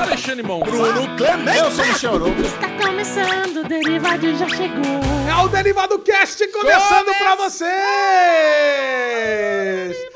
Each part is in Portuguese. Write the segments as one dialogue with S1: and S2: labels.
S1: Alexandre Mon.
S2: Bruno Clemente.
S3: Eu sou o Michel Arouca.
S4: Está começando, o Derivado já chegou.
S2: É o Derivado Cast começando pra vocês!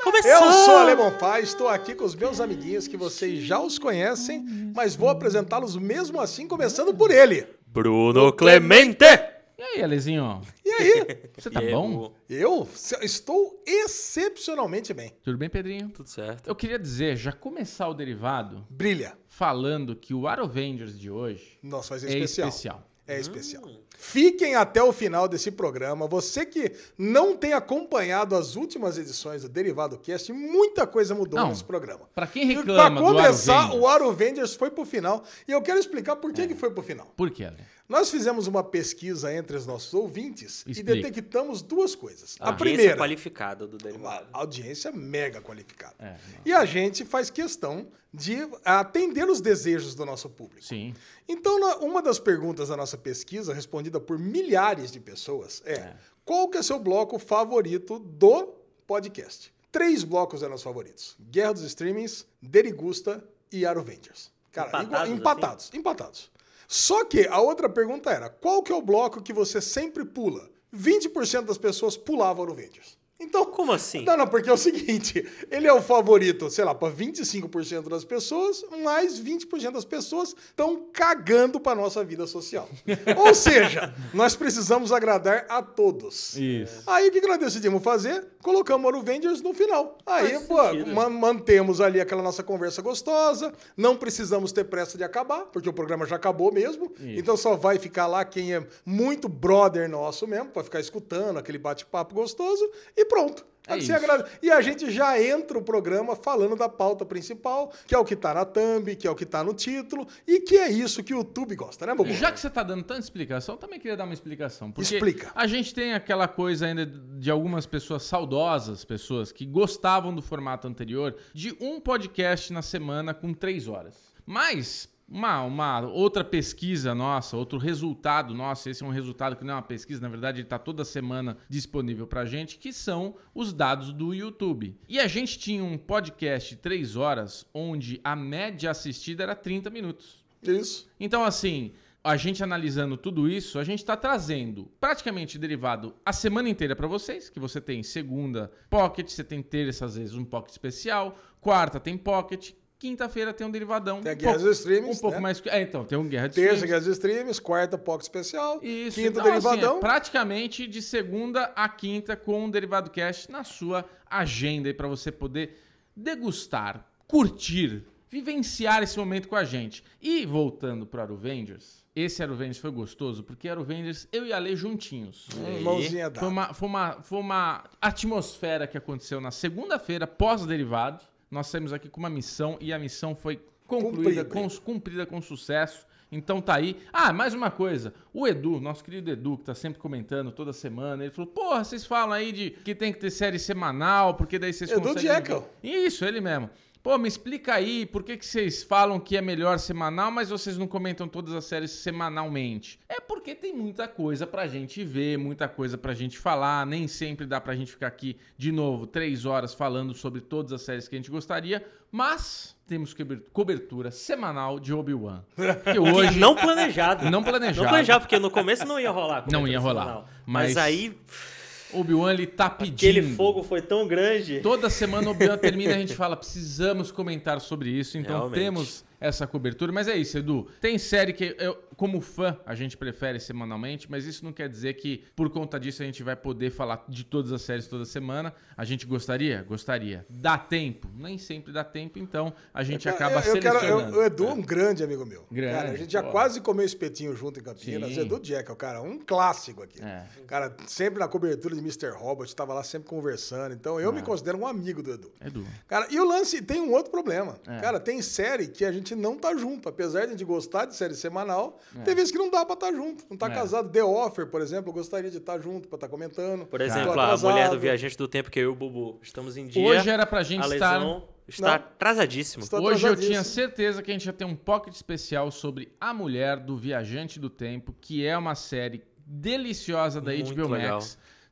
S3: Começou!
S2: Eu sou a Lemon Fá, estou aqui com os meus amiguinhos que vocês já os conhecem, mas vou apresentá-los mesmo assim, começando por ele.
S3: Bruno Clemente.
S1: E aí, Alezinho?
S2: E aí?
S1: Você tá bom?
S2: Eu estou excepcionalmente bem.
S1: Tudo bem, Pedrinho?
S3: Tudo certo.
S1: Eu queria dizer, já começar o derivado
S2: Brilha.
S1: falando que o Arovengers de hoje
S2: Nossa, vai ser
S1: é
S2: especial.
S1: especial.
S2: É especial. Fiquem até o final desse programa. Você que não tem acompanhado as últimas edições do Derivado Cast, muita coisa mudou
S1: Não.
S2: nesse programa.
S1: Pra quem
S2: E
S1: reclama
S2: pra
S1: do
S2: começar,
S1: Arovengers...
S2: o Arovengers foi pro final. E eu quero explicar por que, que foi pro final.
S1: Por que, Ale?
S2: Nós fizemos uma pesquisa entre os nossos ouvintes
S1: Explica.
S2: e detectamos duas coisas. A
S3: Audiência
S2: primeira,
S3: qualificada do derivado.
S2: audiência mega qualificada.
S1: É.
S2: E a gente faz questão de atender os desejos do nosso público.
S1: Sim.
S2: Então, uma das perguntas da nossa pesquisa, respondida por milhares de pessoas, é, qual que é seu bloco favorito do podcast? Três blocos eram os favoritos. Guerra dos Streamings, Derigusta e Arovengers. Cara,
S3: Empatados,
S2: igual-
S3: assim?
S2: empatados, empatados. Só que a outra pergunta era, qual que é o bloco que você sempre pula? 20% das pessoas pulavam Arovengers. Então,
S3: Como assim?
S2: não, não, porque é o seguinte, ele é o favorito, sei lá, para 25% das pessoas, mas 20% das pessoas estão cagando para nossa vida social. Ou seja, nós precisamos agradar a todos.
S1: Isso.
S2: Aí o que que nós decidimos fazer? Colocamos o Avengers no final. Aí,
S3: Faz
S2: pô, mantemos ali aquela nossa conversa gostosa, não precisamos ter pressa de acabar, porque o programa já acabou mesmo. Então só vai ficar lá quem é muito brother nosso mesmo, para ficar escutando aquele bate-papo gostoso e pronto.
S1: É
S2: Assim, E a gente já entra o programa falando da pauta principal, que é o que tá na thumb, que é o que tá no título, e que é isso que o YouTube gosta, né, Bobo?
S1: Já que você tá dando tanta explicação, eu também queria dar uma explicação. Porque
S2: Explica.
S1: a gente tem aquela coisa ainda de algumas pessoas saudosas, pessoas que gostavam do formato anterior, de um podcast na semana com três horas. Mas uma, uma outra pesquisa nossa, outro resultado nosso, esse é um resultado que não é uma pesquisa, na verdade ele está toda semana disponível pra gente, que são os dados do YouTube. E a gente tinha um podcast de três horas, onde a média assistida era 30 minutos.
S2: Isso.
S1: Então, assim, a gente analisando tudo isso, a gente está trazendo praticamente derivado a semana inteira para vocês, que você tem segunda pocket, você tem terça às vezes um pocket especial, quarta tem pocket, quinta-feira tem um derivadão.
S2: Tem a
S1: um
S2: Guerra
S1: pouco-
S2: dos Streamings,
S1: Um pouco
S2: né?
S1: mais... É, então, tem um Guerra de
S2: Terça,
S1: Streamings.
S2: Guerra dos Streams, quarta, POC especial,
S1: Isso,
S2: quinta,
S1: então, assim,
S2: Derivadão.
S1: é praticamente de segunda a quinta com um Derivado Cash na sua agenda aí para você poder degustar, curtir, vivenciar esse momento com a gente. E voltando para Aruvengers, esse Aruvengers foi gostoso porque Aruvengers eu e a juntinhos.
S2: Hum, mãozinha dada.
S1: Foi uma, foi, uma, foi uma atmosfera que aconteceu na segunda-feira, pós-derivado. Nós saímos aqui com uma missão e a missão foi concluída,
S2: Cumprida.
S1: com, cumprida com sucesso. Então tá aí. Ah, mais uma coisa. O Edu, nosso querido Edu, que tá sempre comentando toda semana, ele falou: Porra, vocês falam aí de que tem que ter série semanal, porque daí vocês
S2: Edu
S1: conseguem.
S2: Jekyll.
S1: Isso, ele mesmo. Pô, me explica aí por que, que vocês falam que é melhor semanal, mas vocês não comentam todas as séries semanalmente. É porque tem muita coisa pra gente ver, muita coisa pra gente falar. Nem sempre dá pra gente ficar aqui de novo três horas falando sobre todas as séries que a gente gostaria, mas temos cober- cobertura semanal de Obi-Wan. Que hoje.
S3: Não planejado.
S1: Não planejado.
S3: Não planejado, porque no começo não ia rolar.
S1: Não ia rolar, mas-
S3: Mas aí,
S1: Obi-Wan ele tá pedindo.
S3: aquele fogo foi tão grande.
S1: Toda semana o Obi-Wan termina e a gente fala, precisamos comentar sobre isso, então
S3: Realmente.
S1: temos essa cobertura. Mas é isso, Edu. Tem série que eu, como fã, a gente prefere semanalmente, mas isso não quer dizer que por conta disso a gente vai poder falar de todas as séries toda semana. A gente gostaria? Gostaria. Dá tempo? Nem sempre dá tempo, então a gente acaba
S2: eu, eu quero,
S1: selecionando.
S2: eu- o Edu é um grande amigo meu.
S1: Grande,
S2: cara, a gente já
S1: pô.
S2: quase comeu espetinho junto em Campinas.
S1: Sim.
S2: Edu Jack, é o cara, um clássico aqui.
S1: É.
S2: Cara, sempre na cobertura de Mr. Robot, tava lá sempre conversando. Então eu me
S1: É.
S2: considero um amigo do Edu.
S1: Edu.
S2: Cara, e o lance tem um outro problema.
S1: É.
S2: Cara, tem série que a gente não tá junto. Apesar de a gente gostar de série semanal,
S1: É.
S2: tem vezes que não dá pra estar junto. Não tá
S1: É.
S2: casado. The Offer, por exemplo, eu gostaria de estar junto pra estar comentando.
S3: Por exemplo, a mulher do viajante do tempo que eu e o Bubu estamos em dia.
S1: Hoje era pra gente
S3: a
S1: estar...
S3: está
S2: Não.
S3: atrasadíssimo.
S2: Estou
S1: Hoje eu
S2: atrasadíssimo.
S1: tinha certeza que a gente ia ter um pocket especial sobre A Mulher do Viajante do Tempo, que é uma série deliciosa da
S3: Muito
S1: HBO
S3: legal.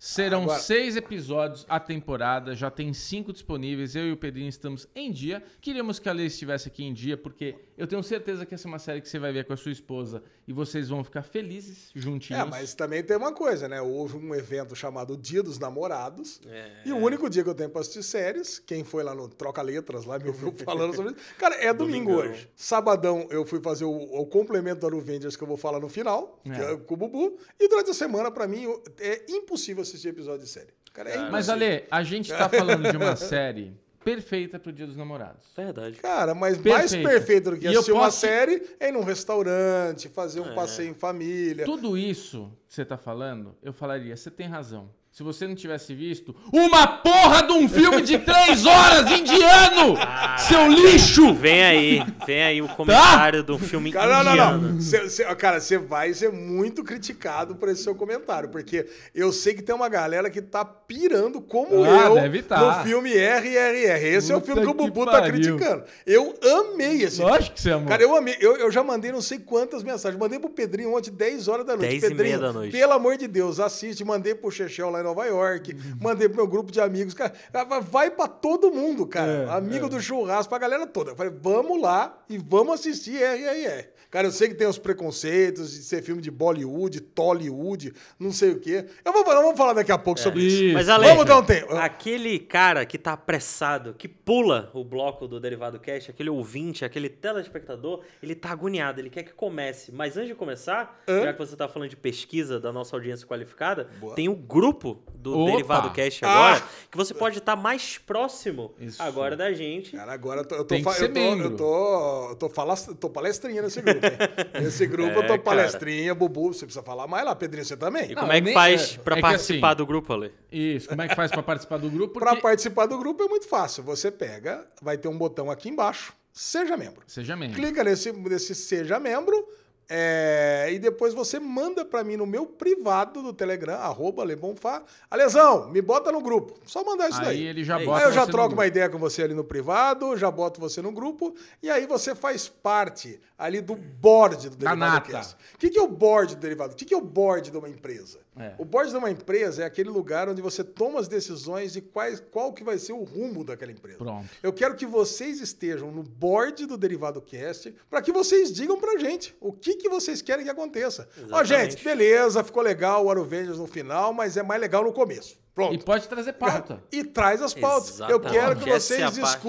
S1: Serão
S2: Agora-
S1: seis episódios a temporada, já tem cinco disponíveis. Eu e o Pedrinho estamos em dia. Queríamos que a Lei estivesse aqui em dia, porque eu tenho certeza que essa é uma série que você vai ver com a sua esposa e vocês vão ficar felizes juntinhos.
S2: É, mas também tem uma coisa, né? Houve um evento chamado Dia dos Namorados.
S3: É.
S2: E o único dia que eu tenho pra assistir séries, quem foi lá no Troca Letras, lá me ouviu falando sobre isso. Cara, é domingo
S3: Domingão.
S2: hoje. Sabadão eu fui fazer o, o complemento do Avengers que eu vou falar no final, que
S1: É.
S2: é com o Bubu. E durante a semana, pra mim, é impossível assistir episódio de série. Cara, é
S1: Mas. Ale, a gente tá falando de uma série perfeita pro Dia dos Namorados.
S3: Verdade.
S2: Cara, mas mais
S1: Perfeito.
S2: perfeito do que
S1: E eu
S2: assistir uma
S1: posso-
S2: série é ir num restaurante, fazer um passeio em família.
S1: Tudo isso que você tá falando, eu falaria, você tem razão. Se você não tivesse visto uma porra de um filme de três horas indiano! seu lixo!
S3: Vem aí, vem aí o comentário do filme
S2: Cara, não,
S3: indiano.
S2: não, não. Cê- cê- cara, você vai ser muito criticado por esse seu comentário, porque eu sei que tem uma galera que tá pirando como
S1: Ah,
S2: eu
S1: deve tá.
S2: no filme RRR. Esse é o
S1: Puta
S2: filme que o
S1: que
S2: Bubu tá
S1: pariu.
S2: criticando. Eu amei esse
S1: Lógico
S2: filme.
S1: que você amou.
S2: Cara, eu amei. Eu, eu já mandei não sei quantas mensagens. Mandei pro Pedrinho ontem, 10 horas da noite.
S3: 10 e meia
S2: Pedrinho,
S3: da noite.
S2: pelo amor de Deus, assiste. Mandei pro Chechel lá em Nova York. Mandei pro meu grupo de amigos. Cara, vai pra todo mundo, cara.
S1: É,
S2: Amigo do churrasco, pra galera toda. Eu falei, vamos lá e vamos assistir RRR. Cara, eu sei que tem os preconceitos de ser filme de Bollywood, Tollywood, não sei o quê. Eu vou, falar- vamos falar daqui a pouco sobre isso.
S3: Mas, Ale,
S2: Vamos dar um tempo.
S3: aquele cara que tá apressado, que pula o bloco do Derivado Cast, aquele ouvinte, aquele telespectador, ele tá agoniado, ele quer que comece. Mas antes de começar,
S2: Hã?
S3: já que você tá falando de pesquisa da nossa audiência qualificada,
S2: Boa.
S3: tem o grupo do
S1: Opa!
S3: Derivado Cast
S2: Ah!
S3: agora, que você pode estar mais próximo
S1: Isso.
S3: agora da gente.
S2: Cara, agora eu tô, eu tô, eu tô, eu tô, eu tô, falas- tô palestrinha nesse grupo, Nesse grupo eu
S3: É,
S2: tô
S3: cara.
S2: palestrinha, Bubu, você precisa falar mais lá, Pedrinho, você também?
S3: E
S1: Não,
S3: como é que
S1: nem-
S3: faz
S1: é-
S3: pra
S1: é que
S3: participar
S1: assim-
S3: do grupo, Ale?
S1: Isso, como é que faz pra participar do grupo?
S2: Pra
S1: Porque...
S2: participar do grupo é muito fácil. Você pega, vai ter um botão aqui embaixo, seja membro.
S1: Seja membro.
S2: Clica nesse, nesse seja membro é, e depois você manda pra mim no meu privado do Telegram, arroba Lebonfá. Alesão, me bota no grupo. Só mandar isso
S1: Aí
S2: daí.
S1: ele já
S3: Aí
S1: bota
S2: Aí eu já troco uma ideia com você ali no privado, já boto você no grupo, e aí você faz parte ali do board do Derivado. Cast. O que, que é o board do Derivado? O que, que é o board de uma empresa?
S1: É.
S2: O board de uma empresa é aquele lugar onde você toma as decisões de quais, qual que vai ser o rumo daquela empresa.
S1: Pronto.
S2: Eu quero que vocês estejam no board do Derivado Cast para que vocês digam pra gente o que, que vocês querem que aconteça. Ó,
S3: Exatamente.
S2: gente, beleza, ficou legal o Arovengers no final, mas é mais legal no começo. Pronto.
S1: E pode trazer pauta.
S2: E traz as pautas. Eu
S3: Exatamente.
S2: quero que
S3: Essa é
S2: vocês
S3: a parte.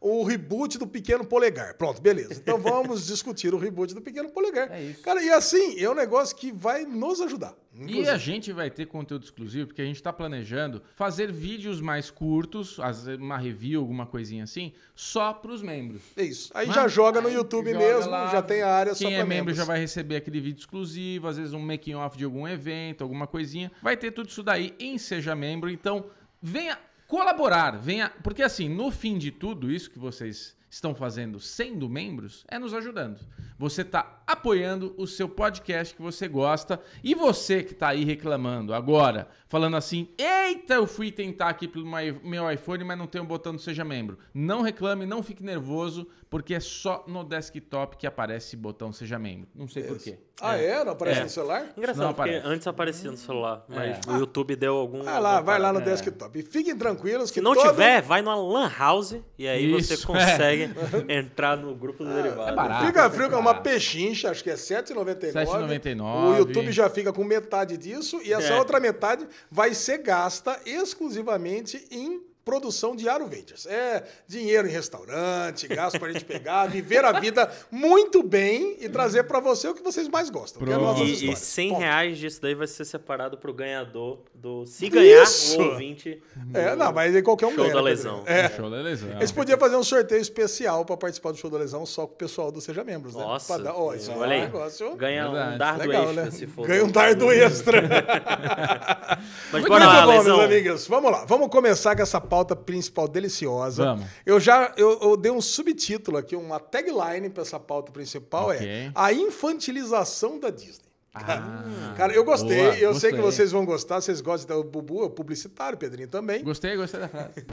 S2: O reboot do Pequeno Polegar. Pronto, beleza. Então vamos discutir o reboot do Pequeno Polegar.
S1: É isso.
S2: Cara, e assim, é um negócio que vai nos ajudar.
S1: E
S2: inclusive.
S1: a gente vai ter conteúdo exclusivo, porque a gente tá planejando fazer vídeos mais curtos, uma review, alguma coisinha assim, só pros membros.
S2: É isso. Aí
S1: Mas
S2: já joga no
S1: aí
S2: YouTube
S1: joga
S2: mesmo,
S1: lá,
S2: já tem a área só
S1: Quem é membro já vai receber aquele vídeo exclusivo, às vezes um making off de algum evento, alguma coisinha. Vai ter tudo isso daí em Seja Membro. Então, venha colaborar, venha. Porque assim, no fim de tudo isso que vocês estão fazendo sendo membros, é nos ajudando. Você está apoiando o seu podcast que você gosta. E você que está aí reclamando agora, falando assim: eita, eu fui tentar aqui pelo meu iPhone, mas não tem um botão do Seja Membro. Não reclame, não fique nervoso, porque é só no desktop que aparece esse botão Seja Membro. Não sei por quê.
S2: Ah, é? Não aparece
S3: É.
S2: no celular?
S3: Engraçado,
S1: Não
S3: porque
S1: aparece.
S3: antes aparecia no celular, mas
S1: É.
S3: o YouTube deu algum.
S2: Vai lá, vai lá no
S1: É.
S2: desktop. E fiquem tranquilos que
S3: Se não
S2: todo-
S3: tiver, vai numa Lan House e aí
S1: Isso,
S3: você consegue entrar no grupo do Derivado.
S1: é barato.
S2: Fica frio, é uma pechincha, acho que é R$ 7,99.
S1: 7,99.
S2: O YouTube já fica com metade disso e essa
S3: É.
S2: outra metade vai ser gasta exclusivamente em produção de Aro Ventures. É dinheiro em restaurante, gasto pra gente pegar, viver a vida muito bem e trazer pra você o que vocês mais gostam, que é
S3: E, e
S2: histórias.
S3: 100
S2: Ponto.
S3: reais disso daí vai ser separado pro ganhador do. Se ganhar,
S2: Isso!
S3: o ouvinte.
S2: É, não, mas aí qualquer um
S3: Show
S2: ganha.
S3: da
S2: né,
S3: lesão.
S2: É.
S1: Show da lesão.
S2: Eles podiam fazer um sorteio especial pra participar do show da lesão só com o pessoal do Seja Membros, né?
S3: Nossa,
S2: Pra dar- ó, isso é um
S3: olha aí.
S2: negócio
S3: Ganha
S1: Verdade.
S3: um dardo
S2: legal,
S3: extra,
S2: né?
S3: se for.
S2: Ganha um dardo extra.
S3: Mas
S2: Muito
S3: bora lá,
S2: bom, meus amigos. Vamos lá. Vamos começar com essa pauta principal deliciosa.
S1: Vamos.
S2: Eu já eu, eu dei um subtítulo aqui, uma tagline para essa pauta principal
S1: Ok.
S2: é a infantilização da Disney.
S1: Ah,
S2: Cara, eu gostei,
S1: boa,
S2: eu sei que
S1: gostei.
S2: vocês vão gostar, vocês gostam do Bubu, é o publicitário, Pedrinho também.
S1: Gostei, gostei da frase.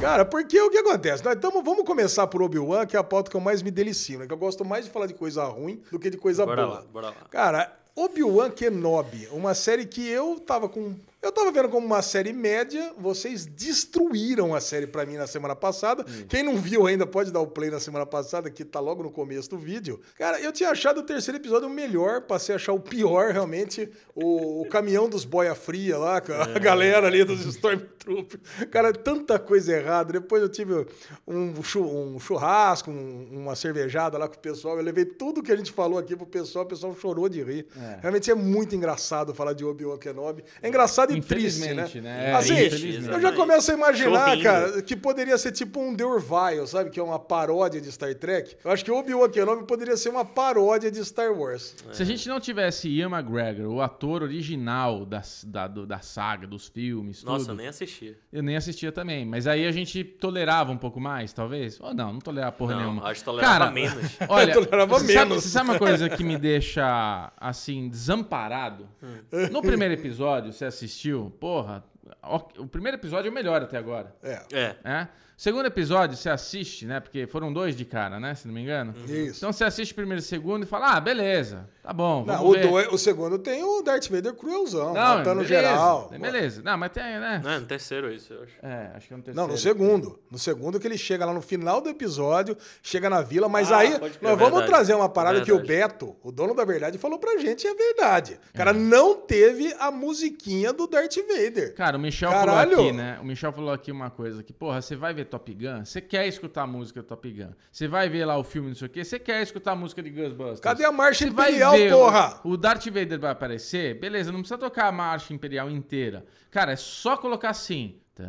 S2: Cara, porque o que acontece? Nós tamo, vamos começar por Obi-Wan, que é a pauta que eu mais me delicio, né? Que eu gosto mais de falar de coisa ruim do que de coisa
S3: Bora
S2: boa.
S3: lá, bora lá.
S2: Cara, Obi-Wan Kenobi, uma série que eu tava com. Eu tava vendo como uma série média, vocês destruíram a série pra mim na semana passada. Quem não viu ainda pode dar o play na semana passada, que tá logo no começo do vídeo. Cara, eu tinha achado o terceiro episódio o melhor, passei a achar o pior, realmente. O, o caminhão dos boia fria lá, com a galera ali dos Stormtroopers. Cara, tanta coisa errada. Depois eu tive um, chu- um churrasco, um- uma cervejada lá com o pessoal. Eu levei tudo que a gente falou aqui pro pessoal, o pessoal chorou de rir. Realmente é muito engraçado falar de Obi-Wan Kenobi. É engraçado e triste, né?
S1: Infelizmente, né? É,
S2: assim,
S1: infelizmente.
S2: eu já começo a imaginar, cara, que poderia ser tipo um The Orville, sabe? Que é uma paródia de Star Trek. Eu acho que Obi-Wan Kenobi poderia ser uma paródia de Star Wars.
S1: Se a gente não tivesse Ian McGregor, o ator original da, da, do- da saga, dos filmes,
S3: Nossa,
S1: tudo,
S3: eu nem assisti.
S1: eu nem assistia também. Mas aí a gente tolerava um pouco mais, talvez? Ou não, não tolerava porra
S3: Não,
S1: nenhuma.
S3: acho que tolerava
S1: Cara,
S3: menos.
S1: Olha,
S2: tolerava
S1: você sabe,
S2: menos.
S1: você sabe uma coisa que me deixa, assim, desamparado? No primeiro episódio, você assistiu, porra, ó, o primeiro episódio é o melhor até agora.
S2: É.
S3: É.
S1: É? Segundo episódio, você assiste, né? Porque foram dois de cara, né? Se não me engano.
S2: Isso.
S1: Então você assiste o primeiro e o segundo e fala, ah, beleza, tá bom, vamos
S2: Não, o,
S1: ver.
S2: dois- o segundo tem o Darth Vader cruelzão,
S1: Não,
S2: matando
S1: beleza,
S2: geral.
S1: Beleza. Não, mas tem, né?
S3: Não é no terceiro isso, eu acho.
S1: É, acho que é no terceiro.
S2: Não, no segundo. No segundo que ele chega lá no final do episódio, chega na vila, mas
S3: Ah,
S2: aí nós vamos
S3: verdade.
S2: trazer uma parada que o
S3: Verdade.
S2: Beto, o dono da verdade, falou pra gente e é verdade. O cara não teve a musiquinha do Darth Vader.
S1: Cara, o Michel
S2: Caralho!
S1: falou aqui, né? O Michel falou aqui uma coisa que, porra, você vai ver Top Gun, você quer escutar a música Top Gun. Você vai ver lá o filme, não sei o quê, você quer escutar a música de Ghostbusters.
S2: Cadê a marcha
S1: vai
S2: imperial,
S1: ver o-
S2: porra?
S1: O, Darth Vader vai aparecer, beleza, não precisa tocar a marcha imperial inteira. Cara, é só colocar assim. Tan,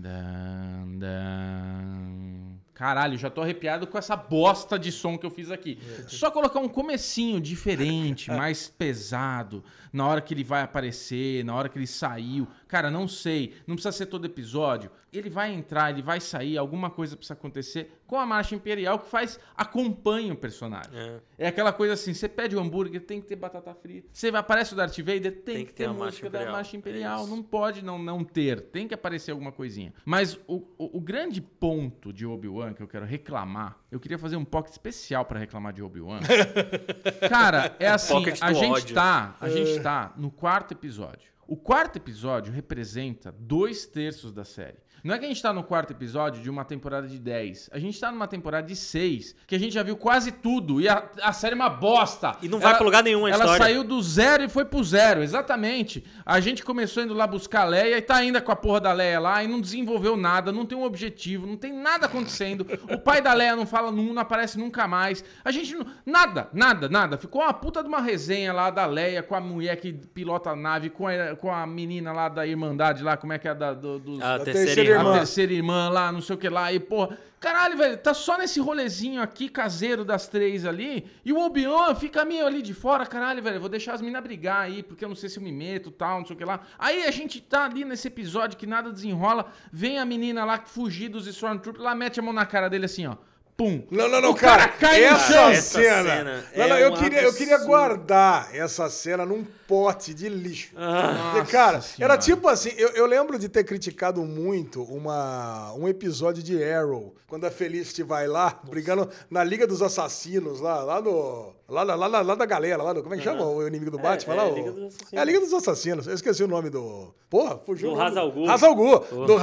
S1: dan, dan. Caralho, já tô arrepiado com essa bosta de som que eu fiz aqui. Só colocar um comecinho diferente, mais pesado, na hora que ele vai aparecer, na hora que ele saiu. Cara, não sei, não precisa ser todo episódio. Ele vai entrar, ele vai sair, alguma coisa precisa acontecer com a marcha imperial que faz acompanha o personagem.
S3: É.
S1: É aquela coisa assim, você pede o hambúrguer, tem que ter batata frita. Você aparece o Darth Vader, tem, que ter a
S3: marcha
S1: música da
S3: imperial.
S1: marcha
S3: É
S1: imperial.
S3: isso.
S1: não pode não, não ter, tem que aparecer alguma coisinha. Mas o, o, o grande ponto de Obi-Wan que eu quero reclamar, eu queria fazer um pocket especial pra reclamar de Obi-Wan. Cara, é assim, a gente
S3: ódio.
S1: tá, a gente tá no quarto episódio. O quarto episódio representa dois terços da série. Não é que a gente tá no quarto episódio de uma temporada de 10. A gente tá numa temporada de 6, que a gente já viu quase tudo. E a, a série é uma bosta.
S3: E não vai pra lugar nenhum a
S1: Ela
S3: história.
S1: saiu do zero e foi pro zero, exatamente. A gente começou indo lá buscar a Leia e tá ainda com a porra da Leia lá e não desenvolveu nada, não tem um objetivo, não tem nada acontecendo. O pai da Leia não fala, não, não aparece nunca mais. A gente não. Nada, nada, nada. Ficou uma puta de uma resenha lá da Leia com a mulher que pilota a nave, com a, com a menina lá da Irmandade lá, como é que é da, do, dos-
S3: A terceira irmã.
S1: a terceira irmã lá, não sei o que lá, e porra. Caralho, velho, tá só nesse rolezinho aqui, caseiro das três ali, e o Obi-Wan fica meio ali de fora, caralho, velho, vou deixar as minas brigar aí, porque eu não sei se eu me meto tal, não sei o que lá. Aí a gente tá ali nesse episódio que nada desenrola, vem a menina lá fugir dos Stormtroopers, lá mete a mão na cara dele assim, ó. Pum.
S2: Não, não, não,
S1: O cara
S2: cara.
S1: cai no
S2: essa,
S1: chão.
S3: Essa
S2: cena.
S3: cena
S2: não,
S3: é
S2: não, eu,
S3: um
S2: queria, eu queria guardar essa cena num pote de lixo.
S3: Ah,
S2: Porque, cara,
S1: Senhora.
S2: era tipo assim, eu, eu lembro de ter criticado muito uma, um episódio de Arrow, quando a Felicity vai lá, brigando na Liga dos Assassinos, lá, lá no. Lá, lá, lá, lá da galera, lá do. Como é que chama o inimigo do Batman?
S3: é
S2: lá,
S3: a
S2: o-
S3: Liga dos Assassinos.
S2: É a Liga dos Assassinos. Eu esqueci o nome do. Porra, fugiu.
S3: Do Ghul. Porra,
S2: do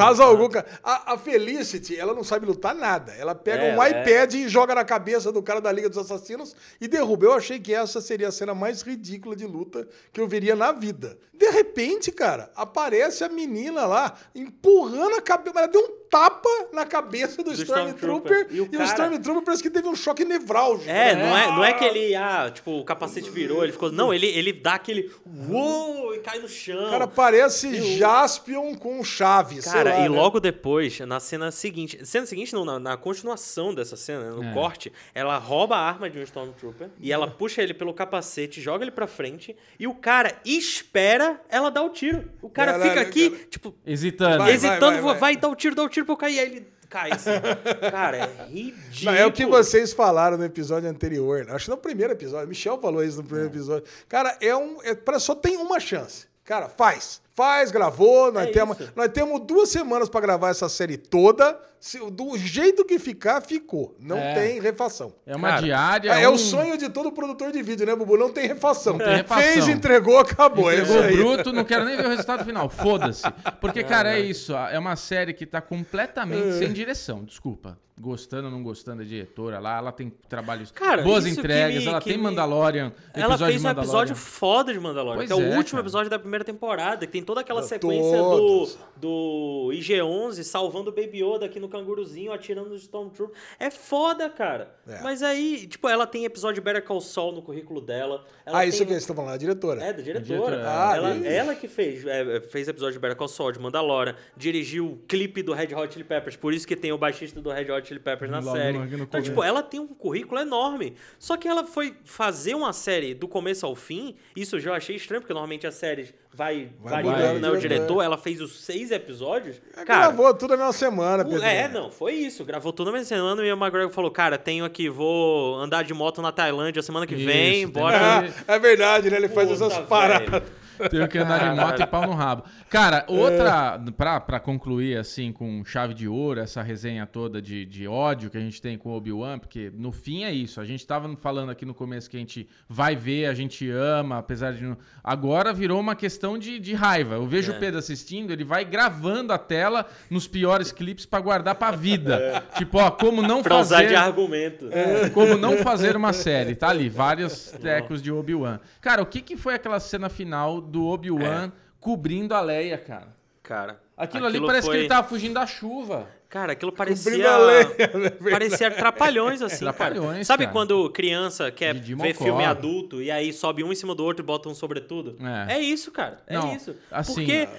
S2: cara. A, a Felicity, ela não sabe lutar nada. Ela pega
S3: É,
S2: um
S3: é.
S2: iPad e joga na cabeça do cara da Liga dos Assassinos e derruba. Eu achei que essa seria a cena mais ridícula de luta que eu veria na vida. De repente, cara, aparece a menina lá empurrando a cabeça. Ela deu um tapa na cabeça do,
S3: Do
S2: Stormtrooper
S3: Stormtrooper.
S2: e,
S3: E o
S2: o
S3: cara-
S2: Stormtrooper parece que teve um choque nevrálgico.
S3: É,
S2: né?
S3: não é, não é que ele, ah, tipo, o capacete virou, ele ficou. Não, ele, ele dá aquele. Uou! E cai no chão.
S2: Cara, parece Jaspion com Chaves. sei
S3: Cara,
S2: lá,
S3: e
S2: né?
S3: logo depois, na cena seguinte. Cena seguinte, não, na, na continuação dessa cena, no
S1: É.
S3: corte, ela rouba a arma de um Stormtrooper e ela puxa ele pelo capacete, joga ele pra frente e o cara espera ela dar o tiro. O cara
S2: Caralho,
S3: fica aqui,
S2: cara.
S3: tipo,
S1: Hesitando.
S2: Vai,
S3: hesitando,
S2: vai,
S3: vai,
S2: vai, vai.
S3: dar o tiro, dar o tiro pra eu cair. Aí ele cai assim. cara, é ridículo.
S2: Não, é o que vocês falaram no episódio anterior. né? Acho que no primeiro episódio. Michel falou isso no primeiro episódio. Cara, é um. É, pra- só tem uma chance. Cara, faz. Faz, gravou, nós,
S3: É
S2: temos,
S3: isso.
S2: nós temos duas semanas pra gravar essa série toda. Se- do jeito que ficar, ficou. Não
S1: É.
S2: tem refação.
S1: É uma
S3: Cara,
S1: diária.
S2: É,
S1: um-
S2: o sonho de todo produtor de vídeo, né, Bubu? Não tem refação.
S1: Não tem refação.
S2: Fez, entregou, acabou. é
S1: Entregou
S2: isso aí.
S1: bruto, não quero nem ver o resultado final. Foda-se. Porque, cara, é isso. É uma série que tá completamente sem direção. Desculpa. Gostando ou não gostando da diretora lá, ela tem trabalhos.
S3: Cara,
S1: boas entregas,
S3: me-
S1: ela tem
S3: me-
S1: Mandalorian.
S3: Ela fez um episódio foda de Mandalorian,
S1: Pois
S3: que é o
S1: é,
S3: último
S1: cara.
S3: episódio da primeira temporada, que tem toda aquela sequência
S2: todos.
S3: do, do IG-11 salvando o Baby Yoda aqui no canguruzinho, atirando nos Stormtroopers. É foda, cara.
S2: É.
S3: Mas aí, tipo, ela tem episódio de Better Call Saul no currículo dela. Ela
S2: Ah, isso
S3: tem...
S2: que vocês estão falando, a diretora.
S3: É, da diretora.
S1: Diretora,
S2: ah,
S3: ela, ela que fez, é, fez episódio de Better Call Saul, de Mandalorian, dirigiu o clipe do Red Hot Chili Peppers, por isso que tem o baixista do Red Hot Chili Peppers na
S1: Logo
S3: série.
S1: no- no
S3: Então,
S1: começo.
S3: tipo, ela tem um currículo enorme. Só que ela foi fazer uma série do começo ao fim, isso eu já achei estranho, porque normalmente as séries vai,
S2: Vai
S3: variando, né? O
S2: diretor.
S3: ela fez os seis episódios.
S2: É,
S3: Cara,
S2: Gravou tudo na mesma semana, Pedro.
S3: é, não, foi isso. Gravou tudo na mesma semana e o McGregor falou: Cara, tenho aqui, vou andar de moto na Tailândia semana que
S1: Isso,
S3: vem, bora.
S1: que-
S2: É verdade, né? Ele faz
S3: Puta,
S2: essas paradas.
S3: velho.
S1: Tenho que andar de moto e pau no rabo. Cara, outra, pra, pra concluir assim com chave de ouro, essa resenha toda de, de ódio que a gente tem com o Obi-Wan, porque no fim é isso. A gente tava falando aqui no começo que a gente vai ver, a gente ama, apesar de. não- Agora virou uma questão de, de raiva. Eu vejo
S3: É.
S1: o Pedro assistindo, ele vai gravando a tela nos piores clipes pra guardar pra vida. Tipo, ó, como não
S3: Pra usar de
S1: fazer.
S3: argumento.
S1: É, como não fazer uma série, tá ali, vários tecos de Obi-Wan. Cara, o que, que foi aquela cena final do Obi-Wan cobrindo a Leia, cara?
S3: Cara.
S1: Aquilo, ali parece
S3: foi-
S1: que ele tava fugindo da chuva.
S3: Cara, aquilo
S2: Cobrindo
S3: parecia.
S2: a lenha, é
S3: parecia trapalhões, assim. cara.
S1: Trapalhões,
S3: Sabe
S1: cara.
S3: quando criança quer
S1: Didi
S3: ver
S1: Mocó.
S3: filme adulto e aí sobe um em cima do outro e bota um sobretudo?
S1: É.
S3: É, isso, cara. É
S1: Não,
S3: isso.
S1: assim-
S3: Porque,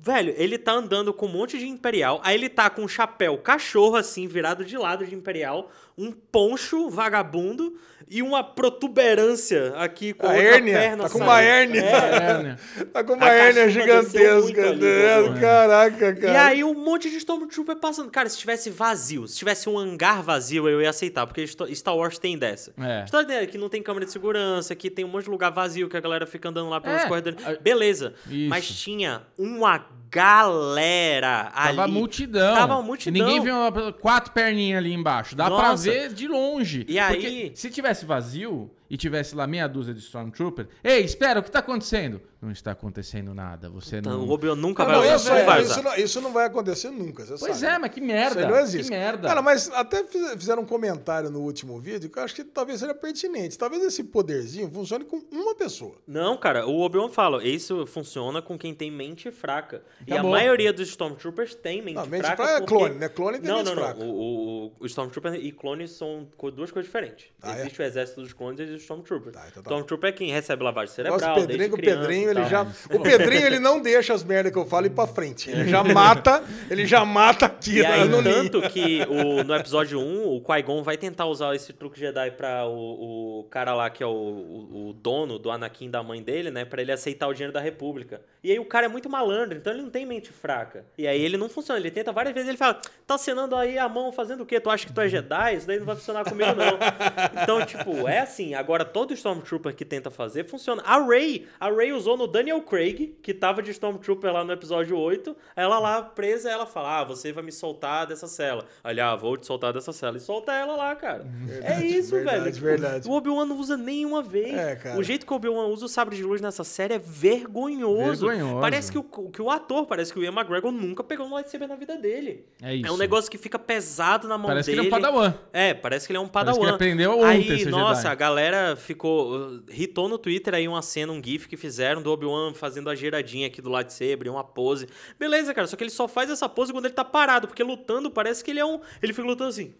S3: velho, ele tá andando com um monte de Imperial, aí ele tá com um chapéu cachorro, assim, virado de lado de Imperial, um poncho vagabundo e uma protuberância aqui com
S2: A
S3: outra
S2: hérnia,
S3: perna
S2: tá com
S3: saindo.
S2: uma hérnia.
S1: É, né?
S2: Tá com uma
S3: A
S2: hérnia gigantesca.
S3: ali,
S2: né?
S3: né?
S2: Caraca, cara.
S3: E aí um monte de Stormtrooper passando. Cara, se tivesse vazio, se tivesse um hangar vazio, eu ia aceitar, porque Star Wars tem dessa.
S1: É.
S3: Star Wars que não tem câmera de segurança, que tem um monte de lugar vazio que a galera fica andando lá pelos
S1: É.
S3: corredores. Beleza.
S1: Isso.
S3: Mas tinha uma galera ali.
S1: Tava multidão.
S3: Tava multidão.
S1: Ninguém viu uma- quatro perninhas ali embaixo. Dá pra
S3: Nossa.
S1: ver de longe.
S3: E aí-
S1: Porque se tivesse vazio e tivesse lá meia dúzia de Stormtrooper, ei, espera, o que tá acontecendo? Não está acontecendo nada. Você
S3: Então,
S1: não.
S3: o Obi-Wan nunca
S2: Não,
S3: vai
S2: não,
S3: usar.
S2: isso,
S3: não
S2: é-
S3: vai
S2: isso não, isso não vai acontecer nunca, você
S1: Pois
S2: sabe.
S1: é, mas que
S2: Isso
S1: merda.
S2: aí não existe.
S1: Que merda.
S2: Cara, mas até fiz- fizeram um comentário no último vídeo que eu acho que talvez seja pertinente. Talvez esse poderzinho funcione com uma pessoa.
S3: Não, cara, o Obi-Wan fala, isso funciona com quem tem mente fraca. E a maioria dos Stormtroopers tem mente
S2: Não, mente
S3: fraca.
S2: fraca é
S3: porque-
S2: clone, né? Clone tem
S3: não,
S2: mente
S3: não, não.
S2: fraca.
S3: O, o, o Stormtrooper e clones são duas coisas diferentes.
S2: Ah, é?
S3: existe o exército dos clones e existe o Stormtrooper.
S2: Tá, então tá.
S3: Stormtrooper é quem recebe lavagem cerebral,
S2: do Pedrinho,
S3: desde
S2: que o
S3: criança
S2: Pedrinho, ele já. O Pedrinho, ele não deixa as merdas que eu falo ir pra frente. Ele já mata, ele já mata aqui
S3: E aí, tanto que o, no episódio 1, o Qui-Gon vai tentar usar esse truque Jedi pra o, o cara lá, que é o, o, o dono do Anakin da mãe dele, né? Pra ele aceitar o dinheiro da República. E aí o cara é muito malandro, então ele não tem mente fraca. E aí ele não funciona, ele tenta várias vezes, ele fala, tá acenando aí a mão fazendo o quê? Tu acha que tu é Jedi? Isso daí não vai funcionar comigo, não. Então, tipo, é assim, agora todo Stormtrooper que tenta fazer, funciona. A Rey, a Rey usou no Daniel Craig, que tava de Stormtrooper lá no episódio 8, ela lá presa, ela fala, ah, você vai me soltar dessa cela. Aí, ah, vou te soltar dessa cela. E solta ela lá, cara. é isso,
S2: verdade,
S3: velho. Tipo,
S2: verdade.
S3: O Obi-Wan não usa nenhuma vez.
S2: É.
S3: O jeito que o Obi-Wan usa o sabre de luz nessa série é vergonhoso.
S1: Vergonhoso.
S3: Parece que o, que o ator, parece que o Ian McGregor nunca pegou um lightsaber na vida dele.
S1: É isso.
S3: É um negócio que fica pesado na mão
S1: Parece que
S3: dele.
S1: ele é um padawan.
S3: É, parece que ele é um
S1: Parece
S3: padawan.
S1: que ele aprendeu ontem
S3: Aí, nossa,
S1: Jedi.
S3: a galera ficou... Hitou no Twitter aí uma cena, um gif que fizeram do Obi-Wan fazendo a giradinha aqui do lightsaber, uma pose. Beleza, cara, só que ele só faz essa pose quando ele tá parado, porque lutando parece que ele é um... Ele fica lutando assim.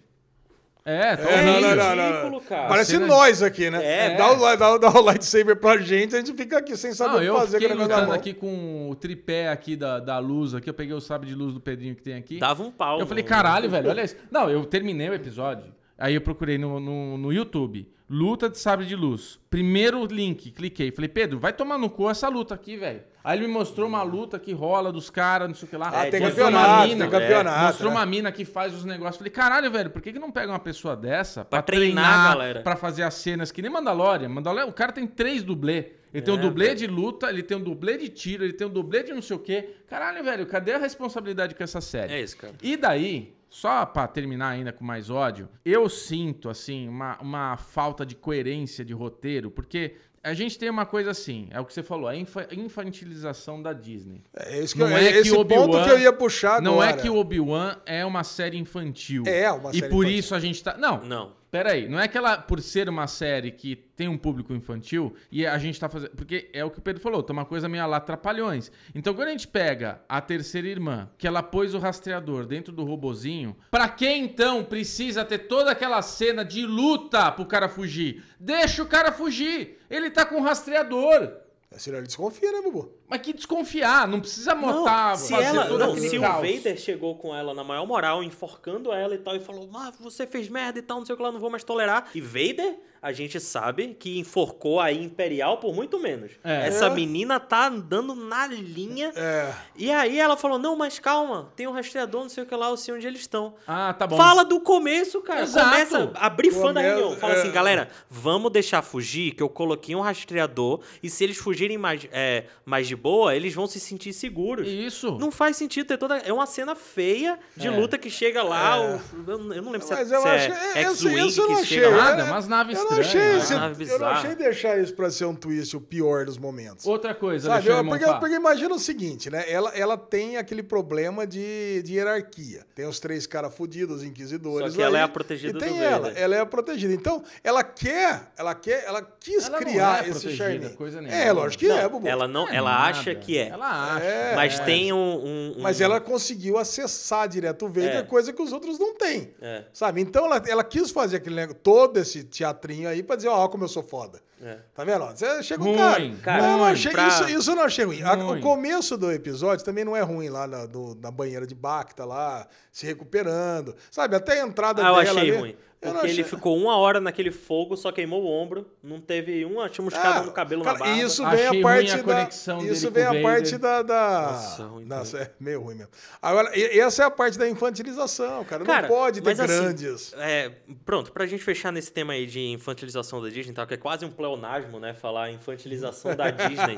S1: É, tá
S2: É, não, não, não, não,
S3: ridículo,
S2: não.
S3: cara.
S2: Parece
S1: cena-
S2: nós aqui, né?
S3: É.
S2: Dá, o, dá, dá o lightsaber pra gente, a gente fica aqui sem saber
S1: Não,
S2: o que
S1: eu
S2: fazer
S1: fiquei
S2: com o negócio na
S1: lutando
S2: mão.
S1: aqui com o tripé aqui da, da luz aqui. Eu peguei o sabre de luz do Pedrinho que tem aqui.
S3: Dava um pau.
S1: Eu falei, caralho, velho, olha isso. Não, eu terminei o episódio. Aí eu procurei no, no, no YouTube. Luta de sabre de luz. Primeiro link, cliquei. Falei, Pedro, vai tomar no cu essa luta aqui, velho. Aí ele me mostrou uma luta que rola dos caras, não sei o que lá.
S2: Ah,
S3: É,
S2: tem
S1: Mostrou
S2: campeonato,
S1: uma mina,
S2: tem campeonato.
S1: Mostrou
S2: né?
S1: uma mina que faz os negócios. Falei, caralho, velho, por que, que não pega uma pessoa dessa pra,
S3: Pra treinar
S1: treinar,
S3: a galera.
S1: pra fazer as cenas que nem Mandalorian? Mandalorian, o cara tem três dublê. Ele tem um
S3: É,
S1: dublê
S3: velho.
S1: de luta, ele tem um dublê de tiro, ele tem um dublê de não sei o quê. Caralho, velho, cadê a responsabilidade com essa série?
S3: É isso, cara.
S1: E daí, só pra terminar ainda com mais ódio, eu sinto, assim, uma, uma falta de coerência de roteiro, porque a gente tem uma coisa assim, é o que você falou, a infa- infantilização da Disney.
S2: É esse, que
S1: Não
S2: eu,
S1: é
S2: é
S1: que
S2: esse ponto
S1: Obi-Wan-
S2: que eu ia puxar agora.
S1: Não é que o Obi-Wan é uma série infantil.
S2: É uma
S1: E
S2: série
S1: por
S2: infantil.
S1: isso a gente tá. Não,
S3: Não.
S1: Peraí, não é que ela, por ser uma série que tem um público infantil, e a gente tá fazendo. Porque é o que o Pedro falou, tá uma coisa meio lá trapalhões. Então, quando a gente pega a terceira irmã, que ela pôs o rastreador dentro do robozinho, pra que então precisa ter toda aquela cena de luta pro cara fugir? Deixa o cara fugir! Ele tá com o rastreador!
S2: Senão ele desconfia, né, Bubu?
S1: Mas que desconfiar, não precisa montar,
S3: se
S1: fazer
S3: ela,
S1: todo
S3: não,
S1: aquele
S3: se o. Vader chegou com ela na maior moral, enforcando ela e tal, e falou: Ah, você fez merda e tal, não sei o que lá, não vou mais tolerar. E Vader, a gente sabe que enforcou a Imperial por muito menos.
S1: É.
S3: Essa
S2: É.
S3: menina tá andando na linha.
S2: É.
S3: E aí ela falou: Não, mas calma, tem um rastreador, não sei o que lá, eu sei onde eles estão.
S1: Ah, tá bom.
S3: Fala do começo, cara.
S1: Exato.
S3: Começa a abrir fã da reunião. Fala
S2: é.
S3: assim, galera, vamos deixar fugir, que eu coloquei um rastreador, e se eles fugirem mais, é, mais de boa, eles vão se sentir seguros.
S1: Isso.
S3: Não faz sentido ter toda. É uma cena feia de
S1: É.
S3: luta que chega lá.
S2: É.
S3: o- eu, não lembro se
S2: Mas
S3: é,
S2: eu
S3: se
S2: acho
S3: é
S2: que- eu-
S3: X-Wing
S2: isso eu não
S3: que
S2: achei.
S3: chega lá.
S1: Nada, umas naves
S2: Eu não, achei
S1: estranhas,
S2: esse,
S3: uma nave
S2: eu não achei deixar isso pra ser um twist o pior dos momentos.
S1: Outra coisa,
S2: Sabe, eu, porque, porque imagina o seguinte, né? Ela, ela tem aquele problema de, de hierarquia. Tem os três caras fudidos, inquisidores.
S3: Só que ela
S2: aí,
S3: é a protegida
S2: e tem
S3: do
S2: ela,
S3: Vader.
S2: ela é a protegida. Então, ela quer, ela quer, ela quis
S1: Ela não
S2: criar
S1: é
S2: esse charme.
S1: coisa
S2: É, lógico que
S3: Não,
S2: é, Bubu.
S3: ela não,
S1: É
S3: ela. Acha que é.
S1: Ela acha.
S2: É,
S3: mas
S1: é.
S3: tem um, um- um-
S2: Mas ela conseguiu acessar direto o Vader,
S3: É.
S2: coisa que os outros não têm.
S3: É.
S2: Sabe? Então ela, ela quis fazer aquele negócio, todo esse teatrinho aí pra dizer, ó, como eu sou foda.
S3: É.
S2: Tá vendo? Você chega
S1: Ruim,
S2: o cara.
S3: cara,
S2: Não, eu
S3: ruim,
S2: achei,
S3: pra-
S2: isso, isso eu não achei ruim. A-
S1: Ruim.
S2: o começo do episódio também não é ruim lá na, do- na banheira de Bacta, lá, se recuperando. Sabe? Até a entrada
S3: Ah, eu
S2: dela.
S3: achei
S2: ali,
S3: ruim. Porque ele
S2: achei-
S3: ficou uma hora naquele fogo, só queimou o ombro. Não teve uma chamuscada
S2: Ah,
S3: no cabelo
S2: cara,
S3: na barba.
S2: Isso
S1: Achei
S2: vem
S1: ruim
S2: a parte
S1: a
S2: da.
S1: conexão dele
S2: isso vem a
S1: Vader.
S2: parte da. da
S3: Nossa,
S2: Nossa, é meio ruim mesmo. Agora, essa é a parte da infantilização, cara.
S3: Cara,
S2: não pode ter
S3: mas assim,
S2: grandes.
S3: É, pronto, pra gente fechar nesse tema aí de infantilização da Disney, tal, que é quase um pleonasmo, né? Falar infantilização da Disney.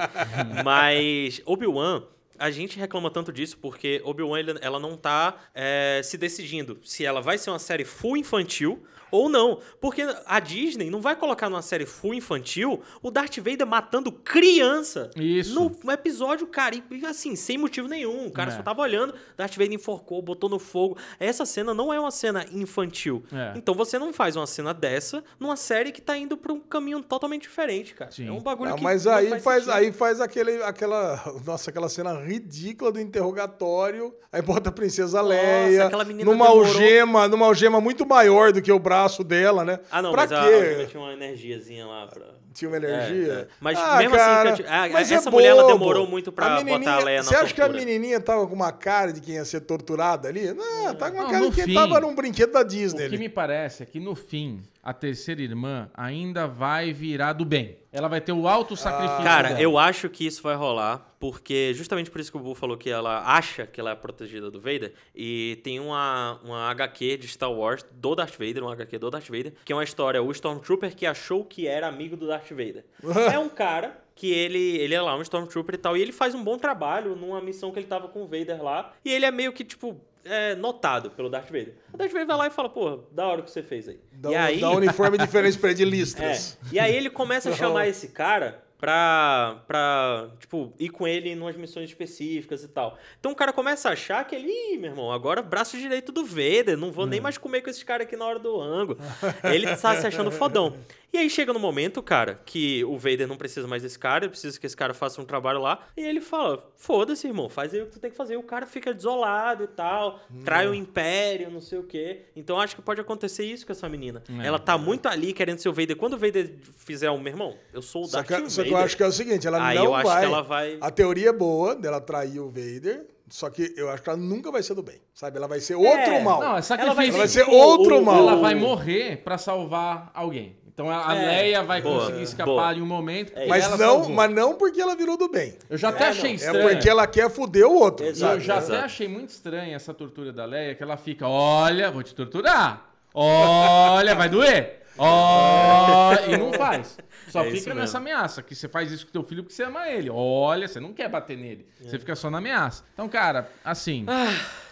S3: Mas Obi-Wan, a gente reclama tanto disso porque Obi-Wan ela não tá é, se decidindo se ela vai ser uma série full infantil ou não. Porque a Disney não vai colocar numa série full infantil o Darth Vader matando criança.
S1: Isso.
S3: No episódio, cara, e assim, sem motivo nenhum. O cara
S1: É.
S3: só tava olhando, Darth Vader enforcou, botou no fogo. Essa cena não é uma cena infantil.
S1: É.
S3: Então você não faz uma cena dessa numa série que tá indo pra um caminho totalmente diferente, cara.
S1: Sim.
S3: É um bagulho
S2: Não,
S3: que
S2: mas
S3: não
S2: aí faz,
S3: sentido.
S2: aí faz aquele, aquela. Nossa, aquela cena ridícula do interrogatório. Aí bota a princesa Leia
S3: aquela menina
S2: numa
S3: demorou-
S2: algema, numa algema muito maior do que o braço dela, né?
S3: Ah, não,
S2: pra
S3: mas a
S2: quê?
S3: tinha uma energiazinha lá pra...
S2: Tinha uma energia.
S3: É, é. Mas
S2: Ah,
S3: mesmo
S2: cara,
S3: assim, te- ah,
S2: mas é
S3: essa mulher, ela demorou muito pra
S2: A
S3: botar a Leia na
S2: Você acha que a
S3: tortura.
S2: menininha tava com uma cara de quem ia ser torturada ali? Não, tá com uma
S1: Não,
S2: cara de quem
S1: fim,
S2: tava num brinquedo da Disney.
S1: O que
S2: ali.
S1: me parece é que no fim, a terceira irmã ainda vai virar do bem. Ela vai ter o alto sacrifício.
S3: Cara,
S1: dela.
S3: eu acho que isso vai rolar, porque justamente por isso que o Bu falou que ela acha que ela é protegida do Vader, e tem uma, uma HQ de Star Wars do Darth Vader, um HQ do Darth Vader, que é uma história, o Stormtrooper que achou que era amigo do Darth Vader. é um cara que ele, ele é lá um Stormtrooper e tal, e ele faz um bom trabalho numa missão que ele tava com o Vader lá, e ele é meio que, tipo, é, notado pelo Darth Vader. O Darth Vader vai lá e fala, pô, da hora o que você fez aí.
S2: Dá,
S3: e
S2: um-
S3: aí...
S2: dá um uniforme diferente pra ele de
S3: É.
S2: listras.
S3: E aí ele começa a chamar esse cara pra, pra, tipo, ir com ele em umas missões específicas e tal. Então o cara começa a achar que ele, Ih, meu irmão, agora braço direito do Vader, não vou nem mais comer com esses caras aqui na hora do rango. ele tá se achando fodão. E aí chega no momento, cara, que o Vader não precisa mais desse cara, ele precisa que esse cara faça um trabalho lá, e ele fala, foda-se, irmão, faz aí o que tu tem que fazer. E o cara fica desolado e tal, trai o Império, não sei o quê. Então acho que pode acontecer isso com essa menina.
S1: É.
S3: Ela tá muito ali querendo ser o Vader. Quando o Vader fizer um, meu irmão, eu sou o
S2: Só
S3: Darth Vader.
S2: só que eu acho que é o seguinte, ela
S3: Aí
S2: não
S3: eu acho
S2: vai,
S3: que ela vai-
S2: A teoria é boa dela trair o Vader, só que eu acho que ela nunca vai ser do bem, sabe? Ela vai ser outro mal.
S1: Não, é
S3: Ela
S1: sacrifício.
S3: vai,
S2: Ela vai ser outro
S3: o-
S2: mal.
S1: Ela
S3: o-
S1: vai morrer pra salvar alguém. Então a
S3: É,
S1: Leia vai
S3: boa,
S1: conseguir escapar
S3: boa.
S1: em um momento.
S2: mas, não,
S1: salvou.
S2: mas não porque ela virou do bem.
S1: Eu já até
S3: É,
S1: achei
S3: não.
S1: estranho.
S2: É porque ela quer fuder o outro.
S3: Exato.
S1: Eu já
S3: Exato.
S1: até achei muito estranha essa tortura da Leia, que ela fica, olha, vou te torturar. Olha, vai doer. Ó, e não faz. Só
S3: É
S1: fica nessa ameaça, que você faz isso com teu filho porque você ama ele. Olha, você não quer bater nele. Você fica só na ameaça. Então, cara, assim,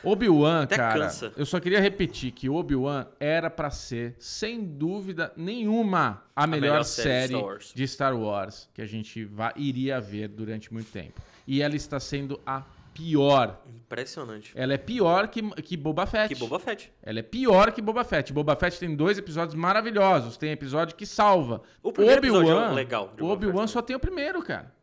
S1: Obi-Wan,
S3: Até
S1: cara,
S3: cansa.
S1: eu só queria repetir que Obi-Wan era pra ser, sem dúvida nenhuma, a melhor,
S3: melhor série de
S1: série
S3: Star Wars.
S1: de Star Wars que a gente iria ver durante muito tempo. E ela está sendo a pior.
S3: Impressionante.
S1: Ela é pior que, que Boba Fett.
S3: Que Boba Fett.
S1: Ela é pior que Boba Fett. Boba Fett tem dois episódios maravilhosos. Tem episódio que salva.
S3: O primeiro episódio
S1: Obi-Wan-
S3: é legal
S1: Obi-Wan só tem o primeiro, cara.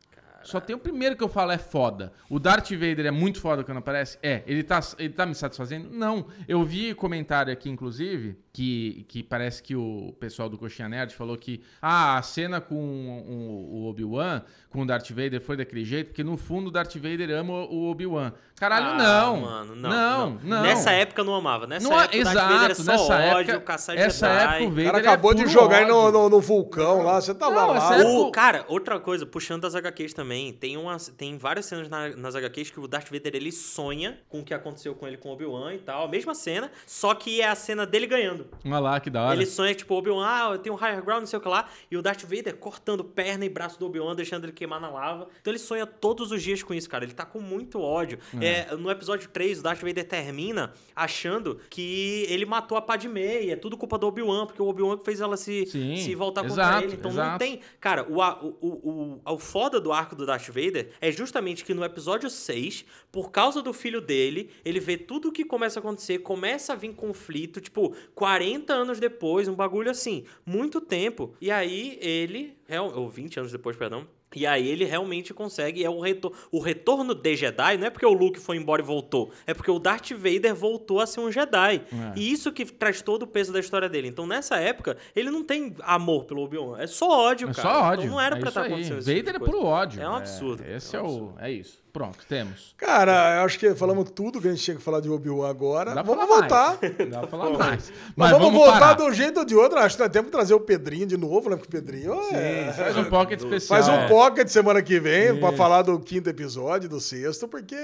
S1: Só tem o primeiro que eu falo é foda. O Darth Vader é muito foda quando aparece? É. Ele tá, ele tá me satisfazendo? Não. Eu vi comentário aqui, inclusive, que, que parece que o pessoal do Coxinha Nerd falou que ah, a cena com o, o Obi-Wan, com o Darth Vader, foi daquele jeito, porque no fundo o Darth Vader ama o Obi-Wan. Caralho,
S3: Ah,
S1: não.
S3: Mano, não,
S1: não. não.
S3: Nessa época eu não amava. Nessa
S1: Não,
S3: época o Darth Vader é só
S1: nessa
S3: ódio,
S1: época,
S3: caçar
S1: essa
S3: Jedi.
S1: época o
S2: O
S1: Vader
S2: cara acabou
S1: é
S2: de jogar no, no, no vulcão lá, você tava
S1: Não,
S2: lá.
S1: essa época-
S3: O, cara, outra coisa, puxando das HQs também, tem, umas, tem várias cenas na- nas HQs que o Darth Vader ele sonha com o que aconteceu com ele com o Obi-Wan e tal, a mesma cena, só que é a cena dele ganhando.
S1: Olha lá, que da hora.
S3: Ele sonha, tipo, o Obi-Wan, ah, eu tenho um higher ground, não sei o que lá, e o Darth Vader cortando perna e braço do Obi-Wan, deixando ele queimar na lava. Então ele sonha todos os dias com isso, cara. Ele tá com muito ódio. É, no episódio 3, o Darth Vader termina achando que ele matou a Padmé, e é tudo culpa do Obi-Wan, porque o Obi-Wan fez ela se,
S1: Sim,
S3: se voltar
S1: exato,
S3: contra ele. Então não
S1: exato.
S3: tem. Cara, o, o, o, o foda do arco do Darth Vader é justamente que no episódio 6, por causa do filho dele, ele vê tudo o que começa a acontecer, começa a vir conflito, tipo, 40 anos depois, um bagulho assim, muito tempo. E aí ele, real- ou 20 anos depois, perdão. E aí ele realmente consegue, é o, retor o retorno de Jedi, não é porque o Luke foi embora e voltou, é porque o Darth Vader voltou a ser um Jedi.
S1: É.
S3: E isso que traz todo o peso da história dele. Então nessa época, ele não tem amor pelo Obi-Wan, é só ódio,
S1: É
S3: cara.
S1: só ódio.
S3: Então não era
S1: é
S3: pra
S1: isso
S3: estar
S1: aí.
S3: acontecendo esse tipo
S1: Vader
S3: de
S1: é puro ódio.
S3: É um absurdo.
S1: esse
S3: É
S1: é,
S3: um
S1: o.
S3: absurdo.
S1: É isso. Pronto, temos.
S2: Cara, eu acho que falamos tudo que a gente tinha que falar de Obi-Wan agora.
S1: Dá pra
S2: vamos voltar.
S1: mais. Dá pra falar mais.
S2: Mas vamos, voltar
S1: parar.
S2: de um jeito ou de outro. Acho que nós temos que trazer o Pedrinho de novo, né? Porque o Pedrinho é-
S1: Faz um pocket especial.
S2: faz um
S1: É.
S2: pocket semana que vem pra falar do quinto episódio, do sexto, porque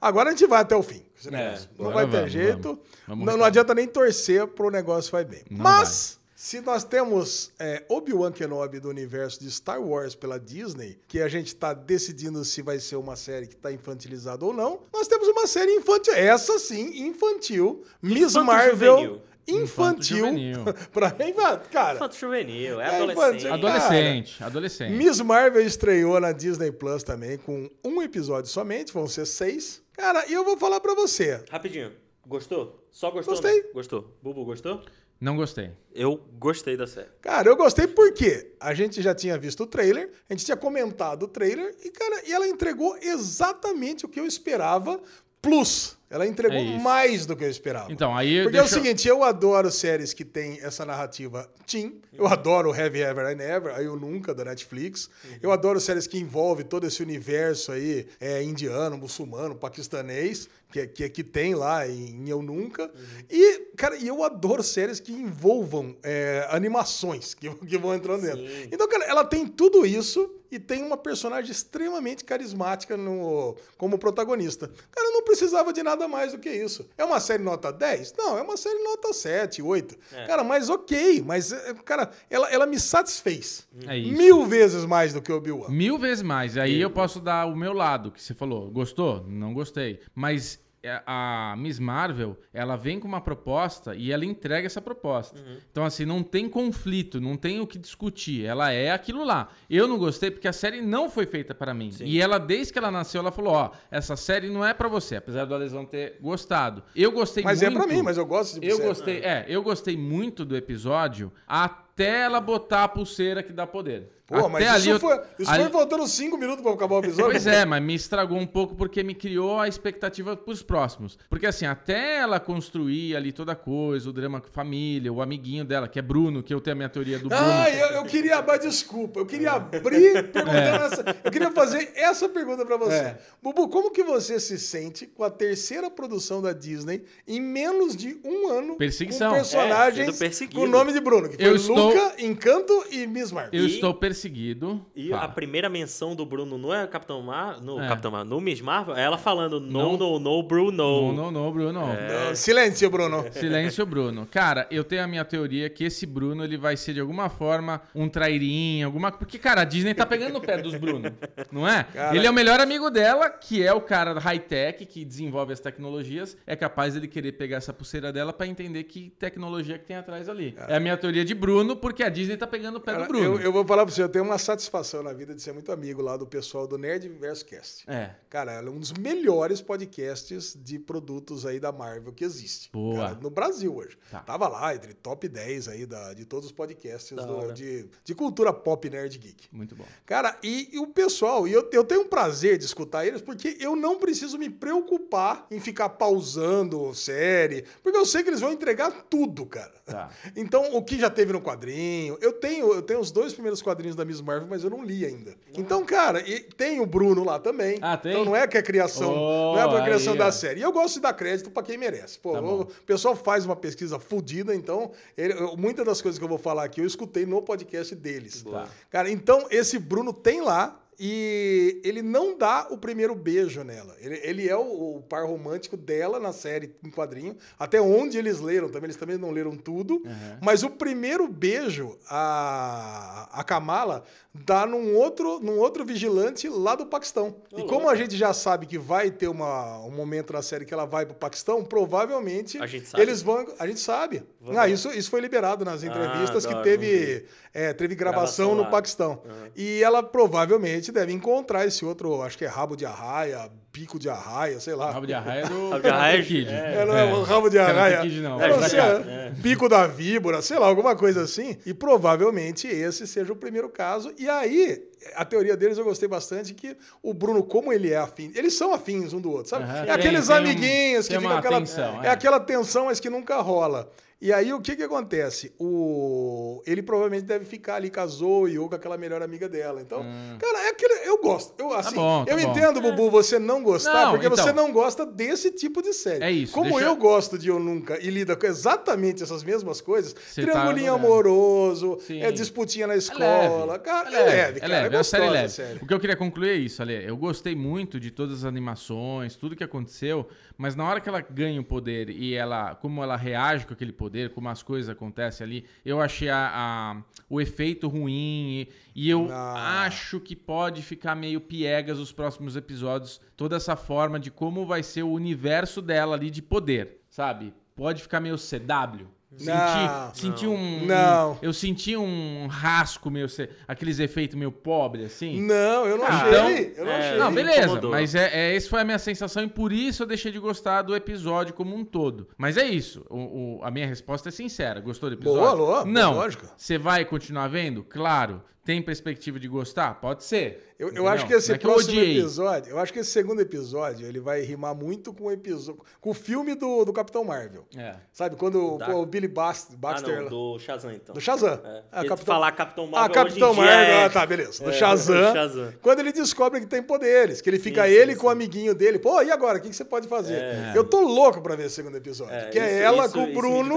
S2: agora a gente vai até o fim. Negócio. não vai ter
S1: vamos,
S2: jeito.
S1: vamos. Vamos
S2: não, não adianta nem torcer pro negócio vai bem.
S1: Não
S2: Mas. Se nós temos é, Obi-Wan Kenobi do universo de Star Wars pela Disney, que a gente está decidindo se vai ser uma série que está infantilizada ou não, nós temos uma série infantil, essa sim, infantil, Miss Marvel,
S3: juvenil.
S2: Infantil.
S1: juvenil.
S2: pra mim, cara,
S3: Infanto juvenil, é,
S2: É
S3: adolescente.
S2: infantil.
S1: Adolescente, adolescente.
S2: Miss Marvel estreou na Disney Plus também com um episódio somente, vão ser seis. Cara, e eu vou falar pra você.
S3: Rapidinho, gostou? Só gostou?
S2: Gostei.
S3: né? Gostou. Bubu, gostou?
S1: Não gostei.
S3: Eu gostei da série.
S2: Cara, eu gostei porque a gente já tinha visto o trailer, a gente tinha comentado o trailer e, cara, e ela entregou exatamente o que eu esperava, plus. Ela entregou
S1: É
S2: mais do que eu esperava.
S1: Então, aí.
S2: Porque é o
S1: deixa
S2: seguinte, eu adoro séries que tem essa narrativa teen. Eu adoro Heavy Ever and Ever, aí eu nunca, da Netflix. Eu adoro séries que envolvem todo esse universo aí, é, indiano, muçulmano, paquistanês, que, que, que tem lá em Eu Nunca. E, cara, eu adoro séries que envolvam é, animações, que, que vão entrando dentro.
S3: Sim.
S2: Então, cara, ela tem tudo isso e tem uma personagem extremamente carismática no, como protagonista. Cara, eu não precisava de nada mais do que isso. É uma série nota 10? Não, é uma série nota 7, 8.
S3: É.
S2: Cara, mas ok, mas, é, cara, ela, ela me satisfez.
S1: É isso.
S2: Mil vezes mais do que o Obi-Wan.
S1: Mil vezes mais. Aí eu posso dar o meu lado, que você falou. Gostou? Não gostei. Mas a Miss Marvel, ela vem com uma proposta e ela entrega essa proposta. Então, assim, não tem conflito, não tem o que discutir. Ela é aquilo lá. Eu não gostei porque a série não foi feita para mim. E ela, desde que ela nasceu, ela falou: Ó, essa série não é para você, apesar do Alesão ter gostado. Eu gostei
S2: Mas
S1: muito.
S2: é pra mim, mas eu gosto de
S1: Eu
S2: série.
S1: gostei, é, eu gostei muito do episódio até ela botar a pulseira que dá poder.
S2: Pô,
S1: até
S2: mas
S1: ali
S2: isso,
S1: eu-
S2: foi, isso
S1: ali-
S2: foi faltando 5 minutos pra acabar o episódio.
S1: Pois é, mas me estragou um pouco porque me criou a expectativa pros próximos. Porque assim, até ela construir ali toda a coisa, o drama com a família, o amiguinho dela, que é Bruno, que eu tenho a minha teoria do Bruno.
S2: Ah, eu, eu queria, mas desculpa, eu queria abrir perguntando essa. Eu queria fazer essa pergunta pra você.
S1: É.
S2: Bubu, como que você se sente com a terceira produção da Disney em menos de um ano
S1: Perseguição.
S2: com
S3: É,
S2: personagens
S3: perseguido.
S2: com o nome de Bruno, que foi
S1: Eu estou-
S2: Luca, Encanto e Miss Marvel?
S1: Eu
S3: E
S1: estou perseguindo. Seguido.
S3: E
S1: Fala.
S3: a primeira menção do Bruno no é Capitão Mar, no
S1: É.
S3: Capitão Mar, no Miss Marvel, é ela falando
S1: Não.
S3: no, no, no, Bruno.
S1: Não, não, não, Bruno.
S2: Não, silêncio, Bruno.
S1: Silêncio, Bruno. Cara, eu tenho a minha teoria que esse Bruno ele vai ser de alguma forma um trairinho, alguma porque cara, a Disney tá pegando no pé dos Bruno, não é?
S2: Cara-
S1: Ele é o melhor amigo dela, que é o cara high-tech que desenvolve as tecnologias, é capaz dele querer pegar essa pulseira dela pra entender que tecnologia que tem atrás ali. É a minha teoria de Bruno, porque a Disney tá pegando no pé
S2: Cara,
S1: do Bruno.
S2: eu, eu vou falar pra você, eu tenho uma satisfação na vida de ser muito amigo lá do pessoal do Nerd Verso Cast.
S1: É.
S2: Cara, é um dos melhores podcasts de produtos aí da Marvel que existe.
S1: Boa.
S2: Cara, no Brasil hoje.
S1: Tá.
S2: Tava lá entre top 10 aí da, de todos os podcasts do- de, de cultura pop nerd geek.
S1: Muito bom.
S2: Cara, e, e o pessoal, e eu, eu tenho um prazer de escutar eles, porque eu não preciso me preocupar em ficar pausando série, porque eu sei que eles vão entregar tudo, cara.
S1: Tá.
S2: Então, o que já teve no quadrinho, eu tenho, eu tenho os dois primeiros quadrinhos da Miss Marvel, mas eu não li ainda. Então, cara, tem o Bruno lá também.
S1: Ah, tem?
S2: Então não é que é criação,
S1: Oh,
S2: não é a criação
S1: aí,
S2: da
S1: ó.
S2: série. E eu gosto de dar crédito pra quem merece. Pô,
S1: Tá
S2: o pessoal faz uma pesquisa fodida, então ele- eu- muitas das coisas que eu vou falar aqui eu escutei no podcast deles.
S1: Tá.
S2: Cara, então esse Bruno tem lá e ele não dá o primeiro beijo nela. Ele, ele é o, o par romântico dela na série em quadrinho, até onde eles leram também, eles também não leram tudo. Mas o primeiro beijo, a, a Kamala dá num outro, num outro vigilante lá do Paquistão. e como a gente já sabe que vai ter uma, um momento na série que ela vai pro Paquistão, provavelmente
S3: A gente sabe?
S2: eles vão. A gente sabe. Ah, isso, isso foi liberado nas entrevistas
S3: da
S2: que teve, é, teve gravação,
S3: Gravação
S2: no
S3: lá.
S2: Paquistão. E ela provavelmente deve encontrar esse outro, acho que é rabo de arraia, pico de arraia, sei lá.
S1: Rabo de arraia é do
S3: Rabo de arraia é-
S1: Kid.
S2: É, não é, o rabo de
S1: Karate
S2: arraia.
S1: Kid não.
S2: Eu não
S1: É,
S2: sei,
S1: é.
S2: Pico da víbora, sei lá, alguma coisa assim. E provavelmente esse seja o primeiro caso. E aí, a teoria deles eu gostei bastante, que o Bruno, como ele é afim, eles são afins um do outro, sabe?
S1: Aham,
S2: é aqueles
S1: tem um-
S2: amiguinhos que
S1: tem
S2: fica
S1: uma
S2: aquela,
S1: tensão,
S2: é.
S1: é.
S2: aquela tensão, mas que nunca rola. E aí, o que que acontece? O... Ele provavelmente deve ficar ali com a Zoe ou com aquela melhor amiga dela. Então, cara, é aquele... eu gosto. Eu, assim,
S1: Hum. bom, tá
S2: eu
S1: bom.
S2: entendo, Bubu, você não gostar,
S1: Não,
S2: porque
S1: então.
S2: você não gosta desse tipo de série.
S1: É isso,
S2: Como
S1: deixa-
S2: eu gosto de Eu Nunca e lida com exatamente essas mesmas coisas,
S1: Você tá
S2: triangulinho
S1: adorando.
S2: amoroso,
S1: Sim.
S2: é disputinha na
S1: É
S2: escola.
S1: leve.
S2: Cara,
S1: é leve,
S2: leve, cara.
S1: é leve, é série leve.
S2: série.
S1: O que eu queria concluir é isso, Ale. Eu gostei muito de todas as animações, tudo que aconteceu, mas na hora que ela ganha o poder e ela, como ela reage com aquele poder, como as coisas acontecem ali, eu achei a, a- o efeito ruim e, e eu
S2: Ah.
S1: acho que pode ficar meio piegas os próximos episódios, toda essa forma de como vai ser o universo dela ali de poder, sabe? Pode ficar meio CW. Senti,
S2: Não,
S1: senti um.
S2: Não.
S1: Eu senti um rasco meio. Aqueles efeitos meio pobre, assim.
S2: Não, eu não
S1: Ah,
S2: achei. eu não
S3: é,
S2: achei.
S1: Não, beleza,
S3: incomodou.
S1: mas é, é, essa foi a minha sensação e por isso eu deixei de gostar do episódio como um todo. Mas é isso, o, o- a minha resposta é sincera. Gostou do episódio?
S2: Boa, boa,
S1: Não.
S2: lógico.
S1: Você vai continuar vendo? Claro. Tem perspectiva de gostar? Pode ser.
S2: Eu, eu acho que esse
S1: é eu
S2: próximo
S1: odiei.
S2: episódio, eu acho que esse segundo episódio, ele vai rimar muito com o episódio, com o filme do, do Capitão Marvel.
S1: É.
S2: Sabe, quando
S3: Da-
S2: pô, o Billy
S3: Ah,
S2: Baxter...
S3: não, do Shazam, então.
S2: Do Shazam.
S3: É.
S2: Ah,
S3: Porque falar Capitão Marvel
S2: Ah, Capitão
S3: hoje em dia
S2: Marvel.
S3: é-
S2: Ah, tá, beleza. Do
S3: É,
S2: Shazam,
S3: do Shazam.
S2: Quando ele descobre que tem poderes, que ele fica
S3: Sim,
S2: ele
S3: sim,
S2: com o
S3: sim.
S2: amiguinho dele. Pô, e agora? O que, que você pode fazer?
S3: É.
S2: Eu tô louco pra ver o segundo episódio.
S3: É,
S2: que é
S3: isso-
S2: ela
S3: isso-
S2: com o
S3: isso me
S2: Bruno.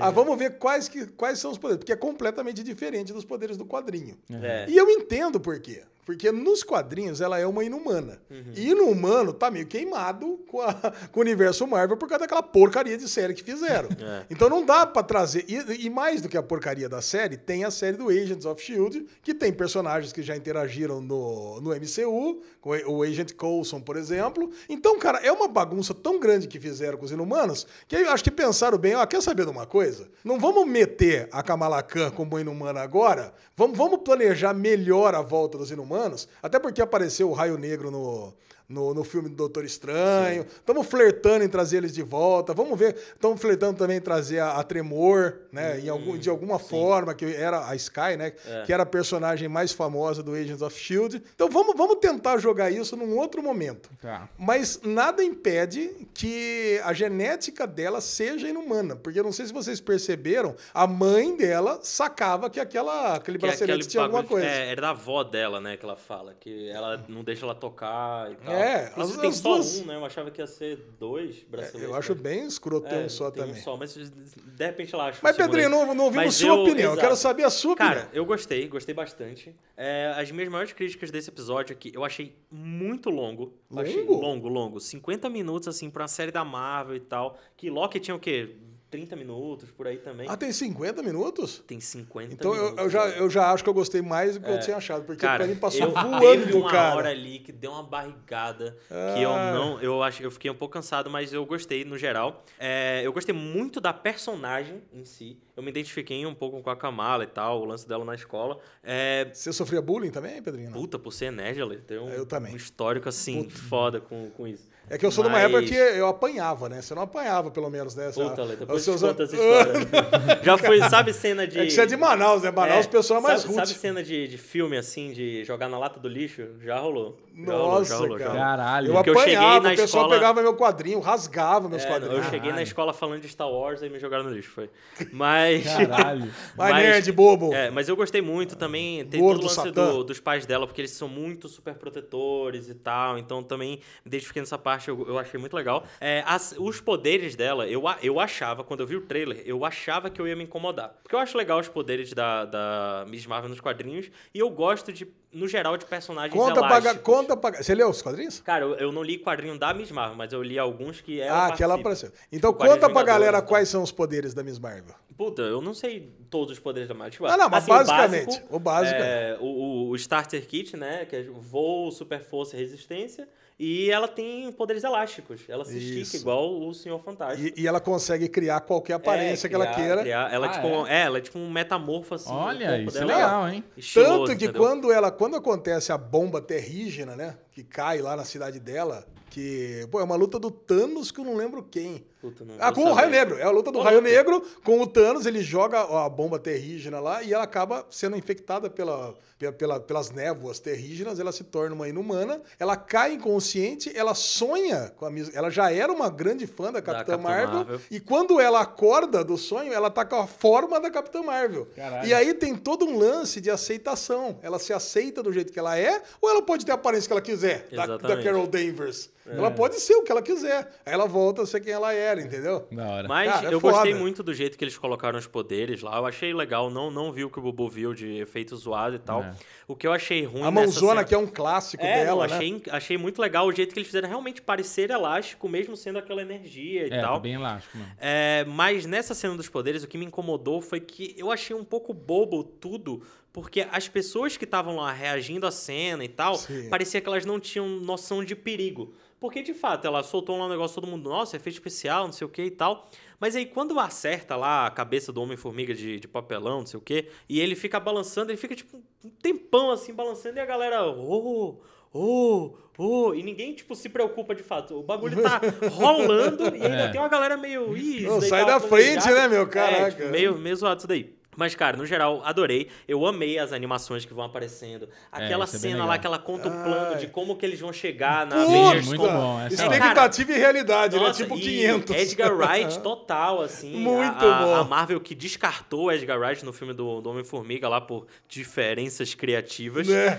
S2: Ah, vamos ver quais, que, quais são os poderes. Porque é completamente diferente dos poderes do quadrinho.
S3: É.
S2: E eu entendo por quê. Porque nos quadrinhos ela é uma inumana.
S3: Uhum.
S2: E inumano tá meio queimado com, a- com o universo Marvel por causa daquela porcaria de série que fizeram.
S3: É.
S2: Então não dá pra trazer. E, e mais do que a porcaria da série, tem a série do Agents of Shield, que tem personagens que já interagiram no, no MCU, com o Agent Coulson, por exemplo. Então, cara, é uma bagunça tão grande que fizeram com os inumanos que eu acho que pensaram bem, ó, quer saber de uma coisa? Não vamos meter a Kamala Khan como inumana agora. Vamos, vamos planejar melhor a volta dos inumanos, até porque apareceu o Raio Negro no, no, no filme do Doutor Estranho. Estamos flertando em trazer eles de volta. Vamos ver. Estamos flertando também em trazer a, a Tremor, né? em algum, de alguma forma, que era a Sky, né? Que era a personagem mais famosa do Agents of Shield. Então vamos, vamos tentar jogar isso num outro momento.
S1: Tá.
S2: Mas nada impede que a genética dela seja inumana. Porque eu não sei se vocês perceberam, a mãe dela sacava que aquela, aquele
S3: Que é
S2: bracelete tinha alguma coisa.
S3: É, era da avó dela, né, que ela fala. Que ela não deixa ela tocar e tal.
S2: É, É, as-
S3: tem
S2: as
S3: só
S2: duas-
S3: um, né? Eu achava que ia ser dois braceletes.
S2: Eu acho
S3: né?
S2: bem escrotão
S3: É,
S2: só
S3: tem um
S2: também.
S3: só, mas de repente lá acho
S2: Mas,
S3: um
S2: Pedrinho, não, não ouvimos
S3: Mas
S2: sua
S3: eu-
S2: opinião. Eu
S3: exato.
S2: quero saber a sua opinião.
S3: Cara, eu gostei, gostei bastante. É, as minhas maiores críticas desse episódio aqui, eu achei muito longo. Eu Achei
S2: Longo?
S3: longo, longo. 50 minutos, assim, pra uma série da Marvel e tal. Que Loki tinha o quê? 30 minutos, por aí também.
S2: Ah, tem 50 minutos?
S3: Tem 50
S2: Então eu,
S3: minutos.
S2: eu já,
S3: né?
S2: eu já acho que eu gostei mais do que eu tinha achado. Porque
S3: Cara,
S2: pra mim passou
S3: eu
S2: voando,
S3: teve uma
S2: cara.
S3: hora ali que deu uma barrigada que eu
S2: Ah.
S3: não, eu acho, eu fiquei um pouco cansado, mas eu gostei no geral. É, eu gostei muito da personagem em si. Eu me identifiquei um pouco com a Kamala e tal, o lance dela na escola. É,
S2: Você sofria bullying também, Pedrinho?
S3: Puta, por ser nerd, ela tem um,
S2: Eu também.
S3: um histórico assim foda com, com isso.
S2: É que eu sou de uma
S3: Mas-
S2: época que eu apanhava, né? Você não apanhava, pelo menos, né?
S3: Puta, Lê, depois
S2: seus-
S3: conta essa história. Já foi, sabe cena de...
S2: É que você é de Manaus, né? Manaus, o pessoal é mais
S3: sabe,
S2: rude.
S3: sabe cena de, de filme, assim, de jogar na lata do lixo? Já rolou. Já rolou,
S2: Nossa,
S3: já rolou, já
S2: cara.
S3: rolou.
S1: Caralho.
S2: Eu
S3: Porque eu
S2: apanhava,
S3: na
S2: o pessoal
S3: escola-
S2: pegava meu quadrinho, rasgava meus
S3: É,
S2: quadrinhos.
S3: eu cheguei na
S1: Caralho.
S3: escola falando de Star Wars e me jogaram no lixo, foi. Mas.
S1: Caralho.
S2: Vai, nerd, bobo.
S3: É, mas eu gostei muito também. Tem
S2: Gordo
S3: todo o lance do- dos pais dela, porque eles são muito super protetores e tal. Então também me identifiquei nessa parte, eu, eu achei muito legal. É, as- os poderes dela, eu, eu achava, quando eu vi o trailer, eu achava que eu ia me incomodar. Porque eu acho legal os poderes da, da Miss Marvel nos quadrinhos. E eu gosto de, no geral, de personagens
S2: Conta
S3: elásticos.
S2: ga- conta pra... Você leu os quadrinhos?
S3: Cara, eu, eu não li quadrinho da Miss Marvel, mas eu li alguns que ela
S2: ah, que ela apareceu. Então
S3: Tipo,
S2: conta pra galera
S3: então.
S2: quais são os poderes da Miss Marvel.
S3: Puta, eu não sei todos os poderes da Marvel. Tipo,
S2: Ah, não, mas
S3: assim,
S2: basicamente,
S3: O
S2: o
S3: básico,
S2: básico
S3: é, o, o- o Starter Kit, né? Que é voo, super força e resistência. E ela tem poderes elásticos. Ela se
S2: Isso.
S3: estica igual o Senhor Fantástico.
S2: E, e ela consegue criar qualquer aparência
S3: É,
S2: que ela
S3: criar-
S2: queira.
S3: criar- Ela, é
S1: Ah,
S3: tipo,
S1: é?
S3: um- é, ela é tipo um metamorfo, assim.
S1: Olha, isso é
S3: dela.
S1: legal, hein?
S3: Estiloso,
S2: Tanto que
S3: entendeu?
S2: quando ela, quando acontece a bomba terrígena, né, que cai lá na cidade dela, que pô, é uma luta do Thanos que eu não lembro quem.
S3: Puta, não
S2: Ah, com o Raio
S3: saber.
S2: Negro. É a luta do
S3: Ô,
S2: Raio. Negro com o Thanos. Ele joga a bomba terrígena lá e ela acaba sendo infectada pela, pela, pela- pelas névoas terrígenas. Ela se torna uma inumana. Ela cai inconsciente. Ela sonha com a Miss... Ela já era uma grande fã da Capitã,
S3: Capitã
S2: Marvel,
S3: Marvel.
S2: E quando ela acorda do sonho, ela tá com a forma da Capitã Marvel.
S1: Caralho.
S2: E aí tem todo um lance de aceitação. Ela se aceita do jeito que ela é ou ela pode ter a aparência que ela quiser. Da, da. Carol Danvers. Ela pode ser o que ela quiser. Aí ela volta a ser quem ela era, entendeu?
S1: Da hora.
S3: Mas
S2: Cara, é
S3: eu gostei muito do jeito que eles colocaram os poderes lá. Eu achei legal. Não, não vi o que o Bubu viu de efeito zoado e tal.
S1: É.
S3: O que eu achei ruim
S2: A
S3: nessa
S2: mãozona,
S3: cena-
S2: que é um clássico
S3: É,
S2: dela,
S3: não,
S2: né?
S3: achei, achei muito legal o jeito que eles fizeram realmente parecer elástico, mesmo sendo aquela energia e
S1: É,
S3: tal.
S1: tá bem elástico, mano.
S3: É, mas nessa cena dos poderes, o que me incomodou foi que eu achei um pouco bobo tudo, porque as pessoas que estavam lá reagindo à cena e tal,
S2: Sim.
S3: parecia que elas não tinham noção de perigo. Porque, de fato, ela soltou lá um negócio, todo mundo, nossa, efeito especial, não sei o que e tal. Mas aí, quando acerta lá a cabeça do Homem-Formiga de, de papelão, não sei o que, e ele fica balançando, ele fica, tipo, um tempão, assim, balançando, e a galera, oh, oh, oh, e ninguém, tipo, se preocupa de fato. O bagulho tá rolando, e ainda
S1: É.
S3: tem uma galera meio, ih,
S2: Não,
S3: daí
S2: sai
S3: tava
S2: da frente,
S3: planejado."
S2: né, meu?
S3: É,
S2: Caraca.
S3: tipo, meio, meio zoado isso daí. Mas, cara, no geral, adorei. Eu amei as animações que vão aparecendo. Aquela
S1: isso é
S3: cena lá que ela conta o plano
S2: Ai.
S3: de como que eles vão chegar na! Avengers
S1: muito bom, essa é
S2: Expectativa e realidade, né?
S3: nossa,
S2: Tipo
S3: e
S2: 500.
S3: Edgar Wright total, assim.
S2: Muito
S3: a, a-
S2: bom.
S3: A Marvel que descartou Edgar Wright no filme do, do Homem-Formiga lá por diferenças criativas.
S2: Né?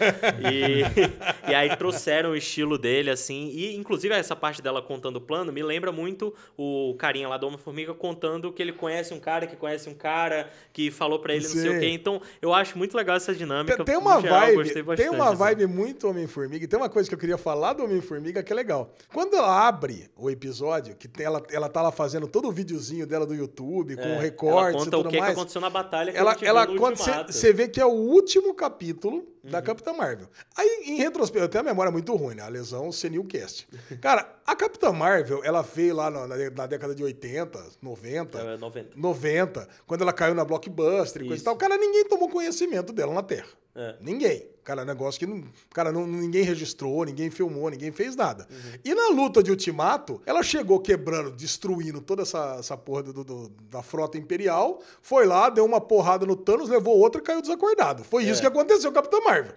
S3: E, e aí trouxeram o estilo dele, assim. E, inclusive, essa parte dela contando o plano me lembra muito o carinha lá do Homem-Formiga contando que ele conhece um cara que conhece um cara que falou pra ele não sei o
S2: Sim.
S3: quê. Então, eu acho muito legal essa dinâmica.
S2: Tem, uma
S3: geral,
S2: vibe,
S3: gostei
S2: tem
S3: bastante,
S2: uma
S3: assim.
S2: vibe muito Homem-Formiga. E tem uma coisa que eu queria falar do Homem-Formiga que é legal. Quando ela abre o episódio, que ela, ela tá lá fazendo todo o videozinho dela do YouTube, com
S3: É,
S2: recortes
S3: ela
S2: e
S3: conta
S2: tudo
S3: o que, que
S2: mais.
S3: aconteceu na batalha que
S2: ela, ela quando você vê que é o último capítulo da
S3: Uhum.
S2: Capitã Marvel. Aí, em retrospecto, eu tenho a memória muito ruim, né? A lesão senil cast. Cara, a Capitã Marvel, ela veio lá na, na- na década de 80, 90.
S3: É, 90.
S2: 90, quando ela caiu na Blockbuster e coisa e tal. Cara, ninguém tomou conhecimento dela na Terra.
S3: É.
S2: Ninguém. Cara, negócio que não, cara, não, ninguém registrou, ninguém filmou, ninguém fez nada.
S3: Uhum.
S2: E na luta de Ultimato, ela chegou quebrando, destruindo toda essa, essa porra do- do- da frota imperial, foi lá, deu uma porrada no Thanos, levou outra e caiu desacordado. Foi isso que aconteceu com Capitã Marvel.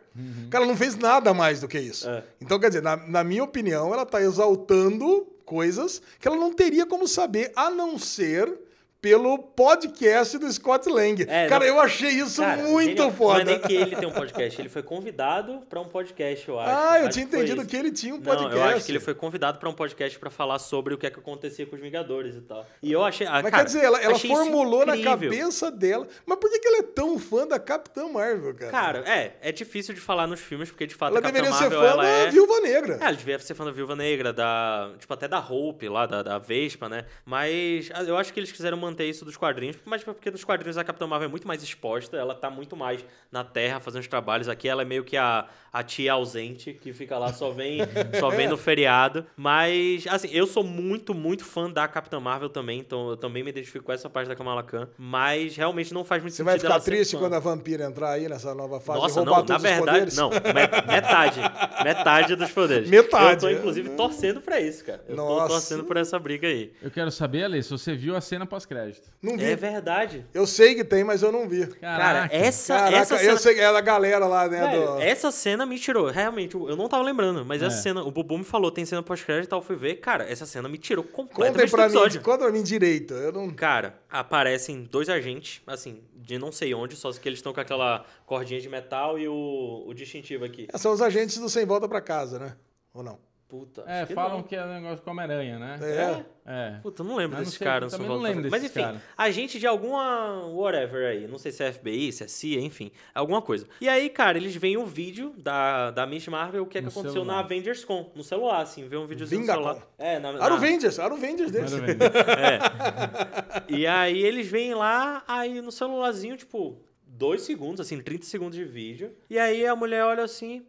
S2: Cara, ela não fez nada mais do que isso.
S3: É.
S2: Então, quer dizer, na, na minha opinião, ela tá exaltando coisas que ela não teria como saber, a não ser pelo podcast do Scott Lang.
S3: É,
S2: cara,
S3: não-
S2: eu achei isso
S3: Cara,
S2: muito
S3: genial.
S2: foda.
S3: Não é nem que ele tem um podcast, ele foi convidado pra um podcast, eu acho.
S2: Ah, eu
S3: Acho
S2: tinha entendido que ele tinha um
S3: Não,
S2: podcast.
S3: eu acho que ele foi convidado pra um podcast pra falar sobre o que é que acontecia com os Vingadores e tal. E eu achei. Ah,
S2: Mas
S3: cara,
S2: quer dizer, ela, ela formulou na cabeça dela. Mas por que, que ela é tão fã da Capitã Marvel, cara?
S3: Cara, é, é difícil de falar nos filmes, porque de fato
S2: ela
S3: a Capitã
S2: deveria ser
S3: Marvel,
S2: fã
S3: ela
S2: da
S3: é...
S2: Viúva Negra.
S3: É, ela devia ser fã da Viúva Negra, da. Tipo, até da Hope lá, da, da Vespa, né? Mas ah, eu acho que eles quiseram manter isso dos quadrinhos, mas porque nos quadrinhos a Capitã Marvel é muito mais exposta, ela tá muito mais na Terra fazendo os trabalhos. Aqui ela é meio que a, a tia ausente, que fica lá, só vem, só vem no feriado. Mas, assim, eu sou muito, muito fã da Capitã Marvel também, então eu também me identifico com essa parte da Kamala Khan. Mas realmente não faz muito
S2: Você
S3: sentido.
S2: vai ficar triste quando a vampira entrar aí nessa nova fase
S3: Nossa,
S2: roubar
S3: não, na verdade,
S2: poderes?
S3: não, me- metade. metade dos poderes.
S2: Metade.
S3: Eu tô, inclusive, torcendo pra isso, cara. Eu
S2: Nossa.
S3: tô torcendo por essa briga aí.
S1: Eu quero saber, Ale, se você viu a cena pós-crédito.
S2: Não vi.
S3: É verdade.
S2: Eu sei que tem, mas eu não vi.
S3: Cara,
S1: Caraca.
S3: essa,
S2: Caraca,
S3: essa cena...
S2: eu sei que é da galera lá, né?
S3: Velho,
S2: do...
S3: essa cena me tirou. Realmente, eu não tava lembrando, mas essa
S1: É.
S3: cena, o Bubu me falou, tem cena pós-crédito e tal, eu fui ver. Cara, essa cena me tirou completamente do
S2: pra mim,
S3: episódio.
S2: conta pra mim direito. Eu não...
S3: Cara, aparecem dois agentes, assim, de não sei onde, só que eles estão com aquela cordinha de metal e o, o distintivo aqui.
S2: São os agentes do Sem Volta pra Casa, né? Ou não?
S3: Puta.
S1: É,
S3: acho que
S1: falam
S3: não.
S1: que é um negócio com Homem-Aranha, né?
S2: É.
S1: É.
S3: Puta, eu não lembro
S1: Mas não
S3: desse
S1: sei,
S3: cara.
S1: eu
S3: São
S1: também não lembro
S3: Mas enfim,
S1: cara.
S3: agente de alguma whatever aí. Não sei se é FBI, se é CIA, enfim. Alguma coisa. E aí, cara, eles veem o vídeo da, da Miss Marvel, o que é que
S1: No
S3: aconteceu
S1: celular.
S3: na Avengers Con. No celular, assim. Vê um videozinho no
S2: Vingacon.
S3: celular. É, na,
S2: Era
S3: na-
S2: o Avengers, era o Avengers
S1: vejo.
S3: E aí eles vêm lá, aí no celularzinho, tipo, dois segundos, assim, 30 segundos de vídeo. E aí a mulher olha assim,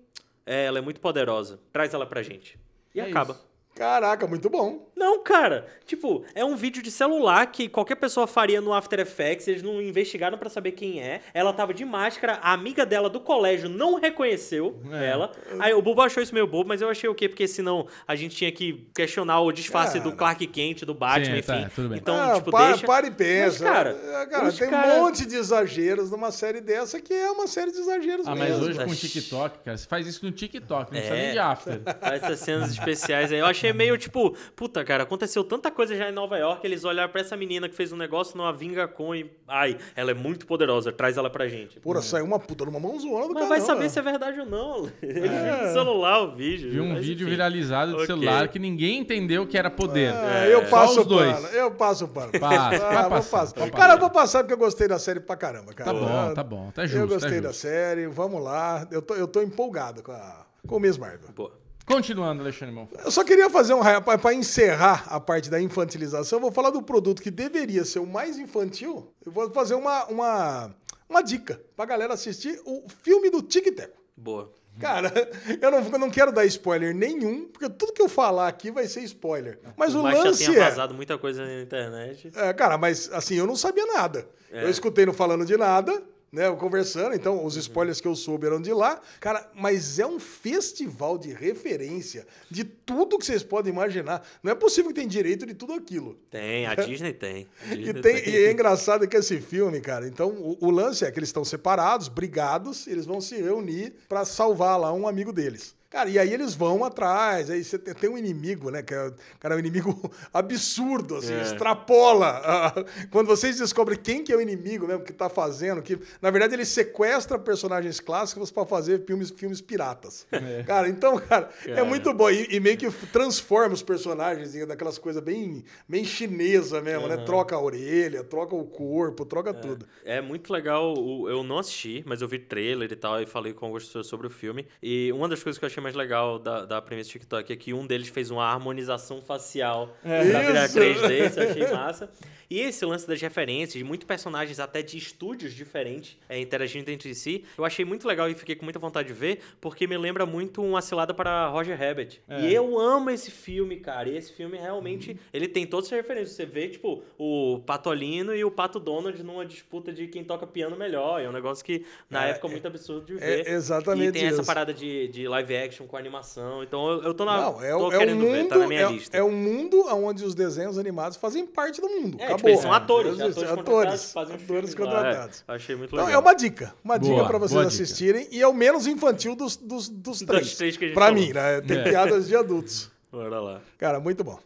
S3: é, ela é muito poderosa, traz ela pra gente. E
S1: É
S3: acaba.
S1: isso.
S2: Caraca, muito bom.
S3: Não, cara. Tipo, é um vídeo de celular que qualquer pessoa faria no After Effects. Eles não investigaram pra saber quem é. Ela tava de máscara. A amiga dela do colégio não reconheceu
S1: É.
S3: ela. Aí o Bobo achou isso meio bobo, mas eu achei o quê? Porque senão a gente tinha que questionar o disfarce
S2: Cara.
S3: do Clark Kent, do Batman,
S1: Sim, tá,
S3: enfim.
S1: tudo bem.
S3: Então,
S2: Ah,
S3: tipo,
S2: pa-
S3: deixa...
S2: para e pensa.
S3: Mas, cara,
S2: É, cara, tem
S3: cara-
S2: um monte de exageros numa série dessa que é uma série de exageros
S1: Ah, mas
S2: mesmo.
S1: hoje com o TikTok, cara, você faz isso no TikTok, não precisa
S3: É.
S1: nem de after.
S3: Essas cenas especiais aí. Eu achei meio tipo, puta, cara, aconteceu tanta coisa já em Nova York. Eles olharam pra essa menina que fez um negócio numa Vingacon e. Ai, ela é muito poderosa, traz ela pra gente.
S2: Porra, saiu uma puta numa mãozona do
S3: Mas vai saber se é verdade ou não. Ele viu no celular o vídeo.
S1: Vi um
S3: mas
S1: vídeo
S3: enfim.
S1: viralizado de
S3: Ok.
S1: celular que ninguém entendeu que era poder.
S2: Ah, eu
S1: Só
S2: passo
S1: os
S2: o
S1: dois.
S2: pano, eu passo o pano.
S1: Passa,
S2: Ah, vou
S1: passar,
S2: Cara, eu vou passar porque eu gostei da série pra caramba, cara.
S1: Tá bom, tá bom, tá
S2: eu
S1: justo,
S2: gostei
S1: tá
S2: da
S1: justo.
S2: série, vamos lá. Eu tô, eu tô empolgado com, a, com o Miss Marvel.
S3: Boa.
S1: Continuando, Alexandre Monfort.
S2: Eu só queria fazer um para encerrar a parte da infantilização, eu vou falar do produto que deveria ser o mais infantil. Eu vou fazer uma, uma, uma dica pra galera assistir o filme do Tic Teco.
S3: Boa.
S2: Cara, eu não, eu não quero dar spoiler nenhum, porque tudo que eu falar aqui vai ser spoiler. Mas o
S3: Por mais que já
S2: lance
S3: tenha
S2: é.
S3: vazado muita coisa na internet.
S2: É, cara, mas assim, eu não sabia nada.
S3: É.
S2: Eu escutei no Falando de Nada, né? Eu conversando, então
S3: Uhum.
S2: os spoilers que eu soube eram de lá. Cara, mas é um festival de referência de tudo que vocês podem imaginar. Não é possível que tem direito de tudo aquilo.
S3: Tem, a Disney tem. A
S2: E,
S3: Disney
S2: tem- e é engraçado que esse filme, cara, então o, o lance é que eles estão separados, brigados, eles vão se reunir pra salvar lá um amigo deles. Cara, e aí eles vão atrás, aí você tem, um inimigo, né? Que é, cara, é um inimigo absurdo, assim,
S3: É.
S2: extrapola. ah, quando vocês descobrem quem que é o inimigo mesmo, que tá fazendo, que na verdade ele sequestra personagens clássicos pra fazer filmes, filmes piratas. Cara, então, cara, é
S3: Cara.
S2: muito bom. E, e meio que transforma os personagens em daquelas coisas bem, bem chinesa mesmo, né? Troca a orelha, troca o corpo, troca tudo.
S3: É muito legal. Eu não assisti, mas eu vi trailer e tal, e falei com algumas pessoas sobre o filme. E uma das coisas que eu achei mais legal da, da premissa TikTok é que um deles fez uma harmonização facial pra virar
S2: Isso!
S3: 3D, isso eu achei massa. E esse lance das referências, de muitos personagens até de estúdios diferentes é, interagindo entre si, eu achei muito legal e fiquei com muita vontade de ver, porque me lembra muito uma cilada para Roger Rabbit. E eu amo esse filme, cara. E esse filme realmente, ele tem todas as referências. Você vê, tipo, o Patolino e o Pato Donald numa disputa de quem toca piano melhor. É um negócio que, na
S2: É,
S3: época, é muito absurdo de
S2: é
S3: ver.
S2: exatamente
S3: E tem essa
S2: isso.
S3: parada de, de live action com animação. Então eu, eu tô na.
S2: Não, é,
S3: tô
S2: é um
S3: querendo
S2: mundo,
S3: ver, tá na minha
S2: é,
S3: lista.
S2: é um mundo onde os desenhos animados fazem parte do mundo.
S3: É,
S2: Acabou.
S3: eles são atores, atores,
S2: atores,
S3: contratados,
S2: atores contratados.
S3: É, achei muito
S2: Então
S3: legal.
S2: é uma dica, uma
S1: Boa,
S2: dica pra vocês
S1: dica.
S2: assistirem e é o menos infantil dos, dos, dos três.
S3: três que a gente
S2: pra
S3: falou.
S2: mim, né? Tem
S1: É.
S2: piadas de adultos.
S3: Bora lá.
S2: Cara, muito bom.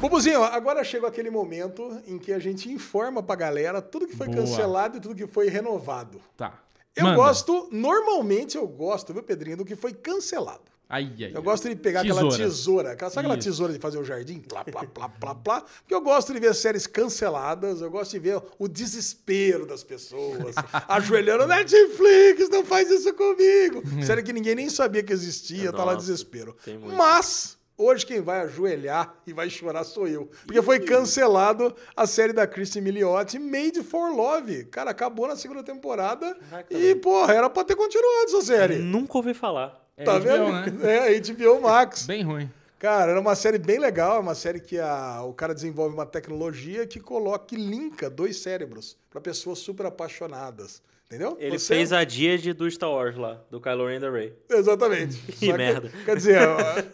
S2: Bubuzinho, agora chegou aquele momento em que a gente informa pra galera tudo que foi
S1: Boa.
S2: cancelado e tudo que foi renovado.
S1: Tá.
S2: Eu
S1: Manda.
S2: gosto, normalmente eu gosto, viu, Pedrinho, do que foi cancelado.
S1: Ai, ai,
S2: Eu
S1: ai.
S2: gosto de pegar aquela
S1: Tesoura.
S2: tesoura. aquela- Sabe aquela
S1: Isso.
S2: tesoura de fazer o jardim? Plá, plá, plá, plá, plá. Porque eu gosto de ver séries canceladas, eu gosto de ver o desespero das pessoas. ajoelhando, Netflix, não faz isso comigo. Série que ninguém nem sabia que existia, tá lá
S3: Nossa,
S2: desespero. Mas... Hoje quem vai ajoelhar e vai chorar sou eu. Porque foi cancelado a série da Christy Milioti, Made for Love. Cara, acabou na segunda temporada.
S3: Caraca,
S2: e, porra, era pra ter continuado essa série.
S3: Nunca ouvi falar.
S1: É
S2: Tá
S1: HBO,
S2: vendo?
S1: né?
S2: É, HBO Max.
S1: Bem ruim.
S2: Cara, era uma série bem legal, é uma série que a- o cara desenvolve uma tecnologia que coloca, que linka dois cérebros pra pessoas super apaixonadas. Entendeu?
S3: Ele
S2: Você-
S3: fez a Diade do Star Wars lá, do Kylo Ren da Rey.
S2: Exatamente.
S3: Que merda.
S2: Quer dizer,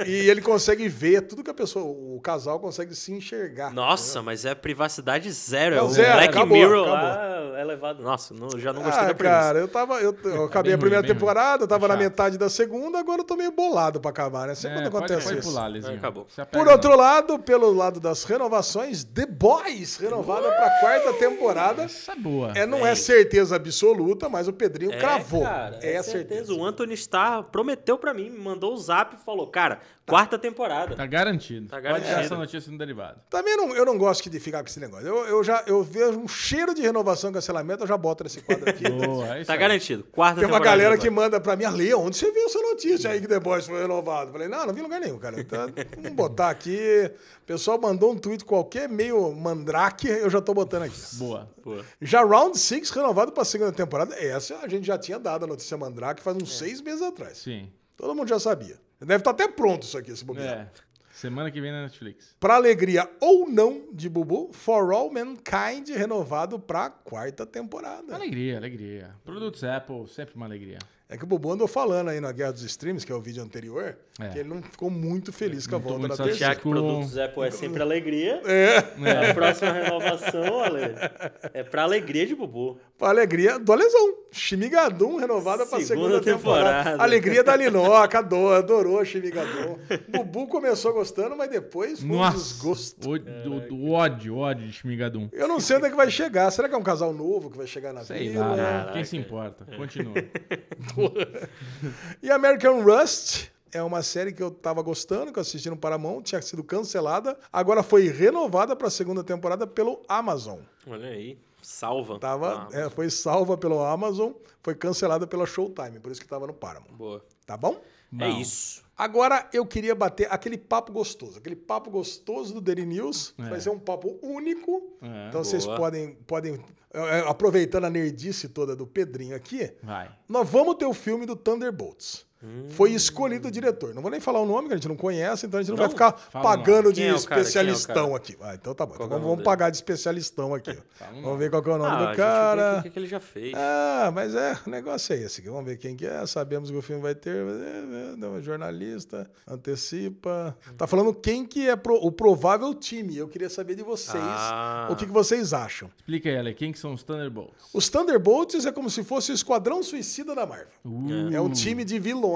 S2: e ele consegue ver tudo que a pessoa, o casal consegue se enxergar.
S3: Nossa, mas é privacidade zero.
S2: Não,
S3: é o
S2: zero,
S3: Black
S2: acabou,
S3: Mirror
S2: acabou.
S3: lá é levado. Nossa, não- já não gostei
S2: Ah,
S3: da premissa.
S2: cara, eu tava. Eu, eu acabei
S1: bem
S2: a primeira
S1: ruim,
S2: temporada, eu tava na
S1: Chato.
S2: metade da segunda, agora eu tô meio bolado pra acabar, né? Sempre
S1: É, pode,
S2: acontece
S1: pode
S2: isso.
S1: pular, Lezinho.
S3: Acabou.
S2: Por
S1: não.
S2: outro lado, pelo lado das renovações, The Boys, renovada pra quarta temporada.
S1: Essa é boa.
S2: É, não é certeza absoluta, mas o Pedrinho cravou.
S3: Cara,
S2: é a certeza.
S3: O Anthony Starr prometeu pra mim, me mandou o zap e falou, cara, quarta temporada.
S1: Tá garantido.
S3: Tá
S1: Pode
S3: garantido.
S1: dar essa notícia no derivado.
S2: Também não, eu não gosto de ficar com esse negócio. Eu, eu já eu vejo um cheiro de renovação e cancelamento, eu já boto nesse quadro aqui.
S1: Boa, é
S3: Tá
S1: aí.
S3: garantido. Quarta
S2: Tem uma
S3: temporada.
S2: galera que manda pra mim, Ale, onde você viu essa notícia aí que The Boys foi renovado? Eu Falei, não, não vi lugar nenhum, cara. Então, vamos botar aqui. O pessoal mandou um tweet qualquer, meio mandrake, eu já tô botando aqui.
S1: Boa.
S3: Pô,
S2: Já Round 6 renovado pra segunda temporada. Essa a gente já tinha dado a notícia mandrake faz uns seis meses atrás.
S1: Sim.
S2: Todo mundo já sabia. Deve estar até pronto isso aqui, esse bobear.
S1: É. Semana que vem na Netflix.
S2: Pra alegria ou não de Bubu, For All Mankind renovado pra quarta temporada.
S1: Alegria, alegria. Produtos Apple, sempre uma alegria.
S2: É que o Bubu andou falando aí na Guerra dos Streams, que é o vídeo anterior,
S1: É.
S2: que ele não ficou muito feliz com a volta
S1: muito
S2: da terceira.
S3: Já que produtos Apple é sempre alegria,
S2: É,
S3: a próxima renovação, Ale, é pra alegria de Bubu.
S2: pra alegria do Alesão. Shimigadum renovada pra segunda
S3: Segunda
S2: temporada.
S3: temporada.
S2: Alegria da Linoca, adorou, adorou Shimigadum. Bubu começou gostando, mas depois foi um
S1: Nossa.
S2: desgosto.
S1: O, do, do ódio, ódio de Shmigadum.
S2: Eu não sei onde é que vai chegar. Será que é um casal novo que vai chegar na
S1: Sei
S2: vila?
S1: lá, né? Quem se importa? Continua.
S2: E American Rust é uma série que eu tava gostando, que eu assisti no Paramount, tinha sido cancelada, agora foi renovada para a segunda temporada pelo Amazon.
S3: Olha aí, salva.
S2: Tava,
S3: Ah,
S2: é, foi salva pelo Amazon, foi cancelada pela Showtime, por isso que tava no Paramount.
S3: Boa.
S2: Tá bom?
S3: É isso.
S2: Agora eu queria bater aquele papo gostoso, aquele papo gostoso do Daily News.
S1: É.
S2: Vai ser um papo único.
S1: É,
S2: então vocês
S3: boa.
S2: podem, podem é, aproveitando a nerdice toda do Pedrinho aqui,
S1: Vai.
S2: nós vamos ter o filme do Thunderbolts.
S3: Hum.
S2: Foi escolhido o diretor. Não vou nem falar o nome, que a gente não conhece, então a gente não, vai
S3: Não?
S2: ficar
S1: Fala
S2: pagando de
S3: é é
S2: especialistão
S3: cara?
S2: aqui. Ah, então tá bom. Então
S3: é
S2: vamos, vamos pagar de especialistão aqui.
S1: o
S2: Vamos ver qual que é o nome
S3: Ah,
S2: do
S3: vai
S2: cara.
S3: o que, que ele já fez.
S2: Ah, mas é, o negócio é esse aqui. Vamos ver quem que é. Sabemos que o filme vai ter. mas é, é, não, jornalista, antecipa. Tá falando quem que é pro- o provável time. Eu queria saber de vocês
S3: Ah.
S2: o que, que vocês acham.
S1: Explica aí, Ale, quem que são os Thunderbolts?
S2: Os Thunderbolts é como se fosse o Esquadrão Suicida da Marvel.
S1: Uh,
S2: É um time de vilões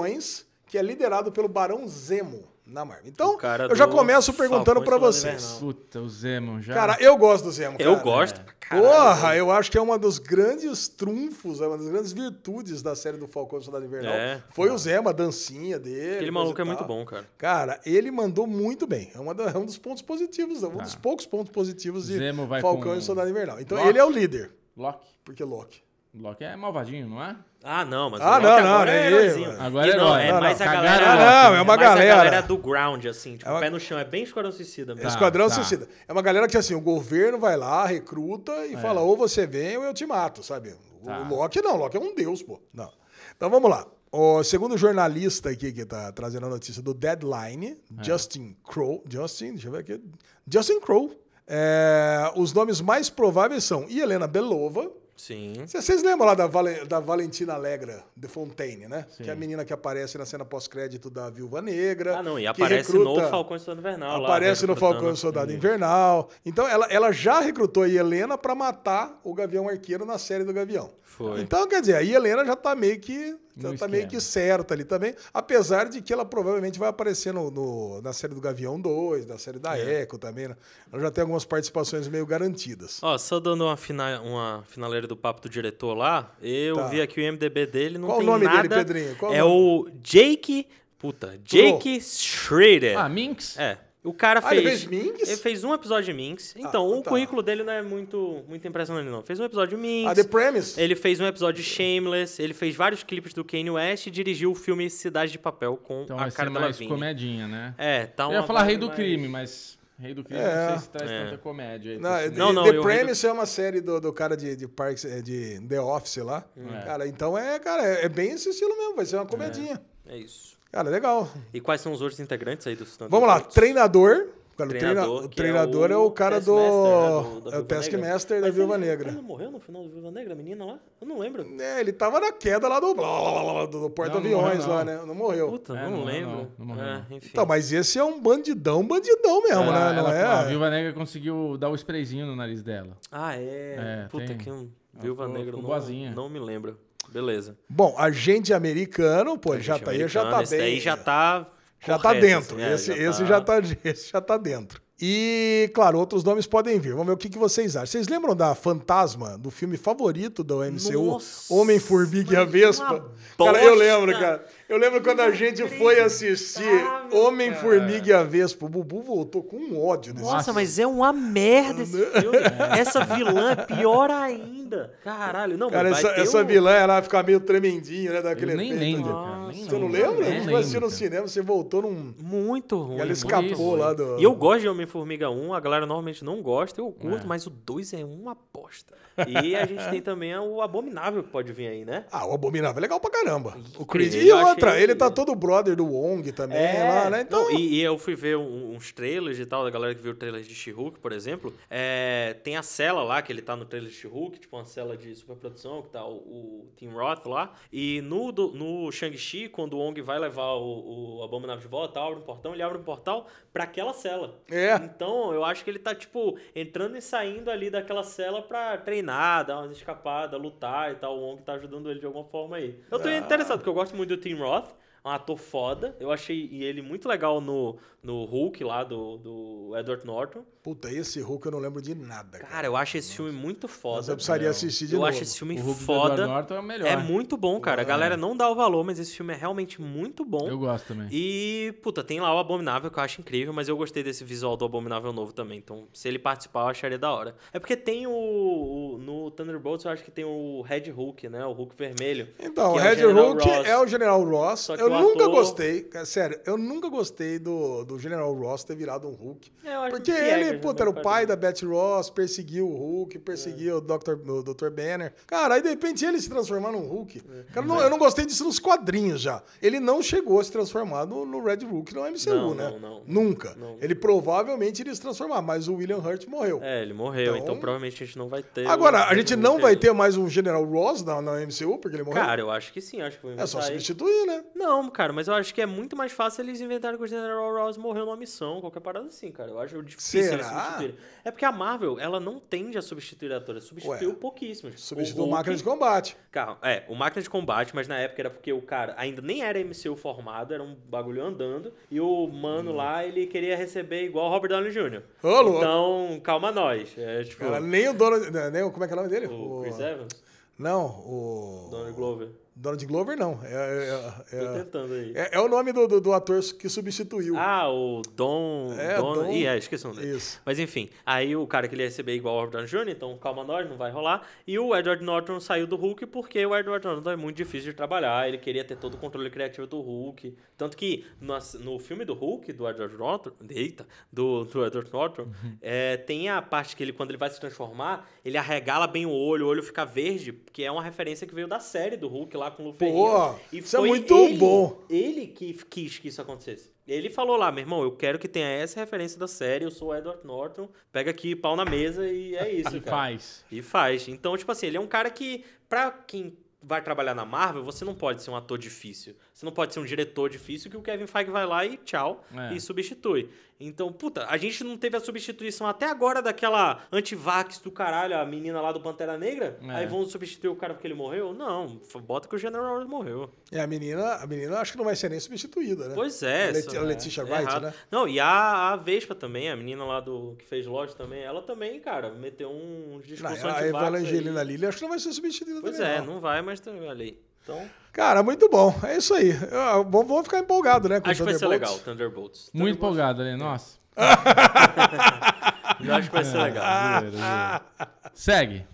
S2: que é liderado pelo Barão Zemo na Marvel. Então,
S3: cara
S2: eu já começo perguntando
S3: Soldado
S2: vocês.
S1: Puta, o Zemon já.
S2: Cara, eu gosto do Zemo.
S3: Eu
S2: cara.
S3: gosto pra caralho.
S2: Porra, eu acho que é uma dos grandes trunfos, é uma das grandes virtudes da série do Falcão e Soldado Invernal.
S3: É.
S2: Foi o Zemo, a dancinha dele.
S3: Aquele maluco é muito bom, cara.
S2: Cara, ele mandou muito bem. É, uma da- é um dos pontos positivos, é um dos poucos pontos positivos de
S1: Tá. Zemo vai
S2: Falcão
S1: com
S2: e Soldado Invernal. Então
S1: Loki.
S2: ele é o líder,
S1: Loki.
S2: porque Loki.
S1: Loki é malvadinho, não é?
S3: Ah, não, mas
S2: Ah, não, não,
S3: agora
S2: não
S3: é
S2: é
S3: heróizinho.
S2: ele,
S1: Agora é
S3: não, é
S1: Não,
S3: mais
S1: não,
S3: a galera.
S2: Ah, não, é uma
S3: mais
S2: galera.
S3: a galera do ground, assim, tipo,
S2: É uma-
S3: pé no chão. É bem Esquadrão Suicida mesmo.
S1: Tá,
S2: Esquadrão
S1: tá.
S2: Suicida. É uma galera que assim, o governo vai lá, recruta e fala, ou você vem ou eu te mato, sabe? O
S1: Tá.
S2: Loki não, o Loki é um deus, pô. Não. Então vamos lá. O segundo jornalista aqui que tá trazendo a notícia do Deadline, Justin Crow. Justin, deixa eu ver aqui. Justin Crow. É, os nomes mais prováveis são Helena Belova.
S3: Sim.
S2: Vocês lembram lá da, Vale- da Valentina Alegra de Fontaine, né? Que é a menina que aparece na cena pós-crédito da Viúva Negra.
S3: Ah, não, e aparece
S2: recruta-
S3: no Falcão e Soldado Invernal. lá,
S2: Aparece no
S3: recrutando.
S2: Falcão e Soldado Invernal. Então, ela, ela já recrutou a Helena pra matar o Gavião Arqueiro na série do Gavião.
S3: Foi.
S2: Então, quer dizer, a Helena já tá meio que Então
S1: No
S2: tá meio que certa ali também. Apesar de que ela provavelmente vai aparecer no, no- na série do Gavião 2, na série da
S3: É.
S2: Echo também. Né? Ela já tem algumas participações meio garantidas.
S3: Ó, só dando uma, fina, uma finaleira do papo do diretor lá, eu
S2: Tá.
S3: vi aqui o MDB dele, não
S2: Qual o
S3: tem
S2: nome
S3: nada.
S2: dele, Pedrinho? Qual o
S3: é
S2: nome?
S3: o Jake. Puta, Jake Schrader.
S1: Ah, Minx?
S3: É. O cara
S2: Ah,
S3: fez.
S2: ele fez Minx?
S3: Ele fez um episódio de Minx. Então, o
S2: tá.
S3: currículo dele não é muito, muito impressionante, não. Fez um episódio de Minx.
S2: A The Premise.
S3: Ele fez um episódio de Shameless. Ele fez vários clipes do Kanye West e dirigiu o filme Cidade de Papel com
S1: Então
S3: a
S1: vai ser
S3: cara
S1: mais
S3: Delevingne.
S1: comedinha, né?
S3: É, tá
S1: Eu
S3: uma
S1: ia falar Rei do
S3: mais-
S1: Crime, mas Rei do Crime
S2: É.
S1: não sei se traz
S3: É.
S1: tanta comédia aí.
S2: Não, é-
S3: Não, não,
S2: The
S3: eu-
S2: Premise é uma série do, do cara de, de Parks, é, de The Office lá.
S1: É.
S2: Cara, então é, cara, é, é bem esse estilo mesmo, vai ser uma comedinha.
S3: É isso.
S2: Cara, legal.
S3: E quais são os outros integrantes aí do Stand
S2: Vamos lá, treinador. Cara, o treina-
S3: Treinador,
S2: o
S3: que
S2: treinador é o, cara do.
S3: Taskmaster, né, do- da
S2: é o Taskmaster
S3: Negra.
S2: da Viúva Negra.
S3: Ele não morreu no final do Viúva Negra, a menina lá? Eu não lembro.
S2: É, ele tava na queda lá do, blá, blá, blá, blá, do, do porta-aviões lá, né? Não morreu.
S3: Puta,
S1: É,
S3: não,
S1: não
S3: lembro.
S1: não, não morreu,
S3: É, enfim.
S2: Então, mas esse é um bandidão, bandidão mesmo,
S1: Ela-
S2: né? Não
S1: ela- A
S2: é?
S1: Viúva Negra conseguiu dar o sprayzinho no nariz dela.
S3: Ah, é.
S1: É,
S3: Puta,
S1: tem.
S3: que um Viúva Negra não,
S1: boazinha.
S3: não me lembro. Beleza.
S2: Bom, agente americano, pô, ele já tá aí, já tá
S3: esse
S2: bem.
S3: daí já tá.
S2: Já tá
S3: correto,
S2: dentro.
S3: assim, é,
S2: esse, esse já tá, esse já tá dentro. E, claro, outros nomes podem vir. Vamos ver o que, que vocês acham. Vocês lembram da Fantasma, do filme favorito do MCU?
S3: Nossa,
S2: Homem, Formiga e a Vespa? Cara, eu lembro, cara. Eu lembro quando a gente foi assistir Homem,
S3: cara.
S2: Formiga e a Vespa. O Bubu voltou com um ódio desse
S3: Nossa,
S1: Nossa.
S3: mas é uma merda esse filme. Essa vilã é pior ainda. Caralho, não,
S2: Cara, essa, essa
S3: um-
S2: vilã, ela fica meio tremendinho, né? Daquele
S1: Eu nem
S2: efeito.
S1: lembro, cara. nem
S2: Você não lembra? A
S1: Nem
S2: gente foi assistir no cinema, você voltou num...
S3: Muito ruim.
S2: Ela escapou lá do-
S3: E eu gosto de Homem-Formiga 1, a galera normalmente não gosta, eu curto,
S1: É.
S3: mas o 2 é uma bosta. E a gente tem também o Abominável que pode vir aí, né?
S2: Ah, o Abominável é legal pra caramba. O. Creed. E outra,
S3: achei-
S2: ele tá todo brother do Wong também lá, né? Então,
S3: Não, e, e eu fui ver uns trailers e tal, da galera que viu trailers de She-Hulk, por exemplo. É, tem a cela lá, que ele tá no trailer de She-Hulk, tipo uma cela de superprodução, que tá o, o Tim Roth lá. E no, do- no Shang-Chi, quando o Wong vai levar o, o Abominável de volta, abre um portão, ele abre um portal pra aquela cela.
S2: É.
S3: Então, eu acho que ele tá, tipo, entrando e saindo ali daquela cela pra treinar, dar umas escapadas, lutar e tal. O Wong tá ajudando ele de alguma forma aí. Eu
S2: Ah.
S3: tô interessado, porque eu gosto muito do Tim Roth. É um ator foda. Eu achei ele muito legal no, no Hulk lá do, do Edward Norton.
S2: Puta, esse Hulk eu não lembro de nada, cara.
S3: Cara, eu acho esse filme muito foda.
S2: Mas eu precisaria assistir de
S3: eu
S2: novo.
S3: acho esse filme
S1: O Hulk do
S3: foda.
S1: Edward Norton é o melhor.
S3: É muito bom, cara. A galera não dá o valor, mas esse filme é realmente muito bom.
S1: Eu gosto também.
S3: E, puta, tem lá o Abominável que eu acho incrível, mas eu gostei desse visual do Abominável novo também. Então, se ele participar, eu acharia da hora. É porque tem o. o- no Thunderbolts, eu acho que tem o Red Hulk, né? O Hulk vermelho.
S2: Então, o
S3: é o
S2: Red
S3: General
S2: Hulk
S3: Ross.
S2: é o General Ross.
S3: Só que
S2: Eu
S3: o
S2: nunca
S3: ator-
S2: gostei, sério, eu nunca gostei do, do General Ross ter virado um Hulk.
S3: É,
S2: Porque
S3: que
S2: ele, puta, era o
S3: vai
S2: pai da Betty Ross, perseguiu o Hulk, perseguiu o, Dr., o Dr. Banner. Cara, aí de repente ele se transformar num Hulk.
S3: É.
S2: Cara, não- eu não gostei disso nos quadrinhos já. Ele não chegou a se transformar no, no Red Hulk no MCU,
S3: Não,
S2: né?
S3: não, não.
S2: Nunca.
S3: Não.
S2: Ele provavelmente iria se transformar, mas o William Hurt morreu.
S3: É, ele morreu, então,
S2: Então-
S3: provavelmente a gente não vai ter.
S2: Agora,
S3: o
S2: a gente não vai ter mais um General Ross na, na MCU, porque ele morreu.
S3: Cara, eu acho que sim, acho que vou
S2: é só substituir, né?
S3: Não, cara, mas eu acho que é muito mais fácil eles inventarem que o General Ross morreu numa missão, qualquer parada assim, cara. Eu acho difícil eles
S2: Será?
S3: substituírem. É porque a Marvel, ela não tende a substituir atores, substituiu
S2: Ué,
S3: pouquíssimos.
S2: Substituir
S3: O
S2: o máquina de combate.
S3: Cara, é, o máquina de combate, mas na época era porque o cara ainda nem era MCU formado, era um bagulho andando, e o mano lá, ele queria receber igual o Robert Downey Jr. Então, calma nós. É, tipo,
S2: Cara, nem o dono. Nem o, como é que é o nome dele?
S3: o Chris Evans,
S2: Não, o.
S3: Donald Glover.
S2: Donald Glover, não. É, é-
S3: Tô
S2: é-
S3: tentando aí.
S2: é- é o nome do, do, do ator que substituiu.
S3: Ah, o Don...
S2: É,
S3: Don...
S2: Don-
S3: Ih, é, esqueci o nome.
S2: Isso.
S3: Mas enfim, aí o cara queria receber igual o Robert Downey Jr., então calma nós, não vai rolar. E o Edward Norton saiu do Hulk porque o Edward Norton é muito difícil de trabalhar, ele queria ter todo o controle criativo do Hulk. Tanto que no, no filme do Hulk, do Edward Norton, eita, do, do Edward Norton,
S2: Uhum.
S3: é, tem a parte que ele, quando ele vai se transformar, ele arregala bem o olho, o olho fica verde, que é uma referência que veio da série do Hulk lá com o Lu
S2: Pô.
S3: E
S2: isso é
S3: foi
S2: muito
S3: ele-
S2: bom.
S3: ele que quis que isso acontecesse. Ele falou lá, meu irmão, eu quero que tenha essa referência da série, eu sou o Edward Norton, pega aqui pau na mesa e é isso,
S1: E
S3: cara.
S1: faz.
S3: E faz. Então, tipo assim, ele é um cara que, pra quem vai trabalhar na Marvel, você não pode ser um ator difícil. Você não pode ser um diretor difícil que o Kevin Feige vai lá e tchau,
S1: É.
S3: e substitui. Então, puta, a gente não teve a substituição até agora daquela antivax do caralho, a menina lá do Pantera Negra.
S1: É.
S3: Aí vão substituir o cara porque ele morreu? Não, bota que o General Ross morreu.
S2: É, a menina, a menina acho que não vai ser nem substituída, né?
S3: Pois é.
S2: A Leti-
S3: só-
S2: a Letícia
S3: é
S2: Wright, né?
S3: Não, e a, a Vespa também, a menina lá do que fez Lost também, ela também, cara, meteu um
S2: Não,
S3: discussão
S2: a
S3: antivax
S2: Evangelina
S3: aí.
S2: Lilly acho que não vai ser substituída
S3: Pois
S2: também,
S3: é,
S2: não.
S3: não vai, mas também ali. Então,
S2: Cara, muito bom. É isso aí. Eu- Vamos vamos ficar empolgado, né? com
S3: acho que vai ser legal, Thunderbolts.
S1: Muito
S3: Thunderbolts-
S1: empolgado ali, nossa.
S3: Eu acho que vai ser legal.
S1: Segue.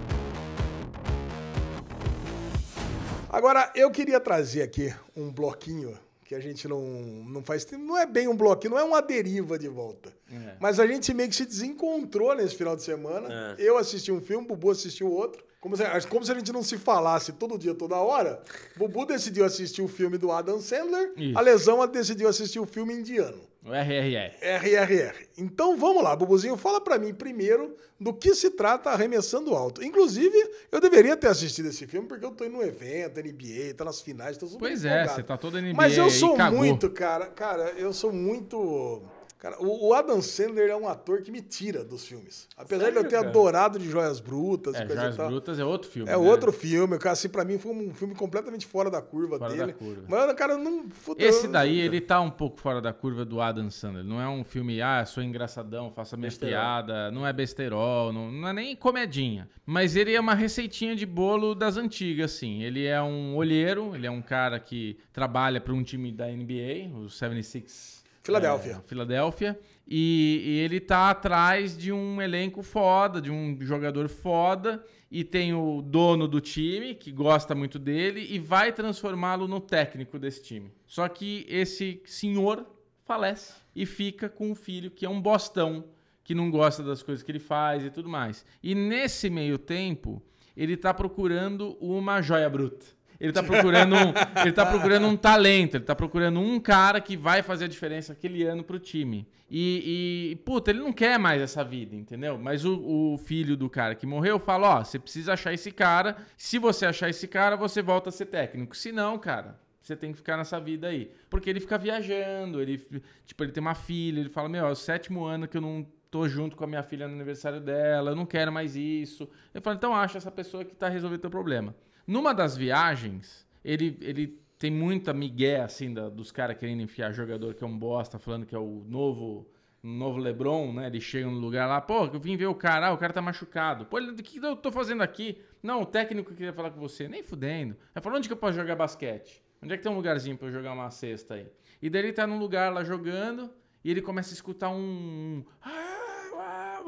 S2: Agora, eu queria trazer aqui um bloquinho que a gente não, não faz. Não é bem um bloquinho, não é uma deriva de volta.
S1: É.
S2: Mas a gente meio que se desencontrou nesse final de semana. Eu assisti um filme, Bubu assistiu outro. Como se, como se a gente não se falasse todo dia, toda hora. Bubu decidiu assistir o filme do Adam Sandler,
S1: Isso.
S2: a Lesão decidiu assistir o filme indiano.
S1: O RRR.
S2: RRR. Então vamos lá, Bubuzinho, fala pra mim primeiro do que se trata Arremessando Alto. Inclusive, eu deveria ter assistido esse filme porque eu tô indo num evento, NBA, tá nas finais, tô super
S1: Pois é,
S2: empolgado.
S1: você tá todo NBA
S2: Mas eu sou muito, cara, cara, eu sou muito... Cara, o Adam Sandler é um ator que me tira dos filmes. Apesar de eu
S3: Sério,
S2: ter
S3: cara?
S2: adorado de Joias Brutas
S1: É,
S2: e coisa
S1: Joias
S2: e tal.
S1: Brutas é outro filme.
S2: É
S1: né?
S2: outro filme, cara, assim, pra mim foi um filme completamente fora da curva
S1: Fora
S2: dele.
S1: da curva.
S2: Mas, cara, não... puta,
S1: Esse daí, ele tá um pouco fora da curva do Adam Sandler. Não é um filme, ah, sou engraçadão, faço a minha
S3: Besterol.
S1: piada. Não é besterol, não, não é nem comedinha. Mas ele é uma receitinha de bolo das antigas, assim. Ele é um olheiro, ele é um cara que trabalha para um time da NBA, o 76...
S2: Filadélfia.
S1: é, Filadélfia. E, e ele tá atrás de um elenco foda, de um jogador foda. E tem o dono do time, que gosta muito dele, e vai transformá-lo no técnico desse time. Só que esse senhor falece e fica com um filho que é um bostão, que não gosta das coisas que ele faz e tudo mais. E nesse meio tempo, ele tá procurando uma joia bruta. Ele tá procurando um, ele tá procurando um talento, ele tá procurando um cara que vai fazer a diferença aquele ano pro time. E, e puta, ele não quer mais essa vida, entendeu? Mas o, o filho do cara que morreu fala: Ó, você precisa achar esse cara. Se você achar esse cara, você volta a ser técnico. Se não, cara, você tem que ficar nessa vida aí. Porque ele fica viajando, ele, tipo, ele tem uma filha, ele fala: Meu, é o sétimo ano que eu não tô junto com a minha filha no aniversário dela, eu não quero mais isso. Eu falo: Então acha essa pessoa que tá resolvendo teu problema. Numa das viagens, ele, ele tem muita migué, assim, da- dos caras querendo enfiar jogador que é um bosta, falando que é o novo, novo Lebron, né? Ele chega no lugar lá, pô, eu vim ver o cara, ah, o cara tá machucado. Pô, o que eu tô fazendo aqui? Não, o técnico queria falar com você, nem fudendo. Aí falou, onde que eu posso jogar basquete? Onde é que tem um lugarzinho pra eu jogar uma cesta aí? E daí ele tá num lugar lá jogando, e ele começa a escutar um...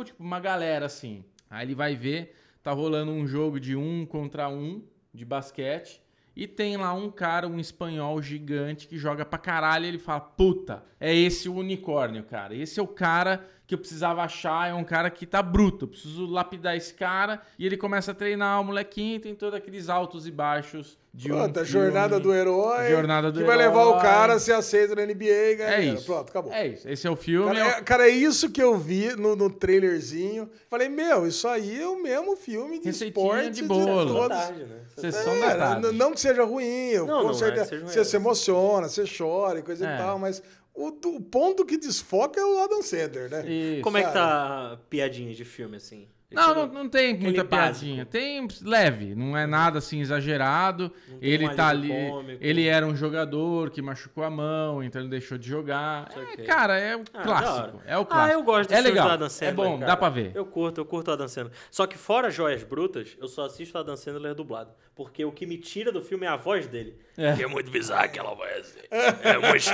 S1: Tipo, uma galera assim. Aí ele vai ver, tá rolando um jogo de um contra um de basquete. E tem lá um cara, um espanhol gigante que joga pra caralho. E ele fala: Puta, é esse o unicórnio, cara. Esse é o cara que eu precisava achar. É um cara que tá bruto. Eu preciso lapidar esse cara. E ele começa a treinar o molequinho. Tem todos aqueles altos e baixos de um.
S2: Pronto, a
S1: filme.
S2: jornada do herói.
S1: Jornada do
S2: que vai levar o
S1: herói.
S2: cara a ser aceito na NBA e ganhar
S1: É isso.
S2: Pronto, acabou.
S1: É isso. Esse é o filme.
S2: Cara,
S1: é
S2: é, cara, é isso que eu vi no, no trailerzinho. Falei, meu, isso aí é o mesmo filme de
S1: Receitinha
S2: esporte
S1: de bolo.
S3: Boa
S2: todos.
S3: tarde, né?
S1: Sessão
S2: É,
S1: da tarde.
S2: n- não que seja ruim,
S3: Não,
S2: com
S3: não é
S2: certeza-
S3: que seja ruim,
S2: você
S3: é.
S2: se emociona, você chora e coisa
S1: É.
S2: e tal, mas o, o ponto que desfoca é o Adam Sandler, né?
S1: Isso.
S3: Como é que tá a piadinha de filme, assim?
S1: Não, não, não tem muita
S3: básico.
S1: piadinha. Tem leve, não é nada assim exagerado. Ele
S3: um
S1: tá ali.
S3: cômico.
S1: Ele era um jogador que machucou a mão, então ele deixou de jogar. É, cara, é o
S3: Ah,
S1: clássico. É o clássico.
S3: Ah, eu gosto
S1: É legal.
S3: Adam Sandler,
S1: é bom,
S3: cara.
S1: dá pra ver.
S3: Eu curto, eu curto o Adam Sandler. Só que fora Joias Brutas, eu só assisto o Adam Sandler dublado. Porque o que me tira do filme é a voz dele.
S1: É.
S3: Que é muito bizarro aquela voz. É muito...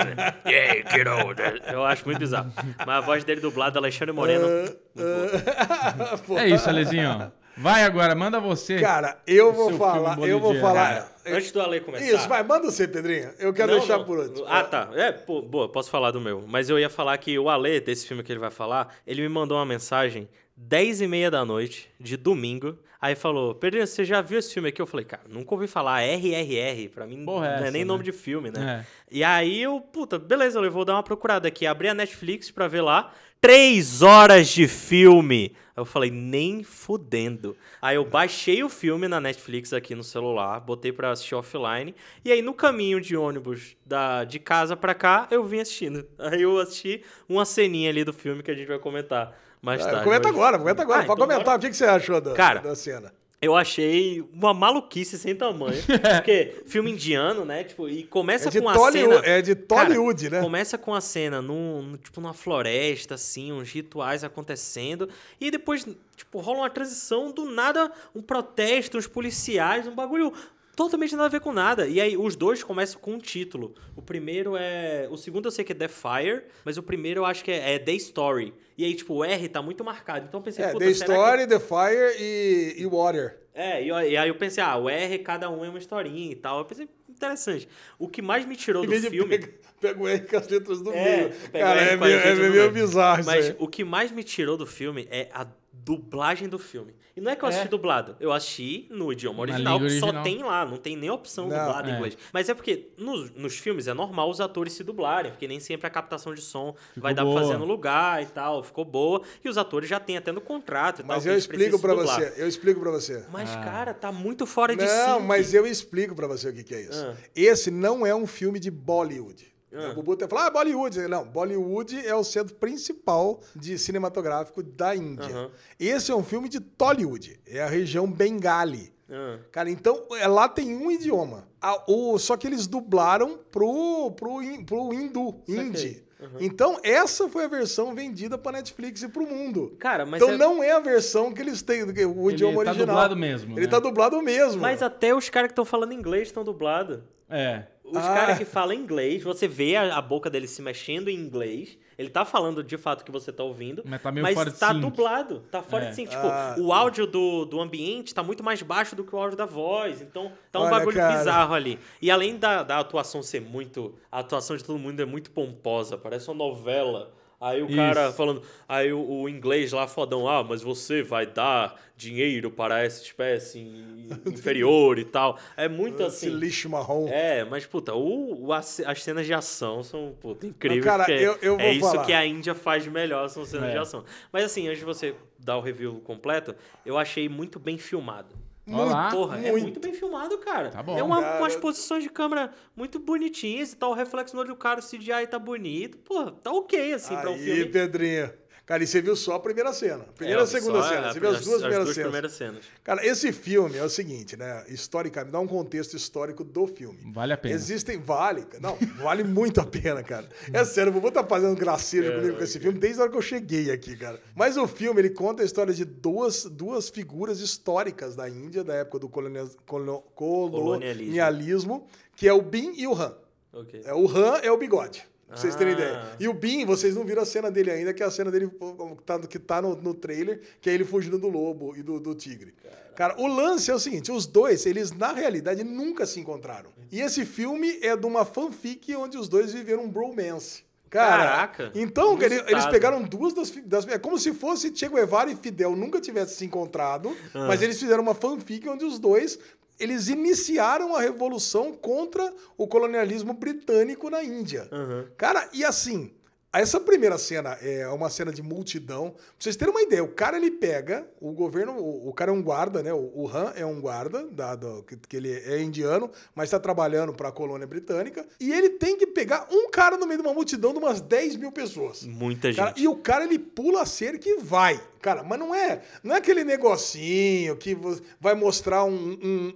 S3: yeah, get older. Eu acho muito bizarro. Mas a voz dele dublada, Alexandre Moreno...
S2: Pô,
S1: É isso, Alezinho. Vai agora, manda você.
S2: Cara, eu vou falar, eu vou
S1: boliviano.
S2: falar.
S3: Cara, antes do Ale começar...
S2: Isso, vai, manda você, Pedrinho. Eu quero
S3: Não,
S2: deixar
S3: não.
S2: por último.
S3: Ah, tá. É, pô, boa, posso falar do meu. Mas eu ia falar que o Ale, desse filme que ele vai falar, ele me mandou uma mensagem 10 e meia da noite, de domingo. Aí falou, Pedrinho, você já viu esse filme aqui? Eu falei, cara, nunca ouvi falar RRR. Pra mim
S1: Porra,
S3: não é
S1: essa,
S3: nem
S1: né?
S3: nome de filme, né?
S1: É.
S3: E aí eu, puta, beleza, eu vou dar uma procurada aqui. Abri a Netflix pra ver lá. Três horas de filme. Aí eu falei, nem fudendo. Aí eu baixei o filme na Netflix aqui no celular, botei pra assistir offline. E aí no caminho de ônibus da, de casa pra cá, eu vim assistindo. Aí eu assisti uma ceninha ali do filme que a gente vai comentar mais tarde.
S2: Ah, comenta
S3: Mas-
S2: agora, comenta agora.
S3: Ah,
S2: Pode
S3: então
S2: comentar
S3: bora.
S2: o que, que você achou da,
S3: Cara,
S2: da cena.
S3: Eu achei uma maluquice sem tamanho. Porque filme indiano, né? Tipo, e começa
S2: É
S3: com
S2: Tollywood,
S3: cena.
S2: é de Tollywood, né?
S3: Começa com a cena num, num- tipo numa floresta, assim, uns rituais acontecendo. E depois, tipo, rola uma transição do nada, um protesto, uns policiais, um bagulho totalmente nada a ver com nada. E aí os dois começam com um título. O primeiro é. O segundo eu sei que é The Fire, mas o primeiro eu acho que é, é The Story. E aí, tipo, o R tá muito marcado. Então eu pensei,
S2: É, The
S3: será que-
S2: Story, The Fire e, e Water.
S3: é, e, e aí eu pensei, ah, o R, cada um é uma historinha e tal. Eu pensei, interessante. O que mais me tirou do filme.
S2: pega, pega o R com as letras do
S3: É,
S2: meio. Cara, é meio, é meio
S3: meio.
S2: bizarro
S3: Mas
S2: isso aí.
S3: o que mais me tirou do filme é a dublagem do filme. E não é que eu assisti
S1: É.
S3: dublado, eu assisti no idioma
S1: Na
S3: original, que só tem lá, não tem nem opção
S2: Não,
S3: dublada em
S1: é.
S3: inglês. Mas é porque nos, nos filmes é normal os atores se dublarem, porque nem sempre a captação de som vai dar pra
S1: boa.
S3: fazer no lugar e tal, ficou boa. E os atores já têm até no contrato e tal.
S2: Mas eu explico pra
S3: dublar.
S2: você. Eu explico pra você.
S3: Mas,
S1: Ah.
S3: cara, tá muito fora de
S2: Não,
S3: si.
S2: mas eu explico pra você o que, que é isso.
S3: Ah.
S2: Esse não é um filme de Bollywood.
S3: Ah.
S2: O Bubu até fala, ah, Bollywood. Não, Bollywood é o centro principal de cinematográfico da Índia.
S3: Aham.
S2: Esse é um filme de Tollywood. É a região Bengali.
S3: Ah.
S2: Cara, então é, lá tem um idioma. A- o, só que eles dublaram pro, pro, pro hindu, hindi. Então, essa foi a versão vendida pra Netflix e pro mundo.
S3: Cara, mas
S2: então
S3: é-
S2: não é a versão que eles têm, o
S1: Ele
S2: idioma
S1: tá
S2: original.
S1: dublado mesmo,
S2: Ele
S1: né?
S2: tá dublado mesmo.
S3: Mas até os caras que estão falando inglês estão dublados.
S1: É.
S3: Os
S2: Ah.
S3: caras que falam inglês, você vê a, a boca dele se mexendo em inglês. Ele tá falando de fato que você tá ouvindo.
S1: Mas tá meio fora de
S3: tá
S1: sync.
S3: dublado. Tá fora
S1: É.
S3: de sync. Tipo,
S2: Ah.
S3: o áudio do, do ambiente tá muito mais baixo do que o áudio da voz. Então, tá um
S2: Olha,
S3: bagulho
S2: cara.
S3: bizarro ali. E além da, da atuação ser muito. A atuação de todo mundo é muito pomposa. Parece uma novela. Aí o
S1: Isso.
S3: cara falando. Aí o, o inglês lá fodão. Ah, mas você vai dar dinheiro para essa espécie inferior e tal. É muito
S2: Esse
S3: assim.
S2: lixo marrom.
S3: É, mas, puta, o, o- as, as cenas de ação são, puta, incríveis.
S2: Cara, eu- eu
S3: é isso
S2: falar.
S3: que a Índia faz melhor, são cenas
S1: É.
S3: de ação. Mas assim, antes de você dar o review completo, eu achei muito bem filmado.
S1: Olá.
S3: Porra, é
S2: muito.
S3: muito bem filmado, cara.
S1: Tá bom.
S3: É uma,
S2: Cara.
S3: umas posições de câmera muito bonitinhas e tal. O reflexo no olho do cara, o CGI tá bonito. Porra, tá ok, assim, pra um
S2: Aí,
S3: filme.
S2: Pedrinho. Cara, e você viu só a primeira cena. Primeira
S3: É,
S2: e segunda
S3: só
S2: cena.
S3: a-
S2: Você viu as duas primeiras
S3: duas
S2: cenas.
S3: primeiras cenas.
S2: Cara, esse filme é o seguinte, né? Historicamente, dá um contexto histórico do filme.
S1: Vale a pena.
S2: Existem, vale, não, vale muito a pena, cara. É sério, o Vovô tá fazendo gracejo
S3: É,
S2: comigo com esse filme desde a hora que eu cheguei aqui, cara. Mas o filme, ele conta a história de duas, duas figuras históricas da Índia, da época do colonia- colo- colonialismo, que é o Bin e o Han.
S3: Ok.
S2: É, o Han é o bigode. Pra vocês terem
S3: Ah.
S2: ideia. E o Bin, vocês não viram a cena dele ainda, que é a cena dele que tá, que tá no, no trailer, que é ele fugindo do lobo e do, do tigre. Cara, o lance é o seguinte: os dois, eles na realidade nunca se encontraram. E esse filme é de uma fanfic onde os dois viveram um bromance. Cara,
S3: Caraca,
S2: então ele- eles pegaram duas das, das. É como se fosse Che Guevara e Fidel nunca tivessem se encontrado,
S3: Ah.
S2: mas eles fizeram uma fanfic onde os dois. Eles iniciaram a revolução contra o colonialismo britânico na Índia.
S3: Aham.
S2: Cara, e assim, essa primeira cena é uma cena de multidão. Pra vocês terem uma ideia, o cara ele pega, o governo, o, o cara é um guarda, né? O, o Han é um guarda, dado que, que ele é indiano, mas está trabalhando para a colônia britânica. E ele tem que pegar um cara no meio de uma multidão de umas 10 mil pessoas.
S3: Muita gente.
S2: Cara, e o cara ele pula a cerca e vai. Cara, mas não é, não é aquele negocinho que vai mostrar um,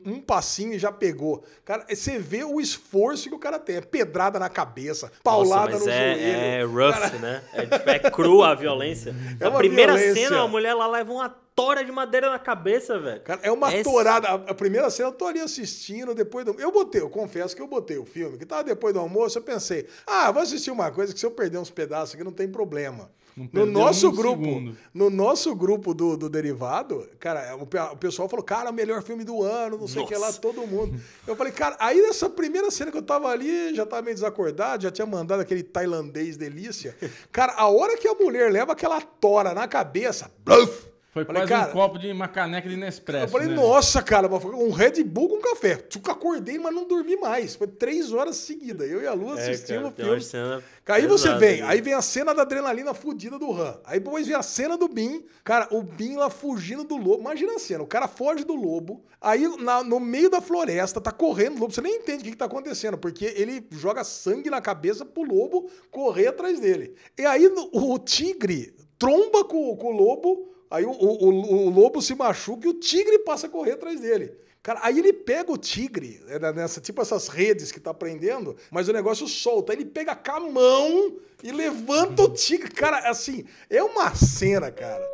S2: um, um passinho e já pegou. Cara, você vê o esforço que o cara tem. É pedrada na cabeça, paulada
S3: Nossa,
S2: no
S3: é,
S2: joelho.
S3: é rough, né? É, tipo, é crua a violência.
S2: É
S3: a primeira
S2: violência.
S3: cena, a mulher lá leva uma tora de madeira na cabeça, velho.
S2: Cara, é uma
S3: É
S2: torada. A, a primeira cena eu tô ali assistindo, depois do. Eu botei, eu confesso que eu botei o filme, que tava depois do almoço, eu pensei, ah, vou assistir uma coisa que se eu perder uns pedaços aqui não tem problema. No nosso grupo,
S1: segundo.
S2: no nosso grupo do, do Derivado, cara, o, o pessoal falou, cara, o melhor filme do ano, não sei o que lá, todo mundo. Eu falei, cara, aí nessa primeira cena que eu tava ali, já tava meio desacordado, já tinha mandado aquele tailandês delícia. Cara, a hora que a mulher leva aquela tora na cabeça, bluf,
S1: Foi
S2: Falei,
S1: quase
S2: cara,
S1: um copo de uma caneca de Nespresso.
S2: Eu falei,
S1: né?
S2: nossa, cara, um Red Bull com café. Tipo, acordei, mas não dormi mais. Foi três horas seguidas. Eu e a Lu assistimos o
S3: tem
S2: filme.
S3: uma cena
S2: Aí você vem, aí vem a cena da adrenalina fudida do Han. Aí depois vem a cena do Bin. Cara, o Bin lá fugindo do lobo. Imagina a cena, o cara foge do lobo. Aí na- no meio da floresta, tá correndo o lobo. Você nem entende o que, que tá acontecendo, porque ele joga sangue na cabeça pro lobo correr atrás dele. E aí no- o tigre tromba com, com o lobo. Aí o, o- o- o lobo se machuca e o tigre passa a correr atrás dele. Cara, aí ele pega o tigre, é, né, nessa, tipo essas redes que tá prendendo, mas o negócio solta. Aí ele pega com a mão e levanta o tigre. Cara, assim, é uma cena, cara.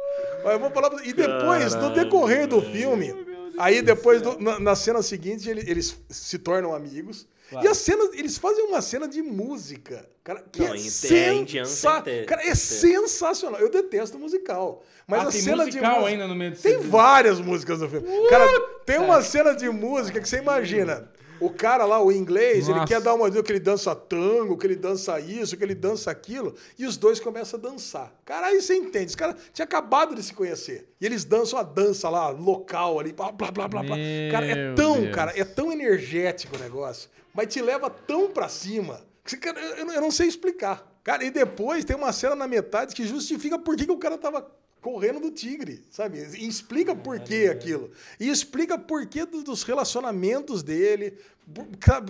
S2: Mas eu vou falar E depois, no decorrer do filme, aí depois, do- na, na cena seguinte, ele- eles se tornam amigos. E a cena, eles fazem uma cena de música, cara, que
S3: Não,
S2: é,
S3: é
S2: sensa...
S3: sem ter-
S2: Cara, é sensacional. Eu detesto musical. Mas
S1: Ah,
S2: a
S1: tem
S2: cena
S1: musical
S2: de música-
S1: ainda no meio do
S2: Tem várias músicas no filme. Cara, tem uma cena de música que você imagina. O cara lá, o inglês, ele
S1: Nossa.
S2: quer dar uma dica que ele dança tango, que ele dança isso, que ele dança aquilo, e os dois começam a dançar. Cara, aí você entende. Os caras tinham acabado de se conhecer. E eles dançam a dança lá, local ali, blá, blá, blá, blá, blá. Cara, é tão,
S1: Deus.
S2: cara, é tão energético o negócio, mas te leva tão pra cima, que cara, eu, eu não sei explicar. Cara, e depois tem uma cena na metade que justifica por que, que o cara tava correndo do tigre, sabe? E explica por que aquilo. E explica por que do- dos relacionamentos dele.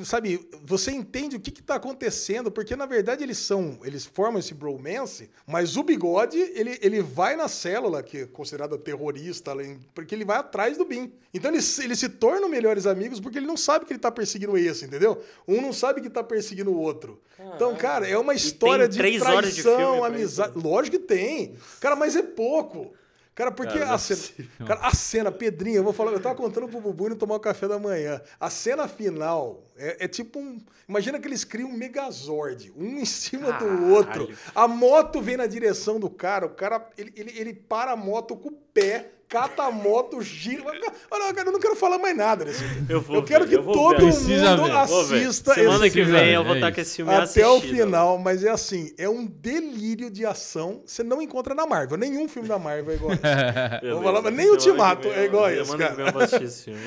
S2: Sabe- você entende o que está acontecendo, porque na verdade eles são, eles formam esse bromance, mas o bigode, ele, ele vai na célula, que é considerada terrorista, porque ele vai atrás do Bin. Então eles, eles se tornam melhores amigos porque ele não sabe que ele tá perseguindo esse, entendeu? Um não sabe que tá perseguindo o outro. Então, cara, é uma história de
S3: de
S2: traição,
S3: pra
S2: amizade. Lógico que tem. Cara, mas é pouco. Cara, porque
S3: Cara,
S2: a
S3: é
S2: cena, cara, a cena, Pedrinho, eu vou falar, eu tava contando pro Bubu não tomar o café da manhã. A cena final é, é tipo um. Imagina que eles criam um megazord, um em cima do
S3: Caralho.
S2: outro. A moto vem na direção do cara, o cara, ele, ele, ele para a moto com o pé, cata a moto, gira. Olha, cara, eu não quero falar mais nada desse filme.
S3: Eu vou
S2: quero
S3: ver,
S2: que
S3: eu
S2: todo
S3: ver.
S2: Mundo
S1: ver.
S2: Assista
S3: Semana
S2: esse
S3: que
S1: filme.
S3: vem eu vou
S1: É
S3: estar
S1: isso.
S3: com esse filme
S2: até o final, mas é assim, é um delírio de ação. Você não encontra na Marvel. Nenhum filme da Marvel é igual. a esse. Vou falar, nem o
S3: Semana que
S2: Ultimato é
S3: eu-
S2: igual a esse,
S3: semana que
S2: cara.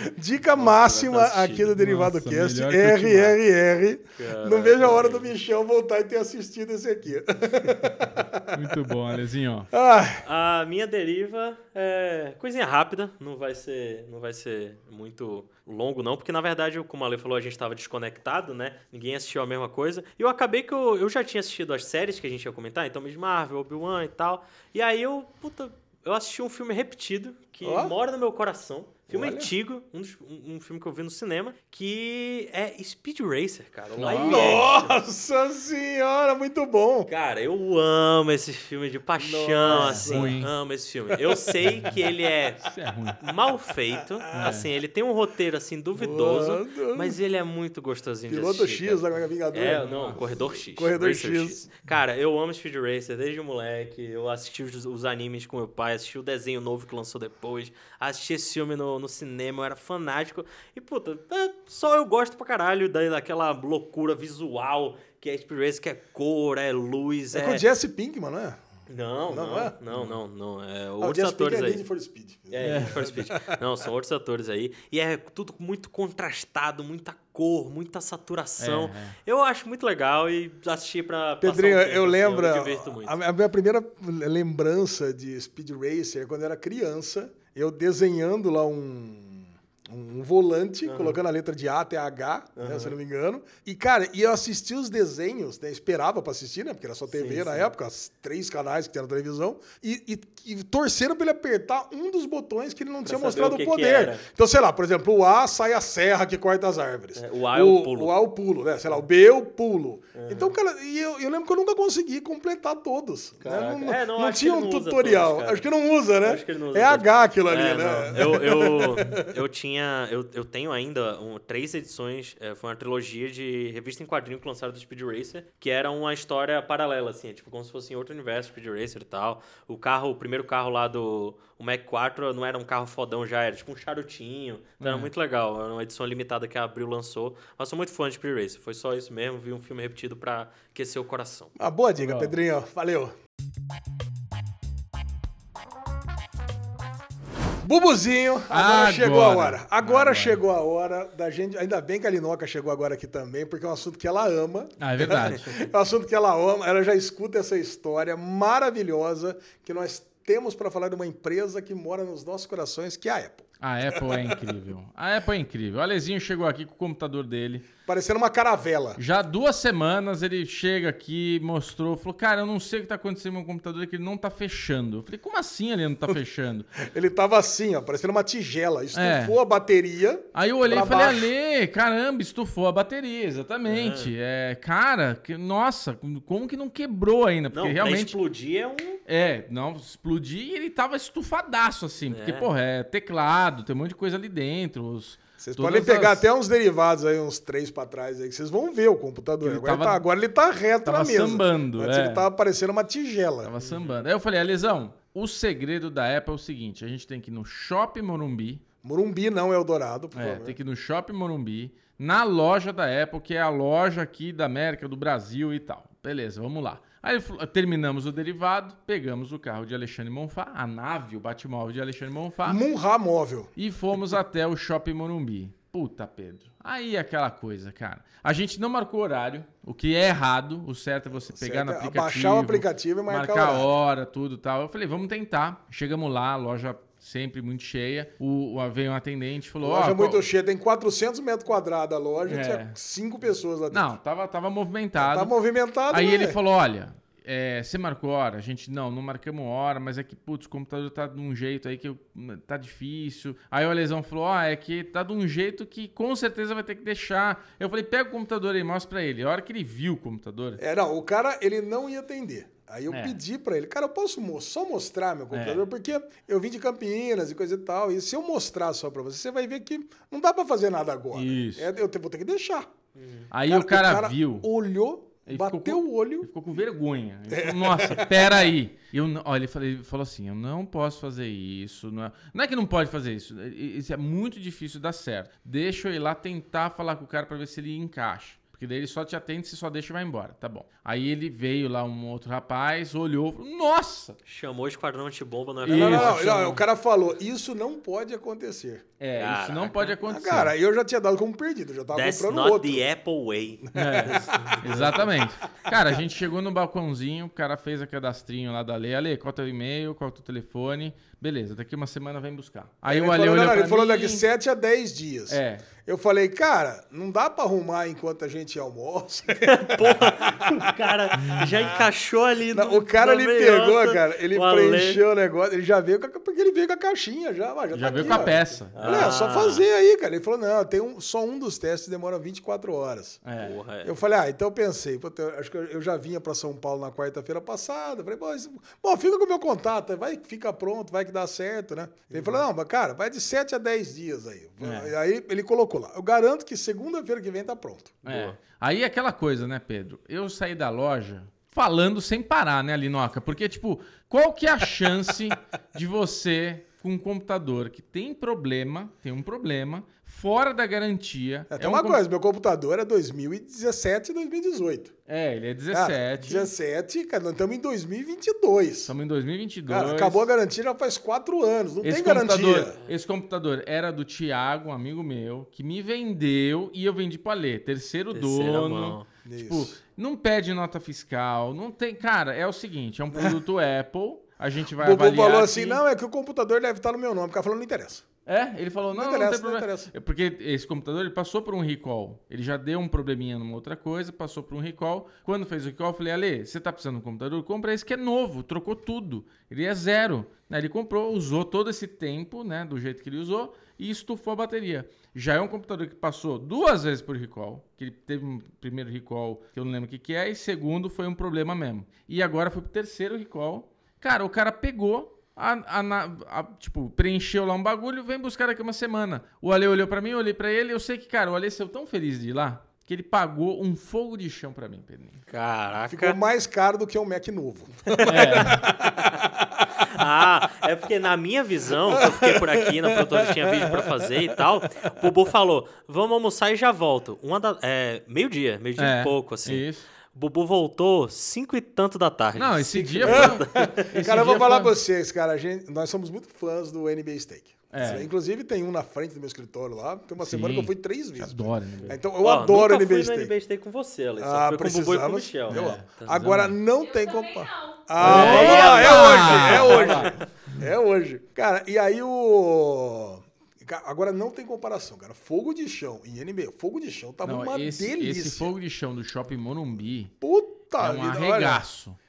S3: eu.
S2: Dica máxima
S3: tá
S2: aqui do Derivado
S1: Nossa,
S2: Cast,
S1: que Ultimato.
S2: RRR.
S3: Caraca,
S2: Não vejo a hora do bichão voltar e ter assistido esse aqui.
S1: Muito bom, Alezinho.
S2: Ah,
S3: A minha deriva é coisinha rápida, não vai ser, não vai ser muito longo não, porque na verdade, como a Ale falou, a gente estava desconectado, né? Ninguém assistiu a mesma coisa. E eu acabei que eu, eu já tinha assistido as séries que a gente ia comentar, então Miss Marvel, Obi-Wan e tal. E aí eu, puta, eu assisti um filme repetido que
S2: Ó.
S3: mora no meu coração. Filme
S2: Olha.
S3: antigo, um, dos- um- um filme que eu vi no cinema, que é Speed Racer, cara.
S1: Nossa.
S3: Action.
S2: senhora, muito bom.
S3: Cara, eu amo esse filme de paixão,
S2: Nossa.
S3: assim.
S1: Ruim.
S3: Amo esse filme. Eu sei que ele é
S1: é
S3: mal feito, assim, ele tem um roteiro, assim, duvidoso, mas ele é muito gostosinho de
S2: Piloto
S3: assistir,
S2: X
S3: cara.
S2: da Vingador.
S3: É, não, Corredor X.
S2: Corredor
S3: Racer
S2: X.
S3: Cara, eu amo Speed Racer desde moleque. Eu assisti os, os animes com meu pai, assisti o desenho novo que lançou depois, assisti esse filme no, no cinema, eu era fanático. E, puta, é, só eu gosto pra caralho da, daquela loucura visual que é Speed Racer, que é cor, é luz,
S2: É,
S3: é...
S2: com o Jesse Pinkman, não é?
S3: Não,
S2: Não
S3: não,
S2: é?
S3: não, não, não, É
S2: Ah, o
S3: outros atores
S2: é
S3: aí.
S2: Need for Speed.
S3: É, Need for Speed. Não, são outros atores aí. E é tudo muito contrastado, muita cor, muita saturação.
S1: É, é.
S3: Eu acho muito legal e assisti pra passar
S2: Pedrinho,
S3: um tempo,
S2: eu
S3: assim,
S2: lembro.
S3: Eu divirto muito.
S2: a, a minha primeira lembrança de Speed Racer é quando eu era criança, eu desenhando lá um. Um volante, colocando a letra de A até H, né, se eu não me engano. E, cara, e eu assisti os desenhos, né, esperava pra assistir, né? Porque era só TV
S3: Sim,
S2: na
S3: sim.
S2: época, três canais que tinha na televisão. E, e, e torceram pra ele apertar um dos botões que ele não tinha
S3: saber
S2: mostrado
S3: o que
S2: o
S3: que
S2: poder.
S3: era.
S2: então, sei lá, por exemplo, o A sai a serra que corta as árvores.
S3: É, o A é o pulo.
S2: O A é o pulo, né? Sei lá, o B é o pulo. Então, cara, e eu, eu lembro que eu nunca consegui completar todos. né? Não,
S3: É, não,
S2: não tinha
S3: que
S2: um tutorial.
S3: todos,
S2: acho que não usa, né?
S3: Acho que ele não usa
S2: é. H aquilo ali,
S3: É,
S2: né?
S3: Eu, eu, eu tinha. Eu, eu tenho ainda um, três edições. é, foi uma trilogia de revista em quadrinho que lançaram do Speed Racer, que era uma história paralela, assim, é tipo como se fosse em outro universo, Speed Racer e tal. O carro, o primeiro carro lá do. O Mac 4 não era um carro fodão já, era tipo um charutinho. Então era muito legal. Era uma edição limitada que a Abril lançou. Mas sou muito fã de Speed Racer. Foi só isso mesmo, vi um filme repetido pra aquecer o coração.
S2: Uma boa dica. Pedrinho. Valeu. Bubuzinho, agora,
S1: Agora.
S2: chegou a hora. Agora,
S1: Agora.
S2: chegou a hora da gente. Ainda bem que a Linoca chegou agora aqui também, porque é um assunto que ela ama.
S1: Ah, é verdade.
S2: É um assunto que ela ama. Ela já escuta essa história maravilhosa que nós temos para falar de uma empresa que mora nos nossos corações, que é a Apple.
S1: A Apple é incrível. A Apple é incrível. O Alezinho chegou aqui com o computador dele.
S2: Parecendo uma caravela.
S1: Já há duas semanas ele chega aqui, mostrou, falou: Cara, eu não sei o que tá acontecendo com o meu computador, que ele não tá fechando. Eu falei: Como assim ele não tá fechando?
S2: Ele tava assim, ó, parecendo uma tigela. Estufou
S1: É.
S2: a bateria.
S1: Aí eu olhei e falei:
S2: baixo.
S1: Ale, caramba, estufou a bateria, exatamente. É, cara, que- nossa, como que não quebrou ainda? Porque
S3: Não,
S1: realmente.
S3: explodir é um.
S1: É, não, explodir e ele tava estufadaço, assim. Porque,
S3: É.
S1: porra, é teclado, tem um monte de coisa ali dentro. Os,
S2: Vocês
S1: todas
S2: podem pegar
S1: as-
S2: até uns derivados aí, uns três pra trás aí, que vocês vão ver o computador.
S1: Ele
S2: Agora,
S1: tava-
S2: ele tá, agora ele tá reto
S1: tava
S2: na mesa.
S1: sambando,
S2: Antes
S1: é.
S2: ele tava parecendo uma tigela.
S1: Tava sambando. Aí eu falei, Alesão, o segredo da Apple é o seguinte: a gente tem que ir no Shopping Morumbi.
S2: Morumbi não é Eldorado, por
S1: É,
S2: favor.
S1: tem que ir no Shopping Morumbi, na loja da Apple, que é a loja aqui da América, do Brasil e tal. Beleza, vamos lá. Aí terminamos o derivado, pegamos o carro de Alexandre Monfá, a nave, o Batmóvel de Alexandre Monfá,
S2: Munra móvel.
S1: e fomos até o Shopping Morumbi. Puta, Pedro. Aí aquela coisa, cara. A gente não marcou horário, o que é errado. O certo é você pegar
S2: Certo
S1: no
S2: é
S1: aplicativo.
S2: abaixar o aplicativo e marcar
S1: marcar hora, tudo e tal. Eu falei, vamos tentar. Chegamos lá, a loja sempre muito cheia. O, o- veio um atendente e falou:
S2: loja
S1: ó,
S2: muito
S1: qual-
S2: cheia, tem 400 metros quadrados a loja,
S1: É.
S2: tinha cinco pessoas lá dentro.
S1: Não, tava, tava movimentado.
S2: Tá movimentado,
S1: Aí
S2: né?
S1: ele falou: olha. é, você marcou hora? A gente, não, não marcamos hora, mas é que, putz, o computador tá de um jeito aí que eu- tá difícil. Aí o Alesão falou: ah, é que tá de um jeito que com certeza vai ter que deixar. Eu falei: pega o computador aí, mostra pra ele. A hora que ele viu o computador,
S2: É, não, o cara, ele não ia atender. Aí eu
S1: É.
S2: pedi pra ele, cara, eu posso só mostrar meu computador? Porque eu vim de Campinas e coisa e tal. E se eu mostrar só pra você, você vai ver que não dá pra fazer nada agora.
S1: Isso.
S2: É, eu vou ter que deixar.
S1: aí o cara, viu.
S2: Olhou,
S1: Ele
S2: bateu
S1: com-
S2: o olho.
S1: Ele ficou com vergonha. Ele falou, Nossa, peraí. Eu, ó, ele, falou, ele falou assim: eu não posso fazer isso. Não é, não é que não pode fazer isso. Isso é muito difícil dar certo. Deixa eu ir lá tentar falar com o cara pra ver se ele encaixa. Porque daí ele só te atende, você só deixa e vai embora. Tá bom. Aí ele veio lá, um outro rapaz, olhou, falou, nossa!
S3: Chamou o esquadrão antibomba, não é
S2: Não, não, não,
S1: Isso,
S2: não,
S1: chama.
S2: O cara falou, isso não pode acontecer.
S1: É, isso
S3: Caraca.
S1: não pode
S2: Ah,
S1: acontecer.
S2: cara, eu já tinha dado como perdido, eu já tava
S3: That's
S2: comprando
S3: not
S2: outro.
S3: the Apple way.
S1: É, exatamente. Cara, a gente chegou no balcãozinho, o cara fez a cadastrinho lá da Lei. Ale, qual é o teu e-mail, qual é o teu telefone? Beleza, daqui uma semana vem buscar. Aí
S2: ele
S1: o Ale
S2: falou,
S1: olhou
S2: não,
S1: pra
S2: ele falou
S1: mim,
S2: daqui 7 a 10 dias.
S1: É.
S2: Eu falei, cara, não dá pra arrumar enquanto a gente almoça.
S3: Porra, o cara já encaixou ali
S2: Não,
S3: no,
S2: o cara, ele pegou, cara, ele
S3: o Ale.
S2: preencheu o negócio, ele já veio com a, porque ele veio com a caixinha, já, já,
S1: Já
S2: tá
S1: veio
S2: aqui,
S1: com a
S2: ó.
S1: peça.
S2: Falei, é, só
S3: Ah.
S2: fazer aí, cara. Ele falou, não, tem um, só um dos testes demora 24 horas.
S1: É.
S3: Porra, é.
S2: Eu falei, ah, então eu pensei, eu acho que eu já vinha pra São Paulo na quarta-feira passada. Falei, pô, isso- bom, fica com o meu contato, vai que fica pronto, vai que dá certo, né? Ele falou, não, mas cara, vai de 7 a 10 dias aí.
S1: É.
S2: Aí ele colocou lá. Eu garanto que segunda-feira que vem tá pronto.
S1: É. Aí aquela coisa, né, Pedro? Eu saí da loja falando sem parar, né, Linoca? Porque, tipo, qual que é a chance de você, com um computador que tem problema, tem um problema, fora da garantia...
S2: É, tem
S1: um
S2: uma
S1: com-
S2: coisa, meu computador é 2017 e 2018.
S1: É, ele é
S2: Cara,
S1: 17.
S2: 17, cara, nós estamos em 2022.
S1: Estamos em 2022.
S2: Cara, acabou a garantia já faz quatro anos, não
S1: Esse
S2: tem garantia.
S1: esse computador era do Thiago, um amigo meu, que me vendeu e eu vendi pro Alê. Terceiro
S3: Terceira
S1: dono.
S3: mão.
S1: Tipo,
S2: Isso.
S1: não pede nota fiscal, não tem. Cara, é o seguinte: é um produto Apple. A gente vai
S2: O Bubu
S1: avaliar.
S2: falou assim: não, é que o computador deve estar no meu nome. O cara falou: não interessa.
S1: É, ele falou, não,
S2: Não
S1: não, tem
S2: não
S1: problema.
S2: interessa.
S1: É Porque esse computador ele passou por um recall. Ele já deu um probleminha numa outra coisa, passou por um recall. Quando fez o recall, eu falei, Ale, você tá precisando de um computador? Compra esse que é novo, trocou tudo. Ele é zero. Aí ele comprou, usou todo esse tempo, né, do jeito que ele usou, e estufou a bateria. Já é um computador que passou duas vezes por recall, que ele teve um primeiro recall que eu não lembro o que, que é, e segundo foi um problema mesmo. E agora foi pro terceiro recall. Cara, o cara pegou, a- a na- a- tipo, preencheu lá um bagulho, vem buscar daqui uma semana. O Ale olhou pra mim, eu olhei pra ele, eu sei que, cara, o Ale saiu tão feliz de ir lá, que ele pagou um fogo de chão pra mim, Pedrinho.
S3: Caraca.
S2: Ficou mais caro do que um Mac novo.
S3: Ah, é porque na minha visão, que eu fiquei por aqui, na produtora tinha vídeo pra fazer e tal, o Bubu falou, vamos almoçar e já volto. Uma da, é, meio-dia, meio-dia
S1: É,
S3: e pouco, assim.
S1: Isso.
S3: O Bubu voltou cinco e tanto da tarde.
S1: Não, esse dia foi. esse
S2: cara, eu vou falar
S1: foi-
S2: pra vocês, cara, a gente, nós somos muito fãs do NBA Steak.
S1: É.
S2: Inclusive, tem um na frente do meu escritório lá. Tem uma
S1: Sim.
S2: semana que eu fui três vezes.
S1: Adoro NBA.
S2: Então, eu
S3: Ó,
S2: adoro
S3: nunca
S2: NBA
S3: fui
S2: Steak.
S3: no NBA Steak com você, Alex.
S2: Ah,
S3: Só fui com o Bubu e com o
S2: precisamos.
S3: Michel.
S2: Eu
S3: É, tá
S2: Agora não tem como.
S4: não.
S2: Ah,
S3: É.
S2: vamos lá, é
S1: Ah.
S2: hoje, é hoje. É hoje. Cara, e aí o. Agora não tem comparação, cara. Fogo de chão em NBA. Fogo de chão tava
S1: Não,
S2: uma
S1: esse,
S2: delícia.
S1: esse fogo de chão do Shopping Morumbi
S2: Puta
S1: é um
S2: vida, olha.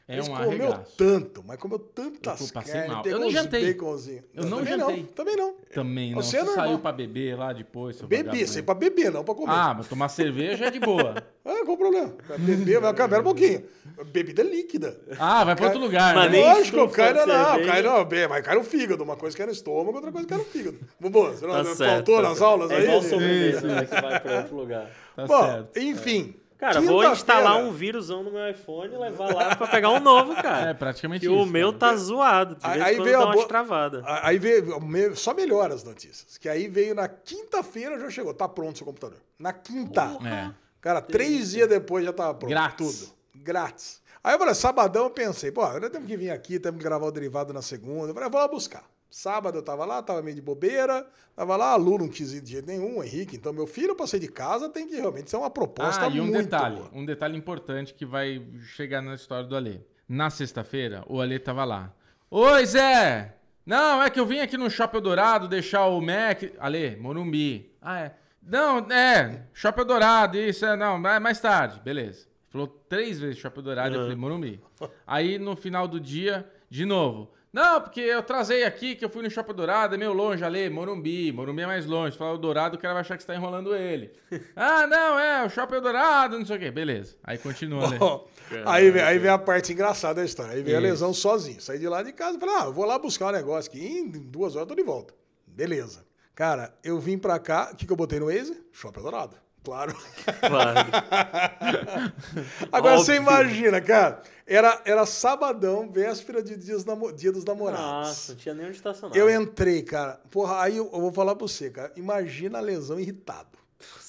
S1: É
S2: Eles
S1: um
S2: comeu
S1: arregaço.
S2: tanto, mas comeu tantas
S1: Eu passei
S2: carnes,
S1: mal. Eu
S2: uns
S1: jantei.
S2: baconzinhos.
S1: Eu não
S2: também
S1: jantei.
S2: Não, também não.
S1: Também não.
S2: Você
S1: Você,
S2: é normal.
S1: saiu pra beber lá depois,
S2: Bebi, sei pra beber, não pra comer.
S1: Ah, mas tomar cerveja é de boa.
S2: Ah, qual o problema? Beber, vai caber um pouquinho. Bebida líquida.
S1: Ah, vai pra outro lugar,
S3: Mas
S1: né?
S2: Lógico, cai não, não, cai não, bem, vai cair no fígado. Uma coisa que é no estômago, outra coisa que é no fígado. Bubu, você não
S3: Tá
S2: não
S3: certo,
S2: faltou
S3: tá
S2: nas
S3: certo.
S2: aulas
S3: é
S2: aí?
S3: igual sobremesa, né, que vai pra outro lugar.
S1: Tá
S2: Bom,
S1: certo.
S2: enfim.
S3: Cara, vou instalar um vírusão no meu iPhone e levar lá pra pegar um novo, cara.
S1: É praticamente
S3: que
S1: isso.
S3: o meu
S1: cara.
S3: tá zoado.
S2: Aí- aí veio a
S3: umas
S2: boa-
S3: travadas.
S2: Aí veio, só melhora as notícias. Que aí veio na quinta-feira, já chegou. Tá pronto o seu computador. Na quinta.
S1: É.
S2: Cara, três dias depois já tava pronto.
S1: Grátis.
S2: Tudo. Grátis. Aí eu falei, sabadão eu pensei, pô, nós temos que vir aqui, temos que gravar o derivado na segunda. Eu falei, vou lá buscar. Sábado eu tava lá, tava meio de bobeira, tava lá, aluno não quis ir de jeito nenhum, Henrique. Então, meu filho, pra sair de casa, tem que realmente ser uma proposta
S1: Ah, e um
S2: muito
S1: detalhe,
S2: boa.
S1: um detalhe importante que vai chegar na história do Alê. Na sexta-feira, o Alê tava lá. Oi, Zé! Não, é que eu vim aqui no Shopping Dourado deixar o Mac. Alê, Morumbi. Ah, é. Não, é, Shopping Dourado, isso, é, não, é mais tarde, beleza. Falou três vezes Shopping Dourado, eu falei, Morumbi. Aí no final do dia, de novo. Não, porque eu trazei aqui que eu fui no Shopping Dourado, é meio longe, Ale, Morumbi. Morumbi é mais longe. Fala o Dourado, o cara vai achar que você tá enrolando ele. ah, não, é, o Shopping Dourado, não sei o quê. Beleza. Aí continua, Ale.
S2: Bom, aí, vem, aí vem a parte engraçada da história. Aí vem a
S1: Isso.
S2: lesão sozinho. Saí de lá de casa e falei, ah, eu vou lá buscar um negócio aqui. Em duas horas eu tô de volta. Beleza. Cara, eu vim pra cá, o que, que eu botei no Waze? Shopping Dourado. Claro.
S3: Claro.
S2: Agora
S3: Óbvio.
S2: você imagina, cara. Era, era sabadão, véspera de dias namo- dia dos namorados.
S3: Nossa, não tinha nem onde estacionar.
S2: Eu entrei, cara. Porra, aí eu, eu vou falar pra você, cara. Imagina a lesão irritado.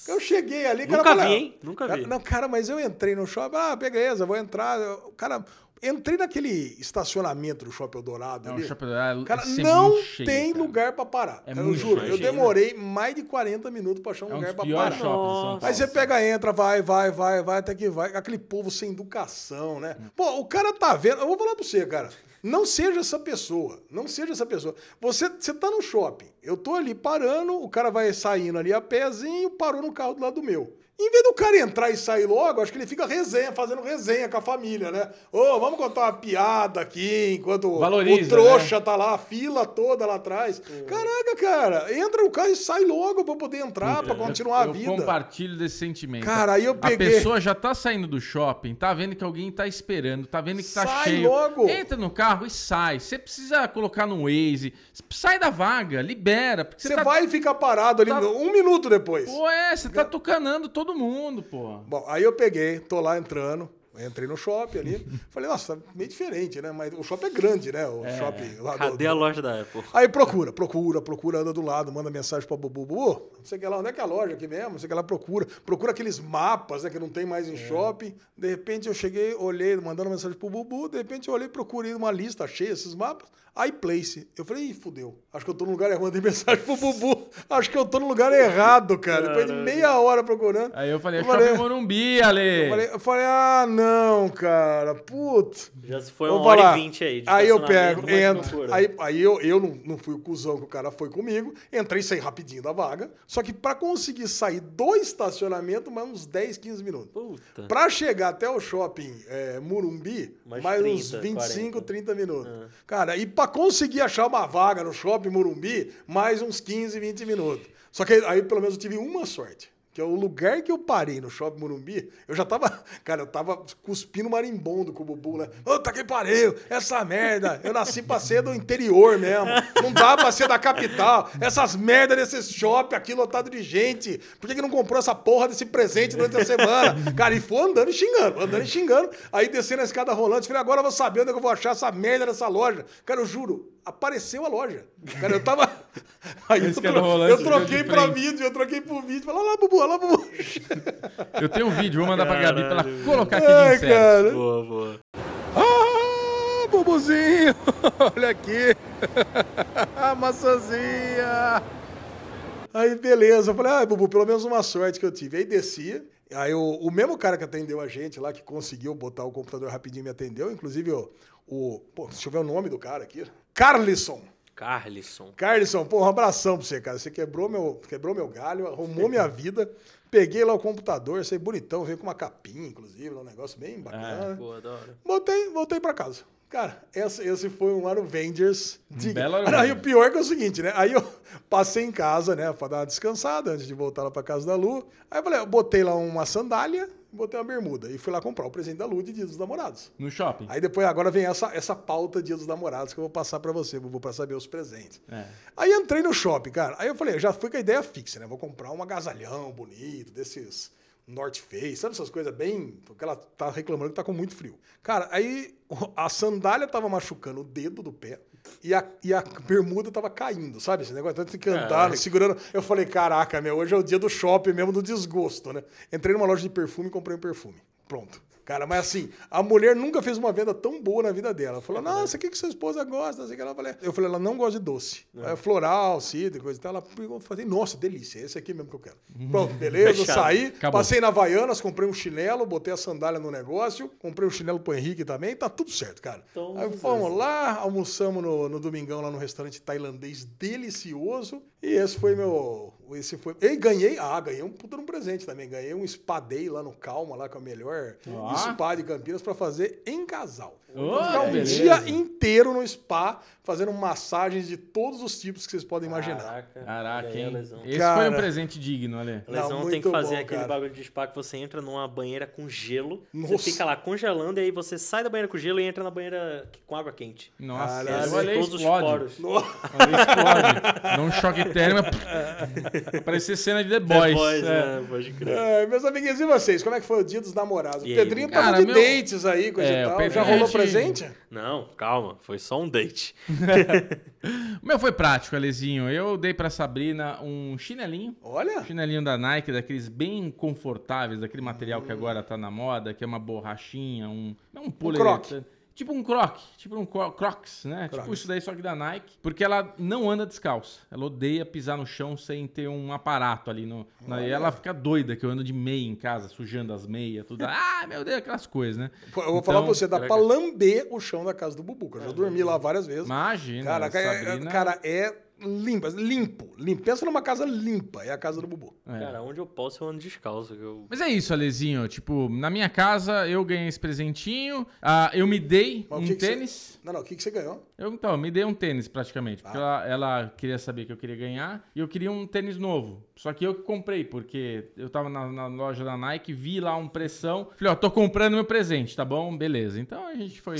S2: Eu cheguei ali, cara.
S3: Nunca
S2: falei,
S3: vi,
S2: ah,
S3: hein? Nunca
S2: cara,
S3: vi.
S2: Não, cara, mas eu entrei no shopping. Ah, beleza, vou entrar. Eu- Cara, entrei naquele estacionamento do Shopping Eldorado
S1: Não,
S2: ali.
S1: o Shopping Dourado
S2: Cara,
S1: é
S2: não
S1: cheio,
S2: tem
S1: cara.
S2: lugar pra parar.
S1: É
S2: eu juro,
S1: cheio,
S2: eu
S3: né?
S2: demorei mais de 40 minutos pra achar um
S1: É
S2: lugar
S1: piores
S2: parar. Aí você pega, entra, vai, vai, vai, vai, até que vai. Aquele povo sem educação, né? Pô, o cara tá vendo. Eu vou falar pra você, cara. Não seja essa pessoa. Não seja essa pessoa. Você, você tá no shopping. Eu tô ali parando, o cara vai saindo ali a pezinho, parou no carro do lado do meu. Em vez do cara entrar e sair logo, acho que ele fica resenha, fazendo resenha com a família, né? Ô, vamos contar uma piada aqui, enquanto o-
S1: Valoriza,
S2: o trouxa tá lá, a fila toda lá atrás.
S1: É.
S2: Caraca, cara, entra no carro e sai logo pra poder entrar, pra continuar
S1: eu
S2: a vida.
S1: compartilho desse sentimento.
S2: Cara, aí eu peguei-
S1: A pessoa já tá saindo do shopping, tá vendo que alguém tá esperando, tá vendo que tá
S2: Sai
S1: cheio.
S2: logo.
S1: Entra no carro e sai. Você precisa colocar no Waze. Sai da vaga, libera.
S2: Você
S1: tá...
S2: vai ficar parado ali
S1: tá-
S2: um minuto depois.
S1: Pô, é, você tá tucanando todo mundo, pô.
S2: Bom, aí eu peguei, tô lá entrando, entrei no shopping ali. falei, nossa, tá meio diferente, né? Mas o shopping é grande, né? O shopping lá do-
S3: Cadê
S2: do,
S3: a loja da Apple?
S2: Aí procura, procura, procura, anda do lado, manda mensagem pra Bubu, Bubu, não sei o que lá, onde é que é a loja aqui mesmo? Não sei o que lá, procura. Procura aqueles mapas, né, que não tem mais em shopping. De repente eu cheguei, olhei, mandando mensagem pro Bubu, de repente eu olhei, procurei uma lista, achei esses mapas, iPlace. Eu falei, ih, fudeu, acho que eu tô no lugar errado, mandei mensagem pro Bubu, acho que eu tô no lugar errado, cara. Depois de meia hora procurando.
S1: Aí eu falei,
S2: Eu
S1: Shopping
S2: falei-
S1: Morumbi, Ale.
S2: Eu falei, eu falei, ah, não, cara, putz.
S3: Já se foi
S2: Vou
S3: uma hora
S2: falar.
S3: e vinte aí. de
S2: Aí eu pego, entro. Aí, aí eu, eu não, não fui o cuzão que o cara foi comigo. Entrei e saí rapidinho da vaga. Só que pra conseguir sair do estacionamento, mais uns 10, 15 minutos.
S3: Puta.
S2: Pra chegar até o shopping é, Murumbi,
S3: Mais
S2: mais,
S3: 30,
S2: uns 25,
S3: 40.
S2: 30 minutos.
S3: Ah.
S2: Cara, e pra conseguir achar uma vaga no shopping Murumbi, mais uns 15, 20 minutos. Só que aí pelo menos eu tive uma sorte. Que é o lugar que eu parei no shopping Morumbi, eu já tava. Cara, eu tava cuspindo marimbondo com o Bubu, né? Tá que pariu, essa merda. Eu nasci pra ser do interior mesmo. Não dá pra ser da capital. Essas merdas desses shopping aqui lotado de gente. Por que, que não comprou essa porra desse presente durante a semana? Cara, e foi andando e xingando, andando e xingando. Aí descendo a escada rolante, falei, agora eu vou saber onde é que eu vou achar essa merda dessa loja. Cara, eu juro, apareceu a loja. Cara, eu tava. Aí eu, tro- eu troquei
S1: de
S2: pra vídeo, eu troquei pro vídeo. Falei, olha lá, Bubu, olha lá, Bubu.
S1: Eu tenho um vídeo, vou mandar pra Gabi pra ela
S3: Caralho.
S1: colocar aqui de
S2: Ai,
S1: inseto.
S2: cara.
S3: Boa, boa.
S2: Ah, Bubuzinho, olha aqui. A maçãzinha. Aí, beleza. Eu falei, ah, Bubu, pelo menos uma sorte que eu tive. Aí descia. Aí o, o mesmo cara que atendeu a gente lá, que conseguiu botar o computador rapidinho, me atendeu. Inclusive, o. o pô, deixa eu ver o nome do cara aqui. Carlisson.
S3: Carlisson.
S2: Carlisson, pô, um abração pra você, cara. Você quebrou meu, quebrou meu galho, arrumou minha vida. Peguei lá o computador, sei bonitão, veio com uma capinha, inclusive, um negócio bem bacana.
S3: Boa, da hora.
S2: Voltei, voltei pra casa. Cara, esse, esse foi um Avengers. de-
S1: belo
S2: Aí o pior que é o seguinte, né? Aí eu passei em casa, né, pra dar uma descansada antes de voltar lá pra casa da Lu. Aí eu falei, eu botei lá uma sandália, botei uma bermuda e fui lá comprar o presente da Lu de Dia dos Namorados.
S1: No shopping.
S2: Aí depois, agora vem essa, essa pauta Dia dos Namorados que eu vou passar pra você, Bubu, pra saber os presentes.
S1: É.
S2: Aí entrei no shopping, cara. Aí eu falei, eu já fui com a ideia fixa, né? Vou comprar um agasalhão bonito, desses North Face, sabe essas coisas bem. Porque ela tá reclamando que tá com muito frio. Cara, aí a sandália tava machucando o dedo do pé. E a, e a bermuda tava caindo, sabe? Esse negócio, tem que andar,
S3: Caraca.
S2: segurando. Eu falei, caraca, meu, hoje é o dia do shopping mesmo, do desgosto, né? Entrei numa loja de perfume e comprei um perfume. Pronto. Cara, mas assim, a mulher nunca fez uma venda tão boa na vida dela. Ela falou, nossa, o que, que sua esposa gosta? Que ela falei. Eu falei, ela não gosta de doce. É floral, cítrico, coisa e tal. Ela falei, nossa, delícia, esse aqui mesmo que eu quero. Pronto, beleza,
S3: Fechado.
S2: saí,
S1: Acabou.
S2: passei na Havaianas, comprei um chinelo, botei a sandália no negócio, comprei um chinelo pro Henrique também, tá tudo certo, cara.
S3: Então,
S2: Aí fomos lá, almoçamos no, no domingão lá no restaurante tailandês delicioso. E esse foi meu. Esse foi. E ganhei. Ah, ganhei um puta um presente também. Ganhei um spa day lá no Calma, lá com a melhor spa de Campinas pra fazer em casal. Vou ficar um
S1: beleza.
S2: dia inteiro no spa, fazendo massagens de todos os tipos que vocês podem imaginar.
S3: Caraca.
S1: Caraca, hein?
S3: Lesão.
S1: Esse
S2: Cara.
S1: foi um presente digno, Ale.
S3: Lesão
S2: Não,
S3: tem que fazer
S2: bom,
S3: aquele
S2: cara.
S3: bagulho de spa que você entra numa banheira com gelo.
S2: Nossa.
S3: Você fica lá congelando e aí você sai da banheira com gelo e entra na banheira com água quente.
S1: Nossa,
S2: Caralho.
S3: todos os
S1: explode.
S3: poros.
S1: O Ale explode. Dá um choque térmico. Parecia cena de The Boys.
S3: The Boys,
S1: é.
S3: né? Pode crer.
S2: É, meus amiguinhos, e vocês? Como é que foi o dia dos namorados?
S3: E
S2: o Pedrinho
S1: cara?
S2: tava de
S1: Meu-
S2: dates aí, coisa
S1: É,
S2: e tal.
S1: Pedrinho
S2: Já rolou
S1: a gente-
S2: presente?
S3: Não, calma. Foi só um date.
S1: O meu foi prático, Alezinho. Eu dei pra Sabrina um chinelinho.
S2: Olha.
S1: Chinelinho da Nike, daqueles bem confortáveis, daquele material que agora tá na moda, que é uma borrachinha, um. Não um
S2: croc.
S1: Tipo um croc, tipo um cro- crocs, né? Tipo
S2: Crocs.
S1: isso daí, só que da Nike. Porque ela não anda descalça. Ela odeia pisar no chão sem ter um aparato ali. No, na, e ela fica doida que eu ando de meia em casa, sujando as meias, tudo. Ah, meu Deus, aquelas coisas, né?
S2: Eu vou falar pra
S1: Então,
S2: você, dá pra lamber o chão da casa do Bubu, que eu já dormi lá várias vezes.
S1: Imagina,
S2: Cara, é,
S1: Sabrina...
S2: cara, é limpa, limpo, limpo. Pensa numa casa limpa, é a casa do Bubu.
S1: É.
S3: Cara, onde eu posso eu ando descalço. Eu...
S1: Mas é isso, Alezinho. Tipo, na minha casa eu ganhei esse presentinho. Ah, eu me dei
S2: Mas
S1: um
S2: que que você-
S1: tênis.
S2: Não, não, o que, que você ganhou?
S1: Eu, então, eu me dei um tênis praticamente. Porque
S2: Ah.
S1: ela, ela queria saber que eu queria ganhar. E eu queria um tênis novo. Só que eu que comprei, porque eu tava na, na loja da Nike, vi lá um pressão. Falei, ó, tô comprando meu presente, tá bom? Beleza. Então a gente foi.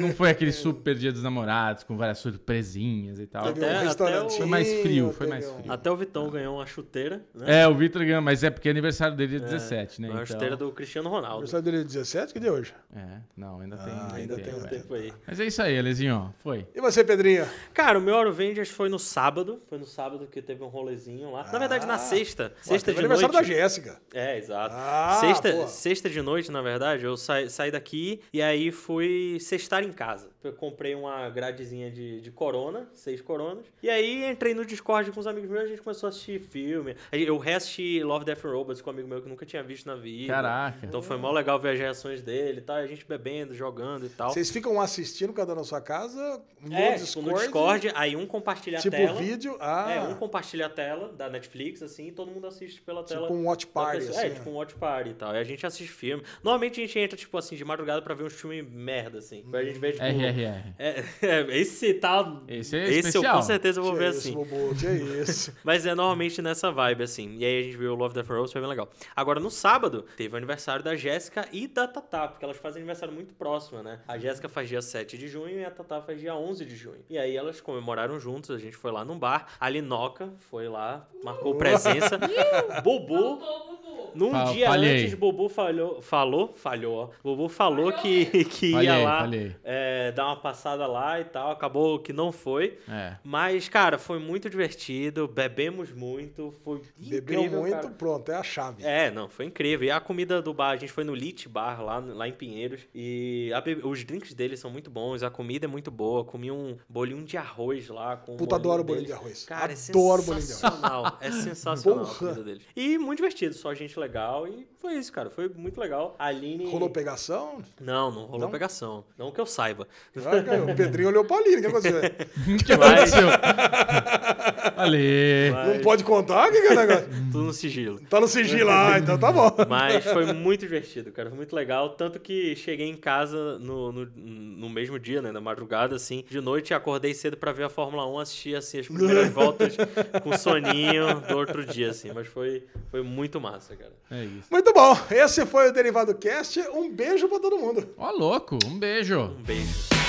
S1: não foi aquele super dia dos namorados, com várias surpresinhas e tal.
S3: Até-
S2: um
S3: até
S2: restaurantinho.
S1: Foi mais frio, foi mais frio.
S3: Até o Vitão ganhou uma chuteira, né?
S1: É, o Vitor ganhou, mas é porque é aniversário dele é 17, né?
S3: Uma
S1: Então...
S3: chuteira do Cristiano Ronaldo.
S2: Aniversário dele é 17, que dia é hoje?
S1: É, não, ainda tem.
S2: Ah, ainda tem
S1: tempo,
S2: um tempo.
S3: Aí.
S1: Mas é isso aí, Alezinho, ó. Foi.
S2: E você, Pedrinho?
S3: Cara, o meu Avengers foi no sábado. Foi no sábado que teve um rolezinho lá. Na verdade, na
S2: Ah.
S3: sexta.
S2: Pô,
S3: Sexta de
S2: aniversário
S3: noite.
S2: da Jéssica.
S3: É, exato.
S2: Ah,
S3: sexta,
S2: pô.
S3: sexta de noite, na verdade, eu saí, saí daqui e aí fui sextar em casa. Eu comprei uma gradezinha de, de corona, seis coronas. E aí entrei no Discord com os amigos meus, a gente começou a assistir filme. Eu reassisti Love, Death and Robots com um amigo meu que nunca tinha visto na vida.
S1: Caraca.
S3: Então foi mó legal ver as reações dele e tal. e A gente bebendo, jogando e tal.
S2: Vocês ficam assistindo cada um na sua casa, no
S3: É,
S2: Discord,
S3: no Discord, aí um compartilha
S2: tipo
S3: a tela.
S2: vídeo. Ah,
S3: É, um compartilha a tela da Netflix, assim, e todo mundo assiste pela tela.
S2: tipo um watch party,
S3: pessoa.
S2: assim.
S3: É, tipo um watch party e tal. E a gente assiste filme. Normalmente a gente entra, tipo assim, de madrugada pra ver uns filmes merda, assim. Pra gente ver, tipo.
S1: RRR.
S3: É, é, esse tá.
S1: Esse é
S3: esse eu
S1: especial.
S3: com certeza vou
S2: que
S3: ver
S2: isso,
S3: assim.
S2: Bobo, que é isso.
S3: Mas é normalmente nessa vibe, assim. E aí a gente viu o Love, Death Robots, foi bem legal. Agora, no sábado, teve o aniversário da Jéssica e da Tatá, porque elas fazem aniversário muito próximo, né? A Jéssica faz dia 7 de junho e a Tatá faz dia 11 de junho. E aí elas comemoraram juntos, a gente foi lá num bar. A Linoca foi lá, marcou presença. Bubu... Num
S1: Fa-
S3: dia
S1: falhei.
S3: antes, Bubu falhou, falou, falhou, ó. Bubu falou que, que ia
S1: Falhei,
S3: lá
S1: falhei.
S3: é, dar uma passada lá e tal. Acabou que não foi.
S1: É.
S3: Mas, cara, foi muito divertido. Bebemos muito. Foi incrível,
S2: muito,
S3: cara.
S2: pronto, é a chave.
S3: É, não, foi incrível. E a comida do bar, a gente foi no Lit Bar lá, lá em Pinheiros. E a be- os drinks deles são muito bons, a comida é muito boa. Comi um bolinho de arroz lá com
S2: Puta, adoro bolinho
S3: deles.
S2: de arroz.
S3: Cara,
S2: Adoro
S3: é
S2: bolinho de arroz.
S3: sensacional. É sensacional
S2: Porra.
S3: a deles. E muito divertido, só gente legal. E foi isso, cara. Foi muito legal. A Aline.
S2: Rolou pegação?
S3: Não, não rolou
S2: Não?
S3: pegação. Não que eu saiba.
S2: Cara, o Pedrinho olhou pra Aline, o que aconteceu?
S1: O que aconteceu? Ale.
S3: Mas
S2: Não pode contar? O que que é o negócio?
S3: tudo no sigilo.
S2: Tá no sigilo lá, então tá bom.
S3: Mas foi muito divertido, cara. Foi muito legal. Tanto que cheguei em casa no, no, no mesmo dia, né? Na madrugada, assim. De noite, acordei cedo pra ver a Fórmula 1, assistir, assim, as primeiras voltas com soninho do outro dia, assim. Mas foi, foi muito massa, cara.
S1: É isso.
S2: Muito bom. Esse foi o Derivado Cast. Um beijo pra todo mundo.
S1: Ó, louco. Um beijo.
S3: Um beijo.